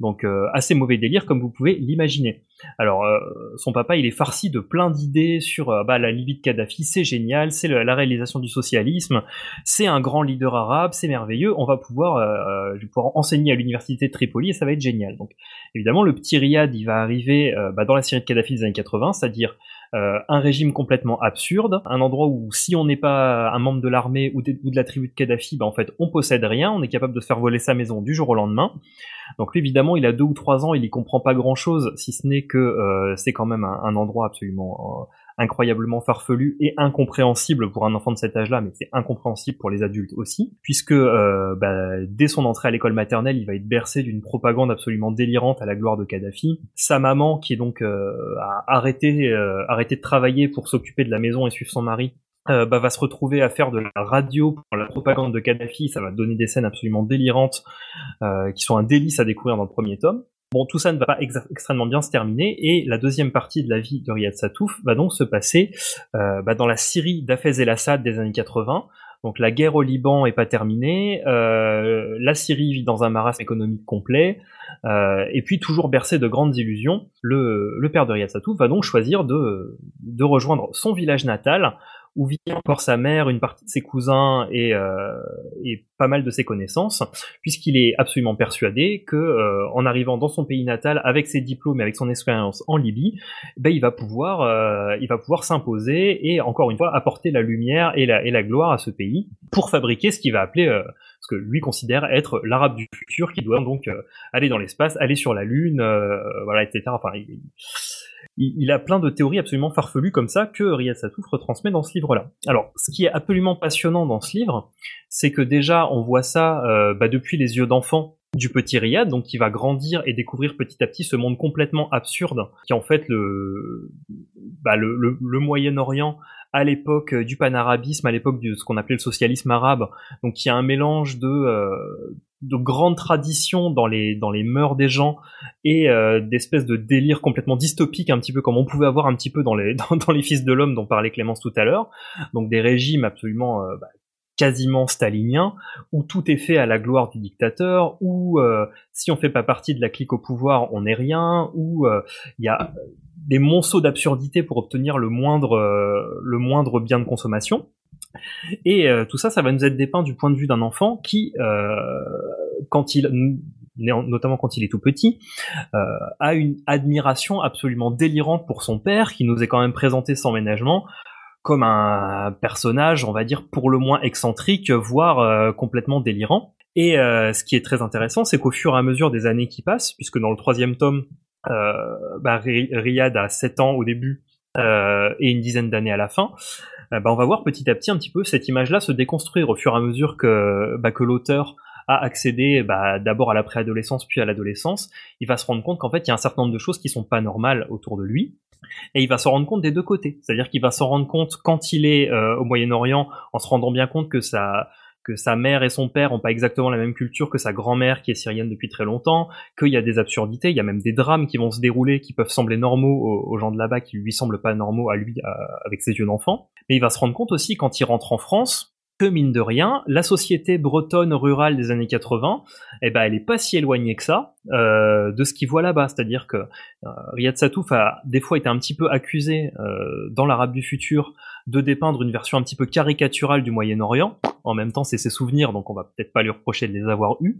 Donc assez mauvais délire comme vous pouvez l'imaginer. Alors, son papa, il est farci de plein d'idées sur bah, la Libye de Kadhafi, c'est génial, c'est la réalisation du socialisme, c'est un grand leader arabe, c'est merveilleux, on va pouvoir, euh, vais pouvoir enseigner à l'université de Tripoli et ça va être génial. Donc, évidemment, le petit Riyad, il va arriver euh, bah, dans la Syrie de Kadhafi des années 80, c'est-à-dire euh, un régime complètement absurde, un endroit où si on n'est pas un membre de l'armée ou de, la tribu de Kadhafi, bah, en fait, on possède rien, on est capable de se faire voler sa maison du jour au lendemain. Donc lui, évidemment, il a deux ou trois ans, il y comprend pas grand-chose, si ce n'est que euh, c'est quand même un, endroit absolument euh, incroyablement farfelu et incompréhensible pour un enfant de cet âge-là, mais c'est incompréhensible pour les adultes aussi, puisque euh, bah, dès son entrée à l'école maternelle, il va être bercé d'une propagande absolument délirante à la gloire de Kadhafi. Sa maman, qui est donc euh, a arrêté, euh, de travailler pour s'occuper de la maison et suivre son mari, euh, bah, va se retrouver à faire de la radio pour la propagande de Kadhafi. Ça va donner des scènes absolument délirantes euh, qui sont un délice à découvrir dans le premier tome. Bon, tout ça ne va pas extrêmement bien se terminer, et la deuxième partie de la vie de Riyad Satouf va donc se passer euh, bah, dans la Syrie d'Hafez el-Assad des années 80. Donc la guerre au Liban est pas terminée, euh, la Syrie vit dans un marasme économique complet, euh, et puis toujours bercé de grandes illusions, le, le père de Riyad Satouf va donc choisir de, de rejoindre son village natal, où vit encore sa mère, une partie de ses cousins et, euh, et pas mal de ses connaissances, puisqu'il est absolument persuadé que euh, en arrivant dans son pays natal avec ses diplômes et avec son expérience en Libye, ben il va pouvoir euh, il va pouvoir s'imposer et encore une fois apporter la lumière et la et la gloire à ce pays pour fabriquer ce qu'il va appeler euh, ce que lui considère être l'arabe du futur qui doit donc euh, aller dans l'espace, aller sur la lune, euh, voilà etc. il, a plein de théories absolument farfelues comme ça que Riyad Satouf retransmet dans ce livre-là. Alors, ce qui est absolument passionnant dans ce livre, c'est que déjà on voit ça euh, bah, depuis les yeux d'enfant du petit Riyad, donc qui va grandir et découvrir petit à petit ce monde complètement absurde, qui est en fait le, bah, le Moyen-Orient à l'époque du panarabisme, à l'époque de ce qu'on appelait le socialisme arabe, donc qui a un mélange de, euh, de grandes traditions dans les, dans les mœurs des gens et euh, d'espèces de délires complètement dystopiques, un petit peu comme on pouvait avoir un petit peu dans les, dans, dans les Fils de l'Homme dont parlait Clémence tout à l'heure, donc des régimes absolument euh, bah, quasiment stalinien, où tout est fait à la gloire du dictateur, où euh, si on fait pas partie de la clique au pouvoir, on n'est rien, où il y a des monceaux d'absurdité pour obtenir le moindre, euh, le moindre bien de consommation. Et euh, tout ça, ça va nous être dépeint du point de vue d'un enfant qui, euh, quand il, notamment quand il est tout petit, a une admiration absolument délirante pour son père, qui nous est quand même présenté sans ménagement comme un personnage, on va dire, pour le moins excentrique, voire complètement délirant. Et ce qui est très intéressant, c'est qu'au fur et à mesure des années qui passent, puisque dans le troisième tome, euh, bah, Riyad a 7 ans au début euh, et une dizaine d'années à la fin, euh, bah, on va voir petit à petit un petit peu cette image-là se déconstruire au fur et à mesure que, bah, que l'auteur a accédé bah, d'abord à la préadolescence puis à l'adolescence, il va se rendre compte qu'en fait il y a un certain nombre de choses qui sont pas normales autour de lui, et il va se rendre compte des deux côtés. C'est-à-dire qu'il va se rendre compte quand il est euh, au Moyen-Orient, en se rendant bien compte que ça que sa mère et son père ont pas exactement la même culture que sa grand-mère qui est syrienne depuis très longtemps, qu'il y a des absurdités, il y a même des drames qui vont se dérouler qui peuvent sembler normaux aux, gens de là-bas qui lui semblent pas normaux à lui avec ses yeux d'enfant. Mais il va se rendre compte aussi quand il rentre en France que mine de rien, la société bretonne rurale des années 80, eh ben elle est pas si éloignée que ça euh, de ce qu'il voit là-bas. C'est-à-dire que euh, Riyad Satouf a des fois été un petit peu accusé euh, dans l'Arabe du futur de dépeindre une version un petit peu caricaturale du Moyen-Orient. En même temps, c'est ses souvenirs, donc on va peut-être pas lui reprocher de les avoir eus.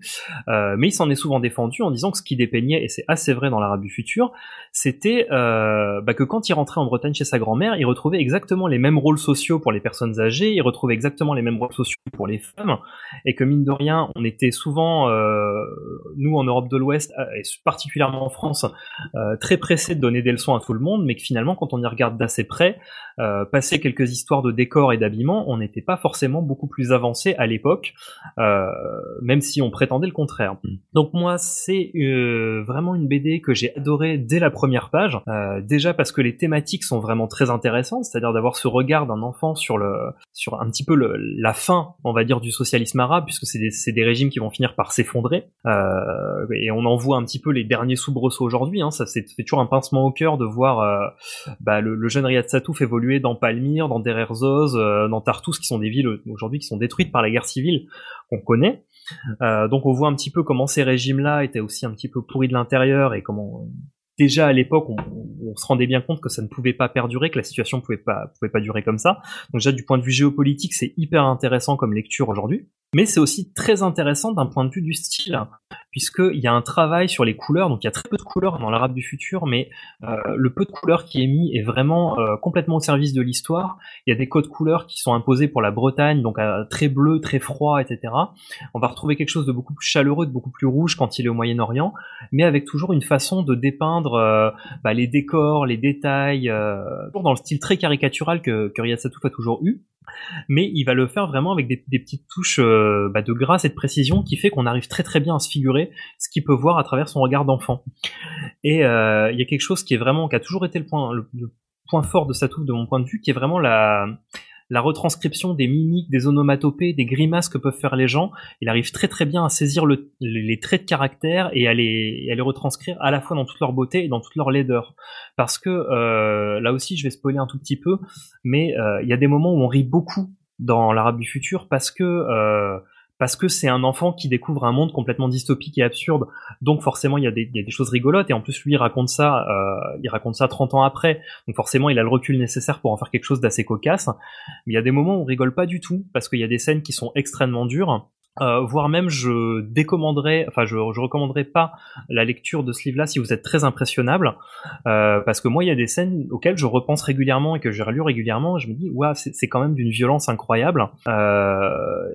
Euh, mais il s'en est souvent défendu en disant que ce qui dépeignait, et c'est assez vrai dans l'Arabe du futur, c'était euh, bah, que quand il rentrait en Bretagne chez sa grand-mère, il retrouvait exactement les mêmes rôles sociaux pour les personnes âgées, il retrouvait exactement les mêmes rôles sociaux pour les femmes, et que mine de rien, on était souvent, euh, nous en Europe de l'Ouest, et particulièrement en France, euh, très pressés de donner des leçons à tout le monde, mais que finalement, quand on y regarde d'assez près, euh, passer quelques histoires de décors et d'habillement, on n'était pas forcément beaucoup plus avancé à l'époque, euh, même si on prétendait le contraire. Donc moi, c'est euh, vraiment une BD que j'ai adoré dès la première page, euh, déjà parce que les thématiques sont vraiment très intéressantes, c'est-à-dire d'avoir ce regard d'un enfant sur le, sur un petit peu le, la fin, on va dire, du socialisme arabe, puisque c'est des, c'est des régimes qui vont finir par s'effondrer, et on en voit un petit peu les derniers soubresauts aujourd'hui. Hein, ça c'est fait toujours un pincement au cœur de voir bah, le, le jeune Riyad Satouf évoluer dans Palmyre, dans Deir ez-Zor, euh, dans Tartous, qui sont des villes aujourd'hui qui sont détruites par la guerre civile qu'on connaît. Euh, donc on voit un petit peu comment ces régimes-là étaient aussi un petit peu pourris de l'intérieur et comment déjà à l'époque on, se rendait bien compte que ça ne pouvait pas perdurer, que la situation pouvait pas pouvait pas durer comme ça. Donc déjà du point de vue géopolitique, c'est hyper intéressant comme lecture aujourd'hui. Mais c'est aussi très intéressant d'un point de vue du style, puisqu'il y a un travail sur les couleurs, donc il y a très peu de couleurs dans l'arabe du futur, mais euh, le peu de couleurs qui est mis est vraiment euh, complètement au service de l'histoire. Il y a des codes couleurs qui sont imposés pour la Bretagne, donc euh, très bleu, très froid, etc. On va retrouver quelque chose de beaucoup plus chaleureux, de beaucoup plus rouge quand il est au Moyen-Orient, mais avec toujours une façon de dépeindre euh, bah, les décors, les détails, euh, dans le style très caricatural que, que Riyad Satouf a toujours eu. Mais il va le faire vraiment avec des, petites touches euh, bah, de grâce et de précision qui fait qu'on arrive très très bien à se figurer ce qu'il peut voir à travers son regard d'enfant. Et il y a quelque chose qui est vraiment, qui a toujours été le point, le point fort de Satouf de mon point de vue, qui est vraiment la, la retranscription des mimiques, des onomatopées, des grimaces que peuvent faire les gens. Il arrive très très bien à saisir le- les traits de caractère et à, les, et à les retranscrire à la fois dans toute leur beauté et dans toute leur laideur. Parce que euh, là aussi, je vais spoiler un tout petit peu, mais euh, il y a des moments où on rit beaucoup dans l'Arabe du futur parce que euh, parce que c'est un enfant qui découvre un monde complètement dystopique et absurde. Donc forcément, il y a des, il choses rigolotes. Et en plus, lui, il raconte ça, euh, il raconte ça 30 ans après. Donc forcément, il a le recul nécessaire pour en faire quelque chose d'assez cocasse. Mais il y a des moments où on rigole pas du tout parce qu'il y a des scènes qui sont extrêmement dures. Euh, voire même je décommanderais, enfin je, je recommanderais pas la lecture de ce livre-là si vous êtes très impressionnable, euh, parce que moi il y a des scènes auxquelles je repense régulièrement et que j'ai relu régulièrement, et je me dis waouh c'est quand même d'une violence incroyable. Euh,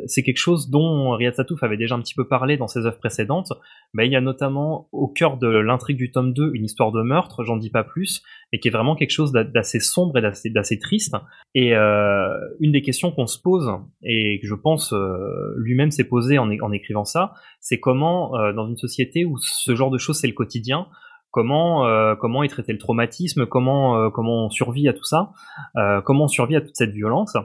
c'est quelque chose dont Riyad Satouf avait déjà un petit peu parlé dans ses œuvres précédentes, mais il y a notamment au cœur de l'intrigue du tome 2 une histoire de meurtre, j'en dis pas plus, et qui est vraiment quelque chose d'a- d'assez sombre et d'assez triste. Et une des questions qu'on se pose, et que je pense lui-même s'est posé en, écrivant ça, c'est comment, euh, dans une société où ce genre de choses c'est le quotidien, comment euh, comment est traité le traumatisme, comment euh, comment on survit à tout ça, comment on survit à toute cette violence.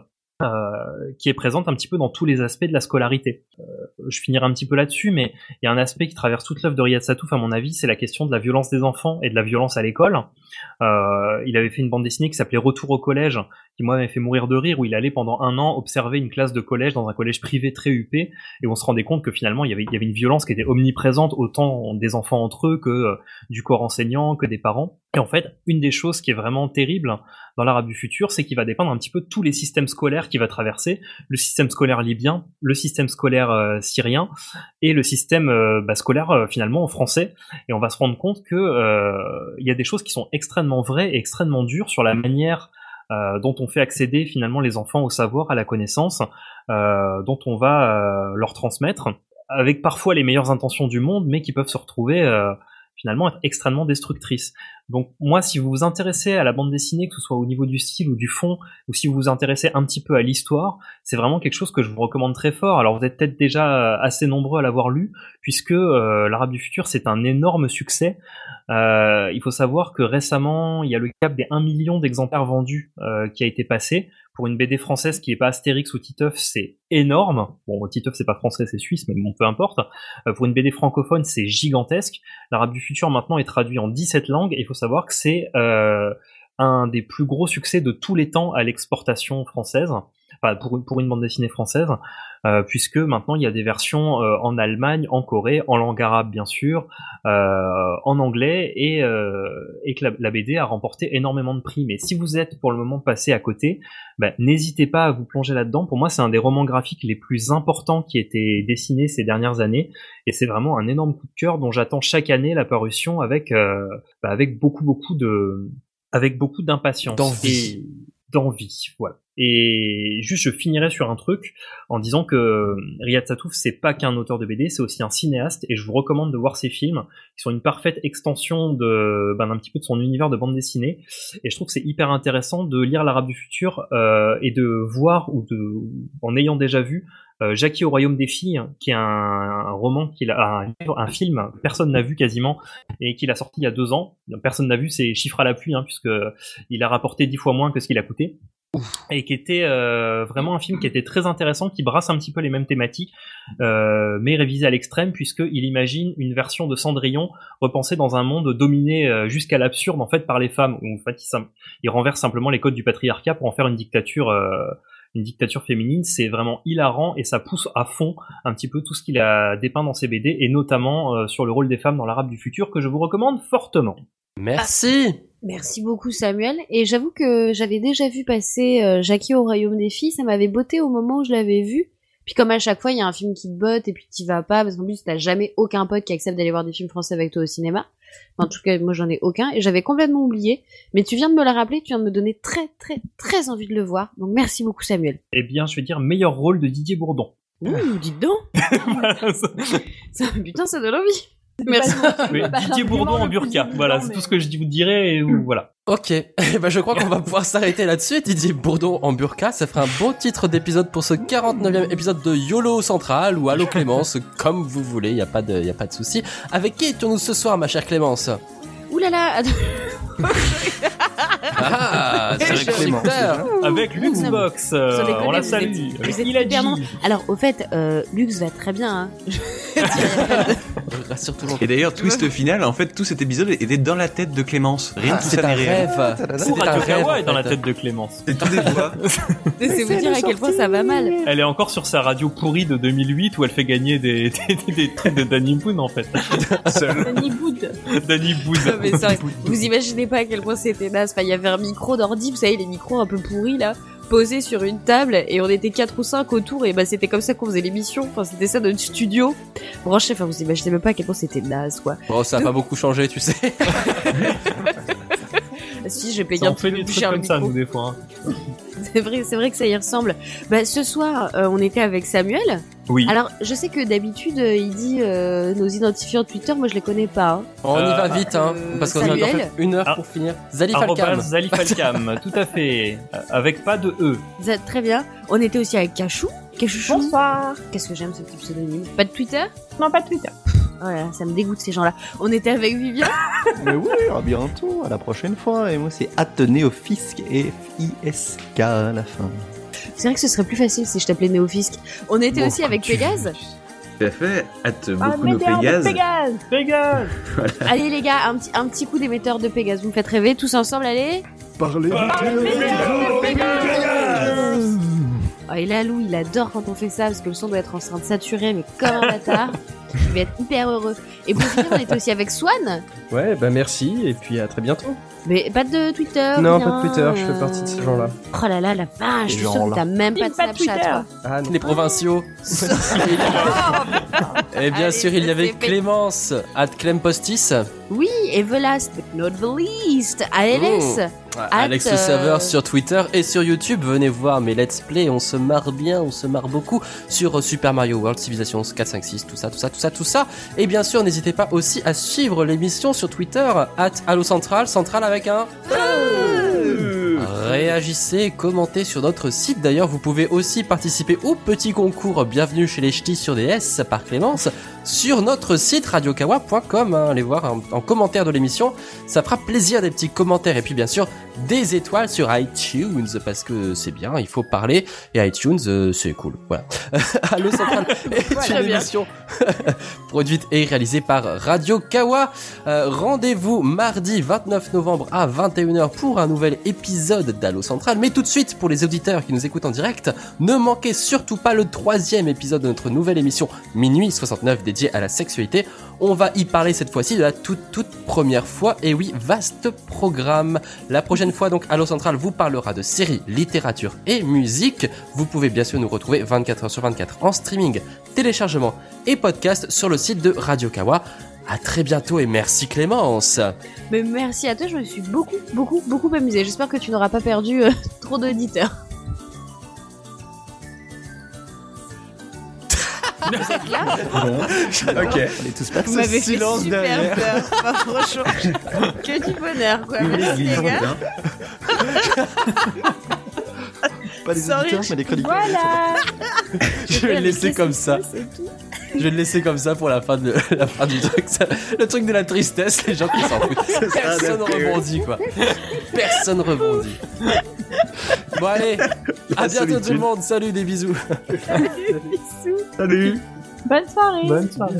Euh, qui est présente un petit peu dans tous les aspects de la scolarité. Euh, je finirai un petit peu là-dessus, mais il y a un aspect qui traverse toute l'œuvre de Riyad Satouf, à mon avis, c'est la question de la violence des enfants et de la violence à l'école. Euh, il avait fait une bande dessinée qui s'appelait Retour au collège, qui moi m'avait fait mourir de rire, où il allait pendant un an observer une classe de collège dans un collège privé très huppé, et on se rendait compte que finalement il y avait, une violence qui était omniprésente autant des enfants entre eux que euh, du corps enseignant, que des parents. Et en fait, une des choses qui est vraiment terrible dans l'arabe du futur, c'est qu'il va dépendre un petit peu tous les systèmes scolaires qu'il va traverser, le système scolaire libyen, le système scolaire euh, syrien et le système euh, bah, scolaire euh, finalement français. Et on va se rendre compte que il y a des choses qui sont extrêmement vraies et extrêmement dures sur la manière dont on fait accéder finalement les enfants au savoir, à la connaissance, dont on va leur transmettre, avec parfois les meilleures intentions du monde, mais qui peuvent se retrouver finalement être extrêmement destructrices. Donc moi, si vous vous intéressez à la bande dessinée, que ce soit au niveau du style ou du fond, ou si vous vous intéressez un petit peu à l'histoire, c'est vraiment quelque chose que je vous recommande très fort. Alors vous êtes peut-être déjà assez nombreux à l'avoir lu, puisque euh, l'Arabe du futur, c'est un énorme succès. Euh, il faut savoir que récemment, il y a le cap des 1 million d'exemplaires vendus euh, qui a été passé. Pour une BD française qui est pas Astérix ou Titeuf, c'est énorme. Bon, Titeuf c'est pas français, c'est suisse, mais bon, peu importe. Euh, pour une BD francophone, c'est gigantesque. L'Arabe du futur maintenant est traduit en 17 langues et il faut savoir que c'est euh, un des plus gros succès de tous les temps à l'exportation française, enfin pour une, pour une bande dessinée française, puisque maintenant il y a des versions euh, en Allemagne, en Corée, en langue arabe bien sûr, euh, en anglais, et, euh, et que la, la BD a remporté énormément de prix. Mais si vous êtes pour le moment passé à côté, bah, n'hésitez pas à vous plonger là-dedans. Pour moi, c'est un des romans graphiques les plus importants qui a été dessiné ces dernières années, et c'est vraiment un énorme coup de cœur dont j'attends chaque année la parution avec euh, bah, avec beaucoup beaucoup de avec beaucoup d'impatience D'envie. et d'envie, voilà. Et juste, je finirai sur un truc en disant que Riyad Satouf, c'est pas qu'un auteur de BD, c'est aussi un cinéaste, et je vous recommande de voir ses films, qui sont une parfaite extension de, ben, d'un petit peu de son univers de bande dessinée. Et je trouve que c'est hyper intéressant de lire l'Arabe du futur euh, et de voir ou de, en ayant déjà vu euh, Jackie au royaume des filles, qui est un, un roman qu'il a, un, un film, personne n'a vu quasiment, et qu'il a sorti il y a deux ans. Personne n'a vu, c'est chiffre à la pluie, hein, puisque il a rapporté dix fois moins que ce qu'il a coûté et qui était euh, vraiment un film qui était très intéressant, qui brasse un petit peu les mêmes thématiques, euh, mais révisé à l'extrême, puisqu'il imagine une version de Cendrillon repensée dans un monde dominé euh, jusqu'à l'absurde en fait par les femmes, où en fait il, renverse simplement les codes du patriarcat pour en faire une dictature. une dictature féminine, c'est vraiment hilarant et ça pousse à fond un petit peu tout ce qu'il a dépeint dans ses BD et notamment sur le rôle des femmes dans l'arabe du futur que je vous recommande fortement. Merci. Merci beaucoup Samuel. Et j'avoue que j'avais déjà vu passer euh, Jackie au royaume des filles, ça m'avait botté au moment où je l'avais vu. Puis comme à chaque fois, il y a un film qui te botte et puis t'y vas pas, parce qu'en plus t'as jamais aucun pote qui accepte d'aller voir des films français avec toi au cinéma. Enfin, en tout cas, moi j'en ai aucun et j'avais complètement oublié. Mais tu viens de me le rappeler, tu viens de me donner très très très envie de le voir. Donc merci beaucoup Samuel. Eh bien, je vais dire meilleur rôle de Didier Bourdon. Ouh, dites donc Ça- Putain, ça donne envie Merci. Mais Didier Bourdon en burqa. Voilà, c'est mais- tout ce que je vous dirais. Et voilà. Ok, Eh ben, je crois qu'on va pouvoir s'arrêter là-dessus. Didier Bourdon en burqa, ça ferait un bon titre d'épisode pour ce 49e épisode de YOLO Central ou Allo Clémence, comme vous voulez, y a pas de, y a pas de souci. Avec qui étions-nous ce soir, ma chère Clémence? Ouh là là. Ah, c'est Avec Clémence, super. Avec Luxbox, euh, déconner, on la vous salue. êtes- Avec vous êtes il. Alors, au fait, euh, Lux va très bien. Hein. Je rassure tout le monde. Et d'ailleurs, twist final, en fait, tout cet épisode était dans la tête de Clémence. Rien Ah, de tout c'est ça un n'est réel. rêve. Tout Radio. Kawa est dans la tête de Clémence. C'est tout des voix. C'est vous dire à quel point ça va mal. Elle est encore sur sa radio pourrie de 2008 où elle fait gagner des, des, des trucs de Danny Boone en fait. Danny Boud. Danny Boone. Vous imaginez pas à quel point c'était naze. Enfin, il y avait un micro d'ordi, vous savez, les micros un peu pourris là, posés sur une table, et on était quatre ou cinq autour, et bah c'était comme ça qu'on faisait l'émission. Enfin, c'était ça notre studio. Branché, enfin, vous imaginez même pas à quel point c'était naze, quoi. Bon, ça a pas beaucoup changé, tu sais. Si, j'ai payé un on petit fait peu plus cher comme ça nous des fois. hein. C'est vrai, c'est vrai que ça y ressemble. Bah, ce soir, euh, on était avec Samuel. Oui. Alors, je sais que d'habitude, euh, il dit euh, nos identifiants Twitter, moi je les connais pas. hein. On y va vite, hein, Euh, parce qu'on a Samuel. encore fait une heure Ah. pour finir. Zali Falcam. Arrobas Zalifalcam, tout à fait. Euh, Avec pas de E. Ça, Très bien. On était aussi avec Cachou. Cachouchou. Bonsoir. Qu'est-ce que j'aime ce petit pseudonyme? Pas de Twitter? Non, pas de Twitter. Oh là là, ça me dégoûte ces gens-là. On était avec Vivien. Mais oui, à bientôt, à la prochaine fois. Et moi, c'est Athénéofisque, F-I-S-K à la fin. C'est vrai que ce serait plus facile si je t'appelais Néofisque. On était Bon, aussi avec tu- Pégase. Tout à fait. Hâte Ah, beaucoup nos météore de Pégases. Pégase. Pégase Allez les gars, un petit, un petit coup d'émetteur de Pégase. Vous me faites rêver tous ensemble, allez. Parlez Oh, et là, Lou, il adore quand on fait ça parce que le son doit être en train de saturer, mais comme un bâtard. Il va être hyper heureux. Et pour finir, on était aussi avec Swan. Ouais, bah merci, et puis à très bientôt. Mais pas de Twitter. non, rien, pas de Twitter, je fais euh, partie de ces gens-là. Oh là là, la vache, je suis sûre que t'as même pas de Pas de Snapchat. Ah non. Les provinciaux. Et bien Allez, sûr, il y avait. Clémence, at Clem Postis, Oui, et the last but not the least, ALS. Alex le euh, serveur sur Twitter et sur YouTube. Venez voir mes let's play, on se marre bien, on se marre beaucoup sur euh, Super Mario World, Civilization 4, 5, 6, tout ça, tout ça, tout ça, tout ça. Et bien sûr, n'hésitez pas aussi à suivre l'émission sur Twitter, at Allo Central, avec un... Réagissez, commentez sur notre site. D'ailleurs, vous pouvez aussi participer au petit concours Bienvenue chez les Ch'tis sur DS par Clémence sur notre site radiokawa.com. hein. Allez voir en, en commentaire de l'émission. Ça fera plaisir des petits commentaires et puis bien sûr des étoiles sur iTunes parce que c'est bien, il faut parler et iTunes euh, c'est cool. Voilà. Allo Central est Voilà, une émission produite et réalisée par Radio Kawa. Euh, Rendez-vous mardi 29 novembre à 21h pour un nouvel épisode d'Allo Central. Mais tout de suite, pour les auditeurs qui nous écoutent en direct, ne manquez surtout pas le troisième épisode de notre nouvelle émission Minuit 69 à la sexualité. On va y parler cette fois-ci de la toute toute première fois. Et oui, vaste programme. La prochaine fois, donc, Allo Central vous parlera de séries, littérature et musique. Vous pouvez bien sûr nous retrouver 24h sur 24 en streaming, téléchargement et podcast sur le site de Radio Kawa. À très bientôt et merci Clémence. Mais merci à toi, je me suis beaucoup, beaucoup, beaucoup amusée. J'espère que tu n'auras pas perdu euh, trop d'auditeurs. Vous êtes là Ok. On est tous Vous m'avez fait silence super derrière. peur. Franchement, que du bonheur, quoi. Merci, les gars. Pas les Sorry. auditeurs, mais les chroniqueurs. Voilà. Je vais le laisser comme ça. Je vais le laisser comme ça pour la fin de la fin du truc. Ça- le truc de la tristesse, les gens qui s'en foutent. Personne rebondit quoi. Personne rebondit. Bon allez, à bientôt tout le monde. Salut, des bisous. Bisous. Salut. Bonne soirée. Bonne soirée.